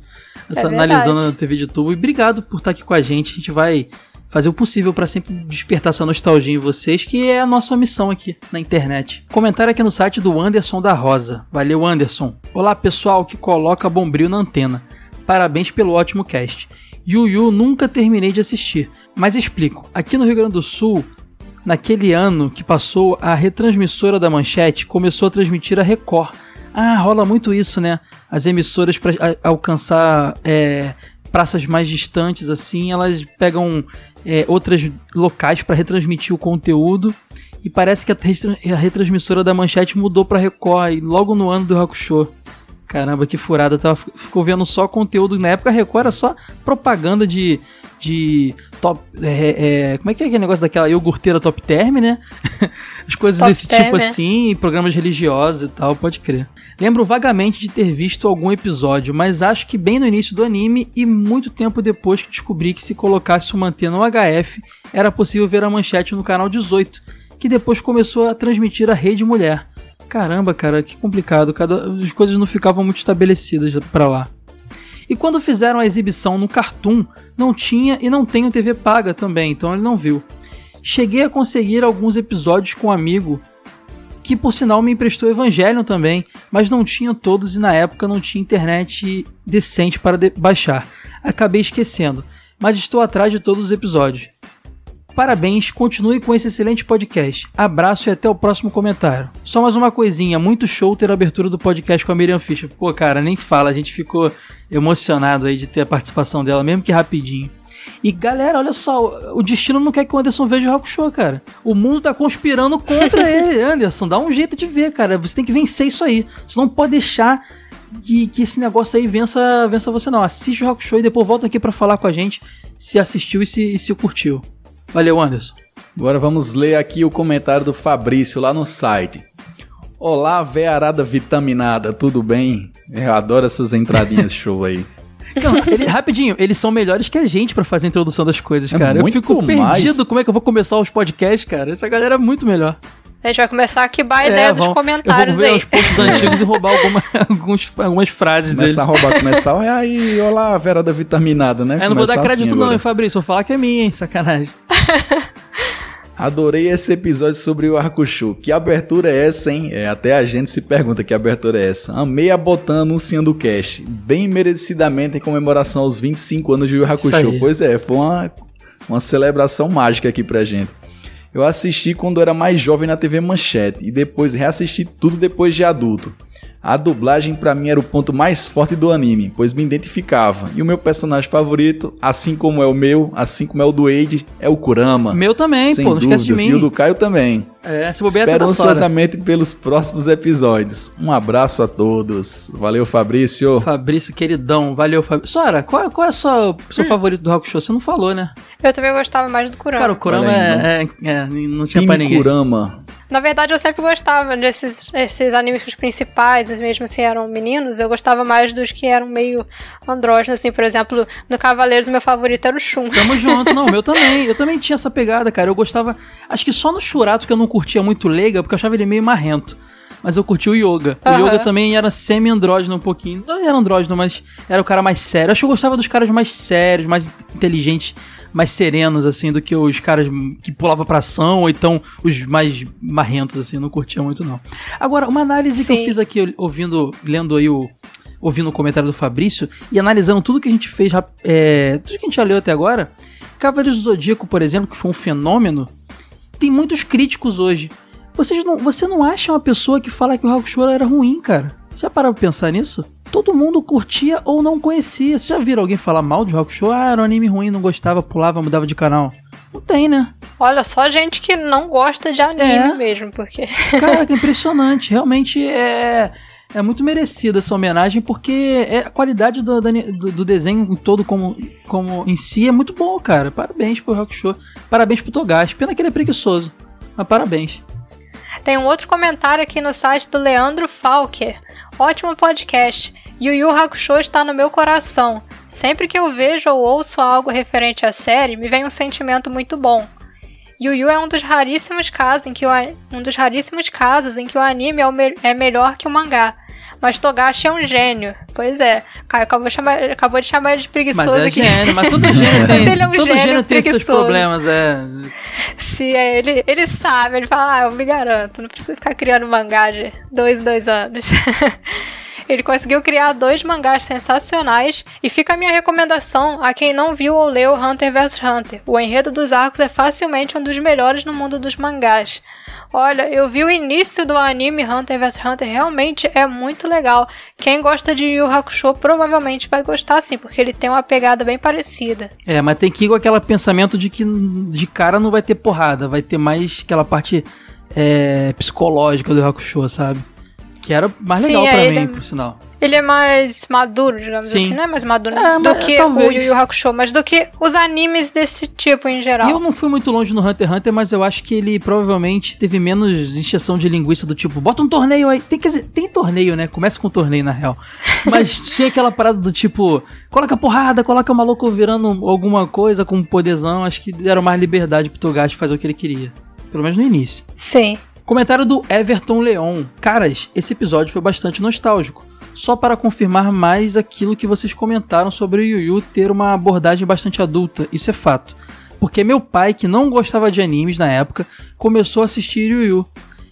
É analisando a TV de tubo. E obrigado por estar aqui com a gente. A gente vai fazer o possível pra sempre despertar essa nostalgia em vocês, que é a nossa missão aqui na internet. Comentário aqui no site do Anderson da Rosa. Valeu, Anderson. Olá, pessoal que coloca bombril na antena. Parabéns pelo ótimo cast. Yu Yu nunca terminei de assistir, mas explico. Aqui no Rio Grande do Sul, naquele ano que passou, a retransmissora da Manchete começou a transmitir a Record. Ah, rola muito isso, né? As emissoras para alcançar é, praças mais distantes, assim, elas pegam é, outras locais para retransmitir o conteúdo. E parece que a, retra- a retransmissora da Manchete mudou para Record logo no ano do Hakusho. Caramba, que furada. Tava, ficou vendo só conteúdo. Na época a Record era só propaganda de. de top. é, é, como é que é aquele negócio daquela iogurteira top term, né? As coisas Top desse term, tipo é. assim, programas religiosos e tal, pode crer. Lembro vagamente de ter visto algum episódio, mas acho que bem no início do anime e muito tempo depois que descobri que se colocasse uma antena no HF, era possível ver a manchete no canal 18, que depois começou a transmitir a Rede Mulher. Caramba, cara, que complicado. Cada, as coisas não ficavam muito estabelecidas pra lá. E quando fizeram a exibição no Cartoon, não tinha e não tenho TV paga também, então ele não viu. Cheguei a conseguir alguns episódios com um amigo que por sinal me emprestou Evangelion também, mas não tinha todos e na época não tinha internet decente para de- baixar. Acabei esquecendo, mas estou atrás de todos os episódios. Parabéns, continue com esse excelente podcast. Abraço e até o próximo comentário. Só mais uma coisinha, muito show ter a abertura do podcast com a Miriam Fischer. Pô, cara, nem fala, a gente ficou emocionado aí de ter a participação dela, mesmo que rapidinho. E galera, olha só, o destino não quer que o Anderson veja o Hakusho, cara. O mundo tá conspirando contra ele, Anderson. Dá um jeito de ver, cara. Você tem que vencer isso aí. Você não pode deixar que, que esse negócio aí vença, vença você, não. Assiste o Hakusho e depois volta aqui pra falar com a gente se assistiu e se, e se curtiu. Valeu, Anderson. Agora vamos ler aqui o comentário do Fabrício lá no site. Olá, vearada vitaminada, tudo bem? Eu adoro essas entradinhas show aí. Não, ele- rapidinho, eles são melhores que a gente pra fazer a introdução das coisas, É cara. Eu muito fico mais. perdido como é que eu vou começar os podcasts, cara. Essa galera é muito melhor. A gente vai começar a quebar a ideia dos vão- comentários eu vou ver aí. os posts antigos e roubar alguma- alguns, algumas frases dele. Começar a roubar, começar. E aí, olá, verada vitaminada, né? Eu não vou dar Começar crédito assim não, agora. hein, Fabrício. Vou falar que é minha, hein, sacanagem. Adorei esse episódio sobre o Hakusho. Que abertura é essa, hein? É, até a gente se pergunta que abertura é essa. Amei a Botan anunciando o cast. Bem merecidamente em comemoração aos 25 anos de Yu Hakusho. aí. Pois é, foi uma, uma celebração mágica aqui pra gente. Eu assisti quando era mais jovem na TV Manchete e depois reassisti tudo depois de adulto. A dublagem pra mim era o ponto mais forte do anime, pois me identificava. E o meu personagem favorito, assim como é o meu, assim como é o do Age, é o Kurama. Meu também, Sem pô, não esquece de dúvidas. mim. E o do Caio também. É, se bobear Espero Sora. ansiosamente pelos próximos episódios. Um abraço a todos. Valeu, Fabrício. Fabrício, queridão. Valeu, Fabrício. Sora, qual, qual é o seu, seu favorito do Hakusho? Você não falou, né? Eu também gostava mais do Kurama. Cara, o Kurama aí, é, é, é, não tinha Time pra ninguém. Kurama. Na verdade, eu sempre gostava desses esses animes que os principais, mesmo assim, eram meninos. Eu gostava mais dos que eram meio andrógenos, assim. Por exemplo, no Cavaleiros, meu favorito era o Shun. Tamo junto, não, meu também. Eu também tinha essa pegada, cara. Eu gostava. Acho que só no Churato que eu não curtia muito Leiga, porque eu achava ele meio marrento. Mas eu curti o Yoga. O Aham. Yoga também era semi-andrógeno um pouquinho. Não era andrógeno, mas era o cara mais sério. Acho que eu gostava dos caras mais sérios, mais inteligentes, mais serenos, assim, do que os caras que pulavam pra ação, ou então os mais marrentos, assim. Não curtia muito, não. Agora, uma análise que eu Sim. fiz aqui, ouvindo, lendo aí o. Ouvindo o comentário do Fabrício e analisando tudo que a gente fez, é, tudo que a gente já leu até agora, Cavaleiros do Zodíaco, por exemplo, que foi um fenômeno, tem muitos críticos hoje. Vocês não, você não acha uma pessoa que fala que o Hakusho era ruim, cara? Já pararam pra pensar nisso? Todo mundo curtia ou não conhecia. Vocês já viram alguém falar mal de Hakusho? Ah, era um anime ruim, não gostava, pulava, mudava de canal. Não tem, né? Olha, só gente que não gosta de anime É. mesmo, porque. Cara, que impressionante. Realmente é, é muito merecida essa homenagem, porque é, a qualidade do, do, do desenho todo como, como em si é muito boa, cara. Parabéns pro Hakusho. Parabéns pro Togashi. Pena que ele é preguiçoso. Mas parabéns. Tem um outro comentário aqui no site do Leandro Falker. Ótimo podcast. Yu Yu Hakusho está no meu coração. Sempre que eu vejo ou ouço algo referente à série, me vem um sentimento muito bom. Yu Yu é um dos raríssimos casos em que o, um dos raríssimos casos em que o anime é, o me- é melhor que o mangá. Mas Togashi é um gênio. Pois é. Caio acabou, de chamar- acabou de chamar ele de preguiçoso Mas é aqui. gênio, mas todo gênio tem, Ele é um todo gênio gênio tem seus problemas, é. Se é ele, ele sabe, ele fala, ah, eu me garanto, não precisa ficar criando mangá de dois dois anos. ele conseguiu criar dois mangás sensacionais e fica a minha recomendação a quem não viu ou leu Hunter vs Hunter. O enredo dos arcos é facilmente um dos melhores no mundo dos mangás. Olha, eu vi o início do anime Hunter vs Hunter, realmente é muito legal. Quem gosta de Yu Hakusho provavelmente vai gostar sim, porque ele tem uma pegada bem parecida. É, mas tem que ir com aquele pensamento de que de cara não vai ter porrada, vai ter mais aquela parte é, psicológica do Hakusho, sabe? Que era mais Sim, legal pra mim, é- por sinal. Ele é mais maduro, digamos Sim. assim, não é mais maduro É, do mas que talvez. o Yu Yu Hakusho, mas do que os animes desse tipo em geral. E eu não fui muito longe no Hunter x Hunter, mas eu acho que ele provavelmente teve menos encheção de linguiça do tipo, bota um torneio aí. Tem, quer dizer, tem torneio, né? Começa com torneio, na real. Mas tinha aquela parada do tipo, coloca porrada, coloca o maluco virando alguma coisa com poderzão. Acho que deram mais liberdade pro Togashi fazer o que ele queria. Pelo menos no início. Sim. Comentário do Everton Leon. Caras, esse episódio foi bastante nostálgico. Só para confirmar mais aquilo que vocês comentaram sobre o Yu Yu ter uma abordagem bastante adulta, isso é fato. Porque meu pai, que não gostava de animes na época, começou a assistir Yu Yu.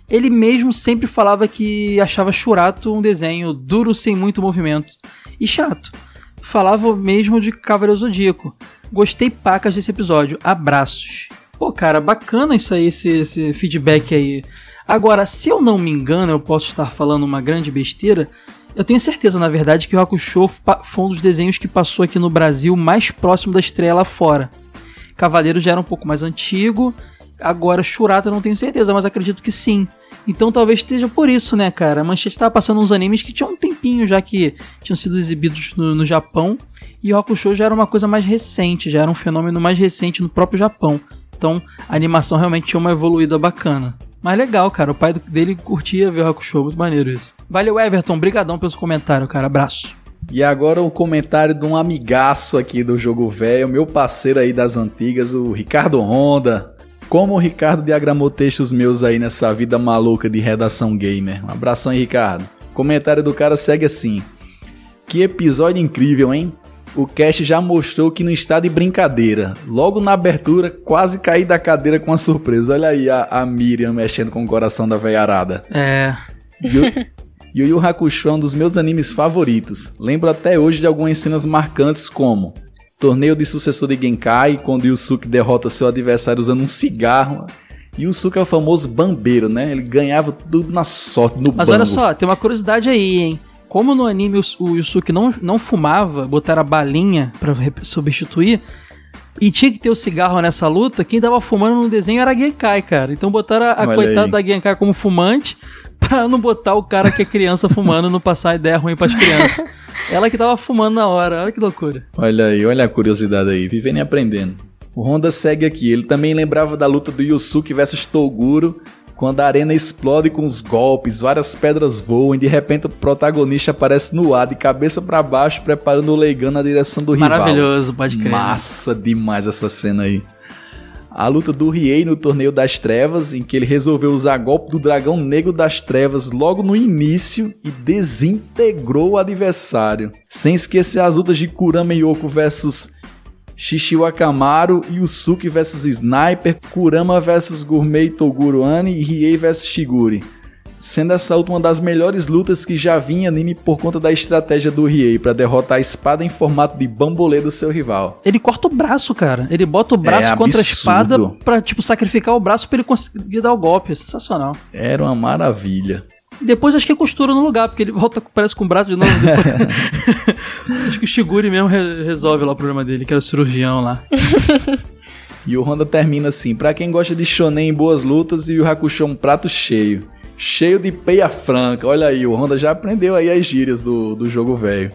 Ele mesmo sempre falava que achava Churato um desenho duro sem muito movimento e chato. Falava mesmo de Cavaleiro Zodíaco. Gostei pacas desse episódio. Abraços. Pô, cara, bacana isso aí, esse, esse feedback aí. Agora, se eu não me engano, eu posso estar falando uma grande besteira. Eu tenho certeza, na verdade, que o Hakusho foi um dos desenhos que passou aqui no Brasil mais próximo da estreia lá fora. Cavaleiro já era um pouco mais antigo. Agora, Shurata eu não tenho certeza, mas acredito que sim. Então talvez esteja por isso, né, cara? A Manchete tava passando uns animes que tinham um tempinho já que tinham sido exibidos no, no Japão. E o Hakusho já era uma coisa mais recente, já era um fenômeno mais recente no próprio Japão. Então a animação realmente tinha uma evoluída bacana. Mas legal, cara. O pai dele curtia ver o Hakusho. Muito maneiro isso. Valeu, Everton. Brigadão pelos comentários, cara. Abraço. E agora o comentário de um amigaço aqui do Jogo Velho, meu parceiro aí das antigas, o Ricardo Honda. Como o Ricardo diagramou textos meus aí nessa vida maluca de redação gamer. Um abração aí, Ricardo. O comentário do cara segue assim. Que episódio incrível, hein? O cast já mostrou que não está de brincadeira. Logo na abertura, quase caí da cadeira com uma surpresa. Olha aí a, a Miriam mexendo com o coração da veiarada. É. Yu, Yu Hakusho é um dos meus animes favoritos. Lembro até hoje de algumas cenas marcantes como Torneio de sucessor de Genkai, quando Yusuke derrota seu adversário usando um cigarro Yusuke é o famoso bambeiro, né? Ele ganhava tudo na sorte, no Mas bango. olha só, tem uma curiosidade aí, hein? Como no anime o, o Yusuke não, não fumava, botaram a balinha pra rep- substituir, e tinha que ter o cigarro nessa luta, quem tava fumando no desenho era a Genkai, cara. Então botaram a, a coitada aí. da Genkai como fumante, pra não botar o cara que é criança fumando, não passar ideia ruim pras crianças. Ela que tava fumando na hora, olha que loucura. Olha aí, olha a curiosidade aí, vivendo e aprendendo. O Honda segue aqui, ele também lembrava da luta do Yusuke versus Toguro, quando a arena explode com os golpes, várias pedras voam e de repente o protagonista aparece no ar, de cabeça pra baixo, preparando o Leigan na direção do rival. Maravilhoso, pode crer. Massa demais essa cena aí. A luta do Riei no Torneio das Trevas, em que ele resolveu usar golpe do Dragão Negro das Trevas logo no início e desintegrou o adversário. Sem esquecer as lutas de Kurama Yoko versus Shishiwa Kamaru, Yusuke versus Sniper, Kurama versus Gourmet Toguro Ani e Riei versus Shiguri. Sendo essa última uma das melhores lutas que já vi em anime por conta da estratégia do Riei para derrotar a espada em formato de bambolê do seu rival. Ele corta o braço, cara. Ele bota o braço É contra a espada pra, tipo, sacrificar o braço pra ele conseguir dar o golpe. É sensacional. Era uma maravilha. Depois acho que costura no lugar, porque ele volta, parece com o braço de novo. acho que o Shiguri mesmo re- resolve lá o problema dele, que era o cirurgião lá. E o Honda termina assim: pra quem gosta de shonen em boas lutas e o Hakusho um prato cheio. Cheio de peia franca. Olha aí, o Honda já aprendeu aí as gírias do, do jogo velho.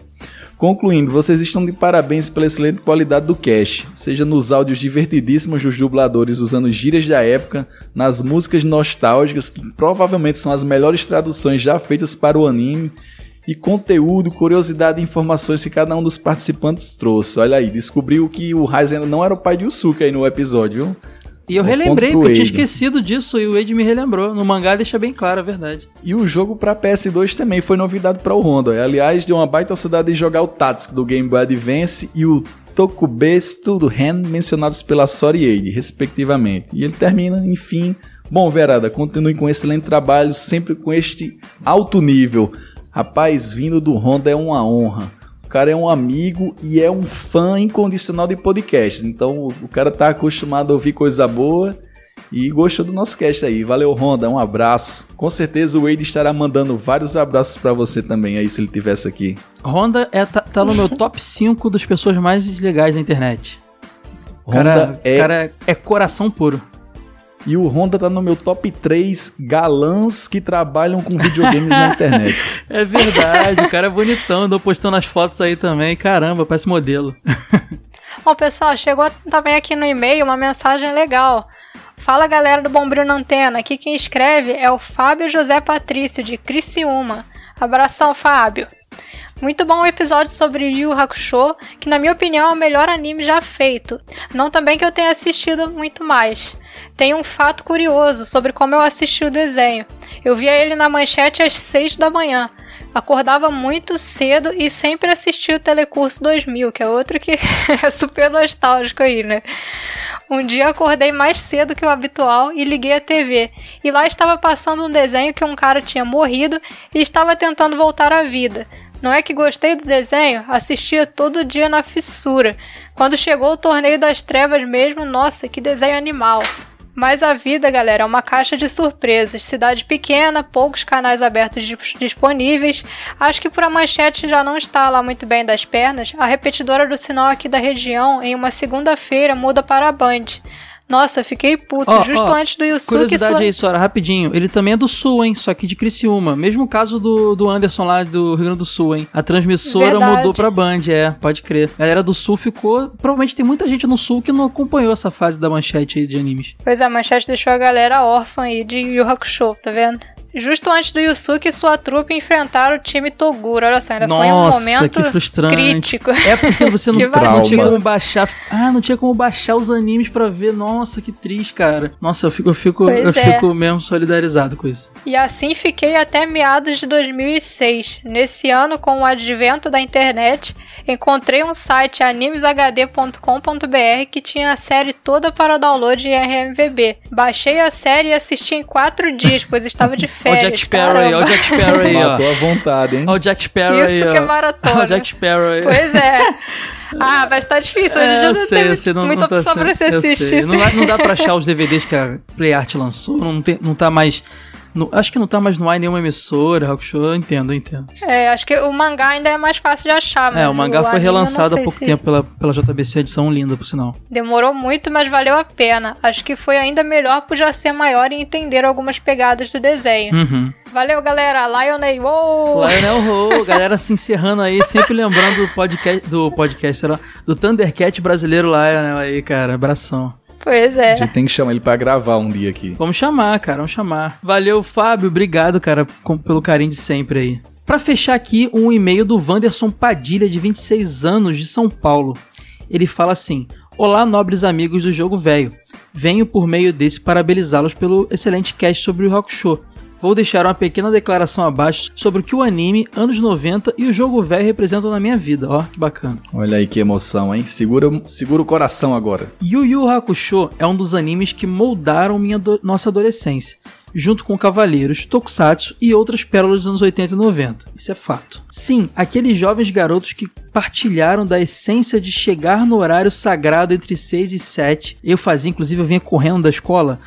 Concluindo, vocês estão de parabéns pela excelente qualidade do cast, seja nos áudios divertidíssimos dos dubladores usando gírias da época, nas músicas nostálgicas, que provavelmente são as melhores traduções já feitas para o anime, e conteúdo, curiosidade e informações que cada um dos participantes trouxe. Olha aí, descobriu que o Raizen não era o pai de Yusuke aí no episódio, viu? E eu Um relembrei, porque eu tinha esquecido disso e o Wade me relembrou. No mangá deixa bem claro a verdade. E o jogo para PS2 também foi novidade para o Honda. Aliás, deu uma baita saudade de jogar o Tatsuki do Game Boy Advance e o Tokubesto do Ren, mencionados pela Sori Eide, respectivamente. E ele termina, enfim. Bom, Verada, continue com excelente trabalho, sempre com este alto nível. Rapaz, vindo do Honda é uma honra. O cara é um amigo e é um fã incondicional de podcasts. Então o- cara tá acostumado a ouvir coisa boa e gostou do nosso cast aí. Valeu, Honda, um abraço. Com certeza o Wade estará mandando vários abraços pra você também aí se ele tivesse aqui. Honda é, tá, tá no meu top 5 das pessoas mais legais da internet. O Honda cara, é- cara é coração puro. E o Honda tá no meu top 3 galãs que trabalham com videogames na internet. É verdade, o cara é bonitão, andou postando as fotos aí também. Caramba, parece modelo. Bom, pessoal, chegou também aqui no e-mail uma mensagem legal. Fala galera do Bombril na Antena, aqui quem escreve é o Fábio José Patrício, de Criciúma. Abração, Fábio. Muito bom o episódio sobre Yu Yu Hakusho, que na minha opinião é o melhor anime já feito. Não também que eu tenha assistido muito mais. Tem um fato curioso sobre como eu assisti o desenho. Eu via ele na manchete às 6 da manhã. Acordava muito cedo e sempre assistia o Telecurso 2000, que é outro que é super nostálgico aí, né? Um dia acordei mais cedo que o habitual e liguei a TV. E lá estava passando um desenho que um cara tinha morrido e estava tentando voltar à vida. Não é que gostei do desenho? Assistia todo dia na fissura. Quando chegou o Torneio das Trevas mesmo, nossa, que desenho animal. Mas a vida, galera, é uma caixa de surpresas. Cidade pequena, poucos canais abertos dis- disponíveis. Acho que por a manchete já não está lá muito bem das pernas. A repetidora do sinal aqui da região, em uma segunda-feira, muda para a Band. Nossa, fiquei puto. Ó, Justo ó, antes do Yusuke Curiosidade aí, Sora, rapidinho. Ele também é do Sul, hein? Só que de Criciúma. Mesmo caso do, do Anderson lá do Rio Grande do Sul, hein? A transmissora Verdade. mudou pra Band, é, pode crer. A galera do Sul ficou. Provavelmente tem muita gente no Sul que não acompanhou essa fase da manchete aí de animes. Pois é, a manchete deixou a galera órfã aí de Yu Hakusho, tá vendo? Justo antes do Yusuke e sua trupe enfrentaram o time Toguro. Olha só, ainda foi um Nossa, momento que frustrante. crítico. É porque você não, não tinha como baixar. Ah, não tinha como baixar os animes pra ver. Nossa, que triste, cara. Nossa, eu fico, eu fico, Pois eu é. fico mesmo solidarizado com isso. E assim fiquei até meados de 2006. Nesse ano, com o advento da internet, encontrei um site animeshd.com.br que tinha a série toda para download em RMVB. Baixei a série e assisti em quatro dias, pois estava de Ó o férias. Jack Sparrow aí, ó o. Jack Sparrow aí. Matou à vontade, hein? Ó o Jack Sparrow aí, Isso que é maratona. Ó o Jack Sparrow aí. Pois é. Ah, mas tá difícil. Hoje em É, dia eu não sei, tem sei, não, muita não tá opção pra sendo- você eu sei. assistir. Não, dá- não dá pra achar os DVDs que a PlayArt lançou, não, tem, não tá mais... no- acho que não tá mais no ar nenhuma emissora, Show, eu entendo, eu entendo. É, acho que o mangá ainda é mais fácil de achar, mas É, o mangá foi eu não relançado há pouco se- tempo pela, pela JBC, edição linda, por sinal. Demorou muito, mas valeu a pena. Acho que foi ainda melhor por já ser maior e entender algumas pegadas do desenho. Uhum. Valeu, galera. Lionel, uou! Lionel Ho, galera se encerrando aí, sempre lembrando do podcast, do podcast, lá, do Thundercat brasileiro Lionel aí, cara, abração. Pois A é. gente tem que chamar ele pra gravar um dia aqui. Vamos chamar, cara, vamos chamar. Valeu, Fábio, obrigado, cara, com- pelo carinho de sempre aí. Pra fechar aqui, um e-mail do Wanderson Padilha, de 26 anos, de São Paulo. Ele fala assim: Olá, nobres amigos do Jogo Velho. Venho por meio desse parabenizá-los pelo excelente cast sobre o Rock Show. Vou deixar uma pequena declaração abaixo sobre o que o anime, anos 90 e o jogo velho representam na minha vida. Ó, que bacana. Olha aí que emoção, hein? Segura, segura o coração agora. Yu Yu Hakusho é um dos animes que moldaram minha ado- nossa adolescência, junto com Cavaleiros, Tokusatsu e outras pérolas dos anos 80 e 90. Isso é fato. Sim, aqueles jovens garotos que partilharam da essência de chegar no horário sagrado entre 6 e 7. Eu fazia, inclusive, eu vinha correndo da escola.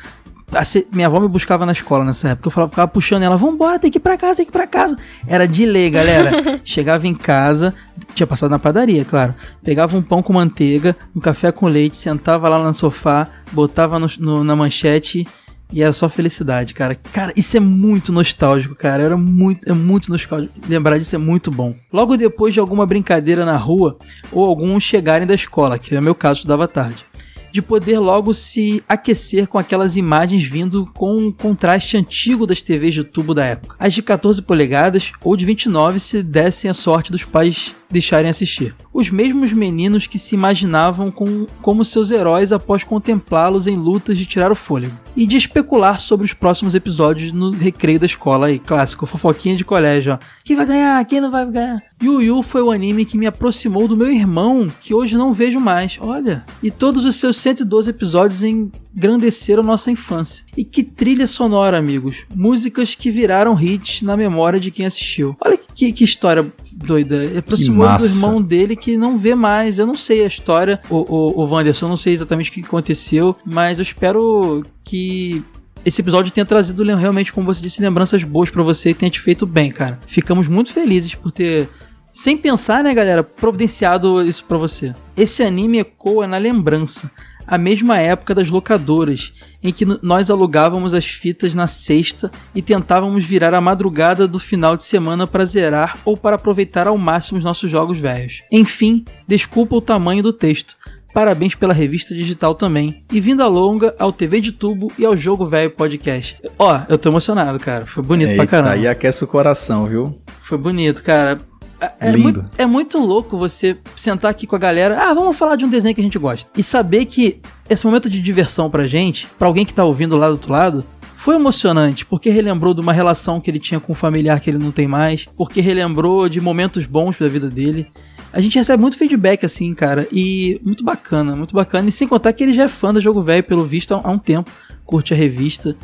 Minha avó me buscava na escola nessa época. Eu falava, ficava puxando ela, vambora, tem que ir pra casa, tem que ir pra casa. Era de lei, galera. Chegava em casa, tinha passado na padaria, claro. Pegava um pão com manteiga, um café com leite, sentava lá no sofá, botava no- no- na manchete e era só felicidade, cara. Cara, isso é muito nostálgico, cara. Era muito, é muito nostálgico. Lembrar disso é muito bom. Logo depois de alguma brincadeira na rua ou alguns chegarem da escola, que é o meu caso, estudava tarde de poder logo se aquecer com aquelas imagens vindo com um contraste antigo das TVs de tubo da época. As de 14 polegadas ou de 29 se dessem a sorte dos pais deixarem assistir. Os mesmos meninos que se imaginavam com, como seus heróis após contemplá-los em lutas de tirar o fôlego. E de especular sobre os próximos episódios no recreio da escola aí, clássico, fofoquinha de colégio, ó. Quem vai ganhar? Quem não vai ganhar? Yu Yu foi o anime que me aproximou do meu irmão, que hoje não vejo mais. Olha. E todos os seus 112 episódios engrandeceram nossa infância. E que trilha sonora, amigos. Músicas que viraram hits na memória de quem assistiu. Olha que, que, história doida. Aproximou do massa. irmão dele que não vê mais. Eu não sei a história, o, o, o Wanderson, eu não sei exatamente o que aconteceu, mas eu espero que esse episódio tenha trazido realmente, como você disse, lembranças boas pra você e tenha te feito bem, cara. Ficamos muito felizes por ter, sem pensar, né, galera, providenciado isso pra você. Esse anime ecoa na lembrança. A mesma época das locadoras, em que nós alugávamos as fitas na sexta e tentávamos virar a madrugada do final de semana para zerar ou para aproveitar ao máximo os nossos jogos velhos. Enfim, desculpa o tamanho do texto. Parabéns pela revista digital também. E vinda longa ao TV de Tubo e ao Jogo Velho Podcast. Ó, eu tô emocionado, cara. Foi bonito pra Eita, caramba. aí aquece o coração, viu? Foi bonito, cara. É- É Lindo. muito, é muito louco você sentar aqui com a galera. Ah, vamos falar de um desenho que a gente gosta. E saber que esse momento de diversão pra gente, pra alguém que tá ouvindo lá do outro lado, foi emocionante, porque relembrou de uma relação que ele tinha com um familiar que ele não tem mais, porque relembrou de momentos bons da vida dele. A gente recebe muito feedback assim, cara, e muito bacana, muito bacana. E sem contar que ele já é fã do Jogo Velho, pelo visto, há há um tempo, curte a revista.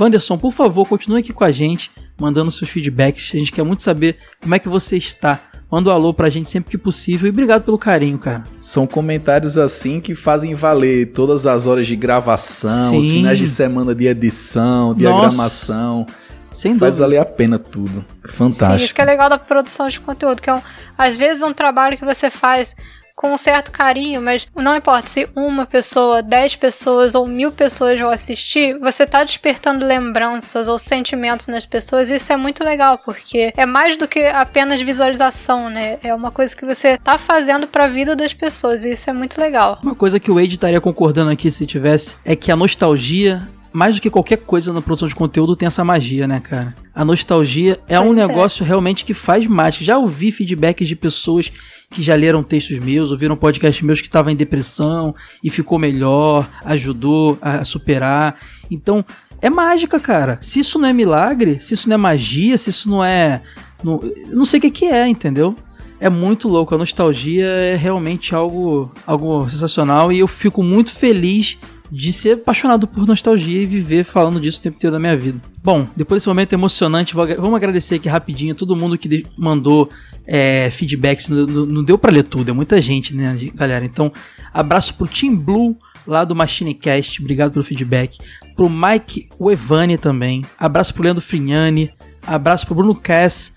Wanderson, por favor, continue aqui com a gente, mandando seus feedbacks. A gente quer muito saber como é que você está. Manda um alô pra gente sempre que possível e obrigado pelo carinho, cara. São comentários assim que fazem valer todas as horas de gravação, os Sim. finais de semana de edição, diagramação. Sem Faz dúvida. valer a pena tudo. Sim, Fantástico. isso que é legal da produção de conteúdo, que é um, às vezes um trabalho que você faz com um certo carinho, mas não importa se uma pessoa, dez pessoas ou mil pessoas vão assistir, você tá despertando lembranças ou sentimentos nas pessoas, isso é muito legal, porque é mais do que apenas visualização, né? É uma coisa que você tá fazendo pra vida das pessoas, e isso é muito legal. Uma coisa que o Wade estaria concordando aqui se tivesse é que a nostalgia, mais do que qualquer coisa na produção de conteúdo, tem essa magia, né, cara? A nostalgia é um é. negócio realmente que faz mágica. Já ouvi feedbacks de pessoas que já leram textos meus, ouviram podcasts meus que estavam em depressão e ficou melhor, ajudou a superar. Então, é mágica, cara. Se isso não é milagre, se isso não é magia, se isso não é. Não, não sei o que, que é, entendeu? É muito louco. A nostalgia é realmente algo, algo sensacional e eu fico muito feliz de ser apaixonado por nostalgia e viver falando disso o tempo inteiro da minha vida. Bom, depois desse momento emocionante, vamos agradecer aqui rapidinho todo mundo que mandou é, feedbacks. Não, não- deu pra ler tudo, é muita gente, né, galera? Então, abraço pro Team Blue, lá do MachineCast, obrigado pelo feedback. Pro Mike Evani também, abraço pro Leandro Frignani, abraço pro Bruno Cass,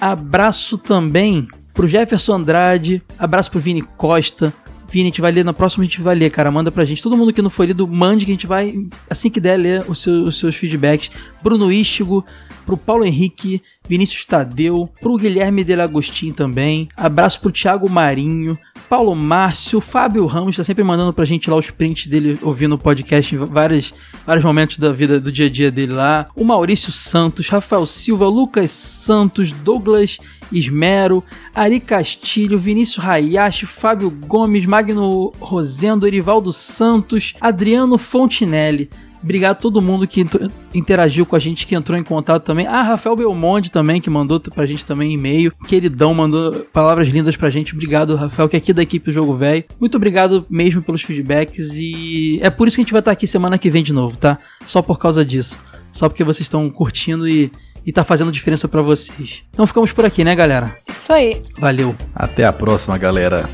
abraço também pro Jefferson Andrade, abraço pro Vini Costa. Vini, a gente vai ler, na próxima a gente vai ler, cara. Manda pra gente. Todo mundo que não foi lido, mande que a gente vai, assim que der, ler os seus, os seus feedbacks. Bruno Istigo, pro Paulo Henrique, Vinícius Tadeu, pro Guilherme Delagostin também. Abraço pro Thiago Marinho, Paulo Márcio, Fábio Ramos, tá sempre mandando pra gente lá os prints dele ouvindo o podcast em vários, vários momentos da vida, do dia a dia dele lá. O Maurício Santos, Rafael Silva, Lucas Santos, Douglas Ismero, Ari Castilho, Vinícius Hayashi, Fábio Gomes, Magno Rosendo, Erivaldo Santos, Adriano Fontinelli. Obrigado a todo mundo que int- interagiu com a gente, que entrou em contato também. Ah, Rafael Belmonte também, que mandou pra gente também e-mail. Queridão, mandou palavras lindas pra gente. Obrigado, Rafael, que é aqui da equipe do Jogo Velho. Muito obrigado mesmo pelos feedbacks e é por isso que a gente vai estar aqui semana que vem de novo, tá? Só por causa disso. Só porque vocês estão curtindo e, e tá fazendo diferença pra vocês. Então ficamos por aqui, né, galera? Isso aí. Valeu. Até a próxima, galera.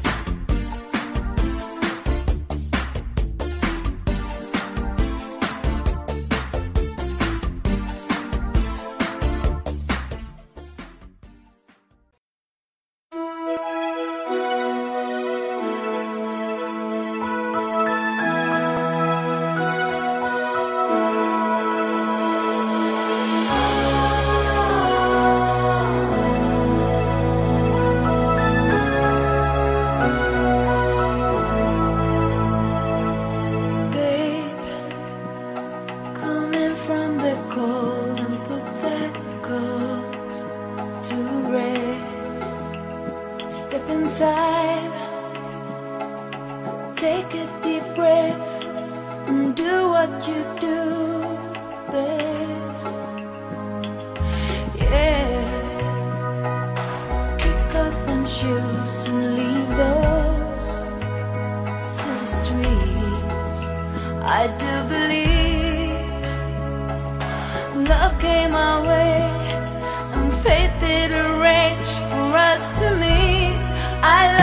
Love came our way and fate did arrange for us to meet. I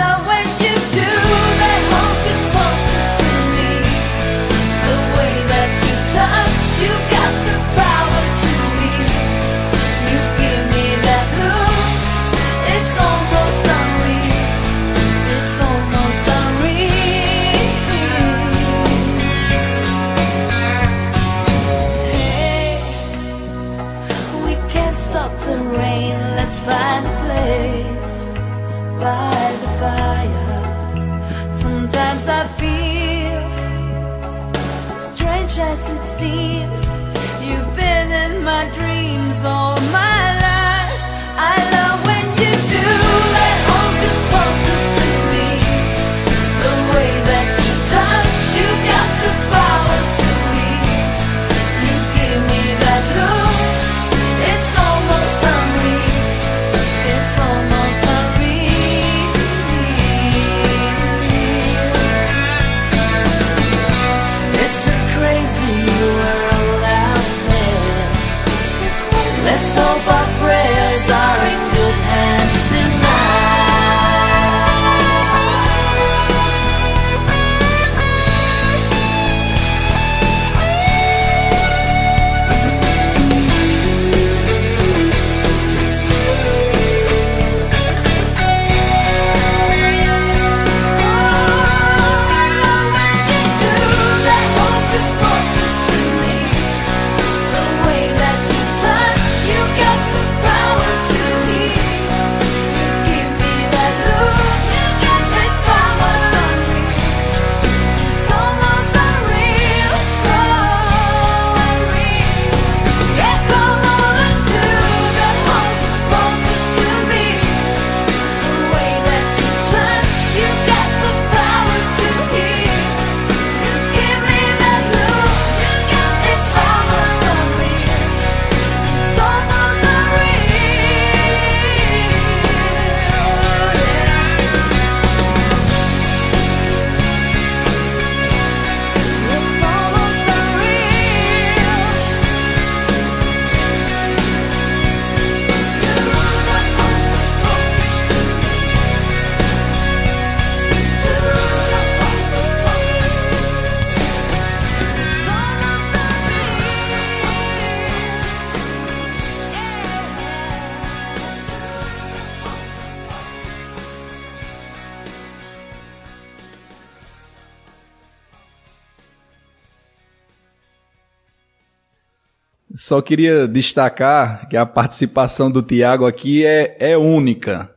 Só queria destacar que a participação do Tiago aqui é, é única.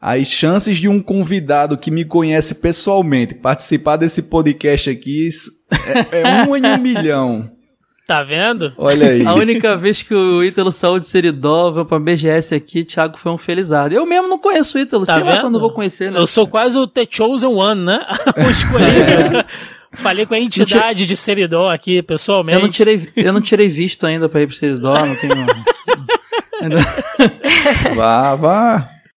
As chances de um convidado que me conhece pessoalmente participar desse podcast aqui é, é um em um milhão. Tá vendo? Olha aí. A única vez que o Ítalo saiu de Seridó, veio pra BGS aqui, Thiago foi um felizardo. Eu mesmo não conheço o Ítalo, Tá sei lá vendo? quando eu vou conhecer, né? Eu sou quase o The Chosen One, né? o escolhido. Falei com a entidade de Seridó aqui, pessoalmente. Eu não tirei, eu não tirei visto ainda pra ir pro Seridó, não tenho... Vá, vá.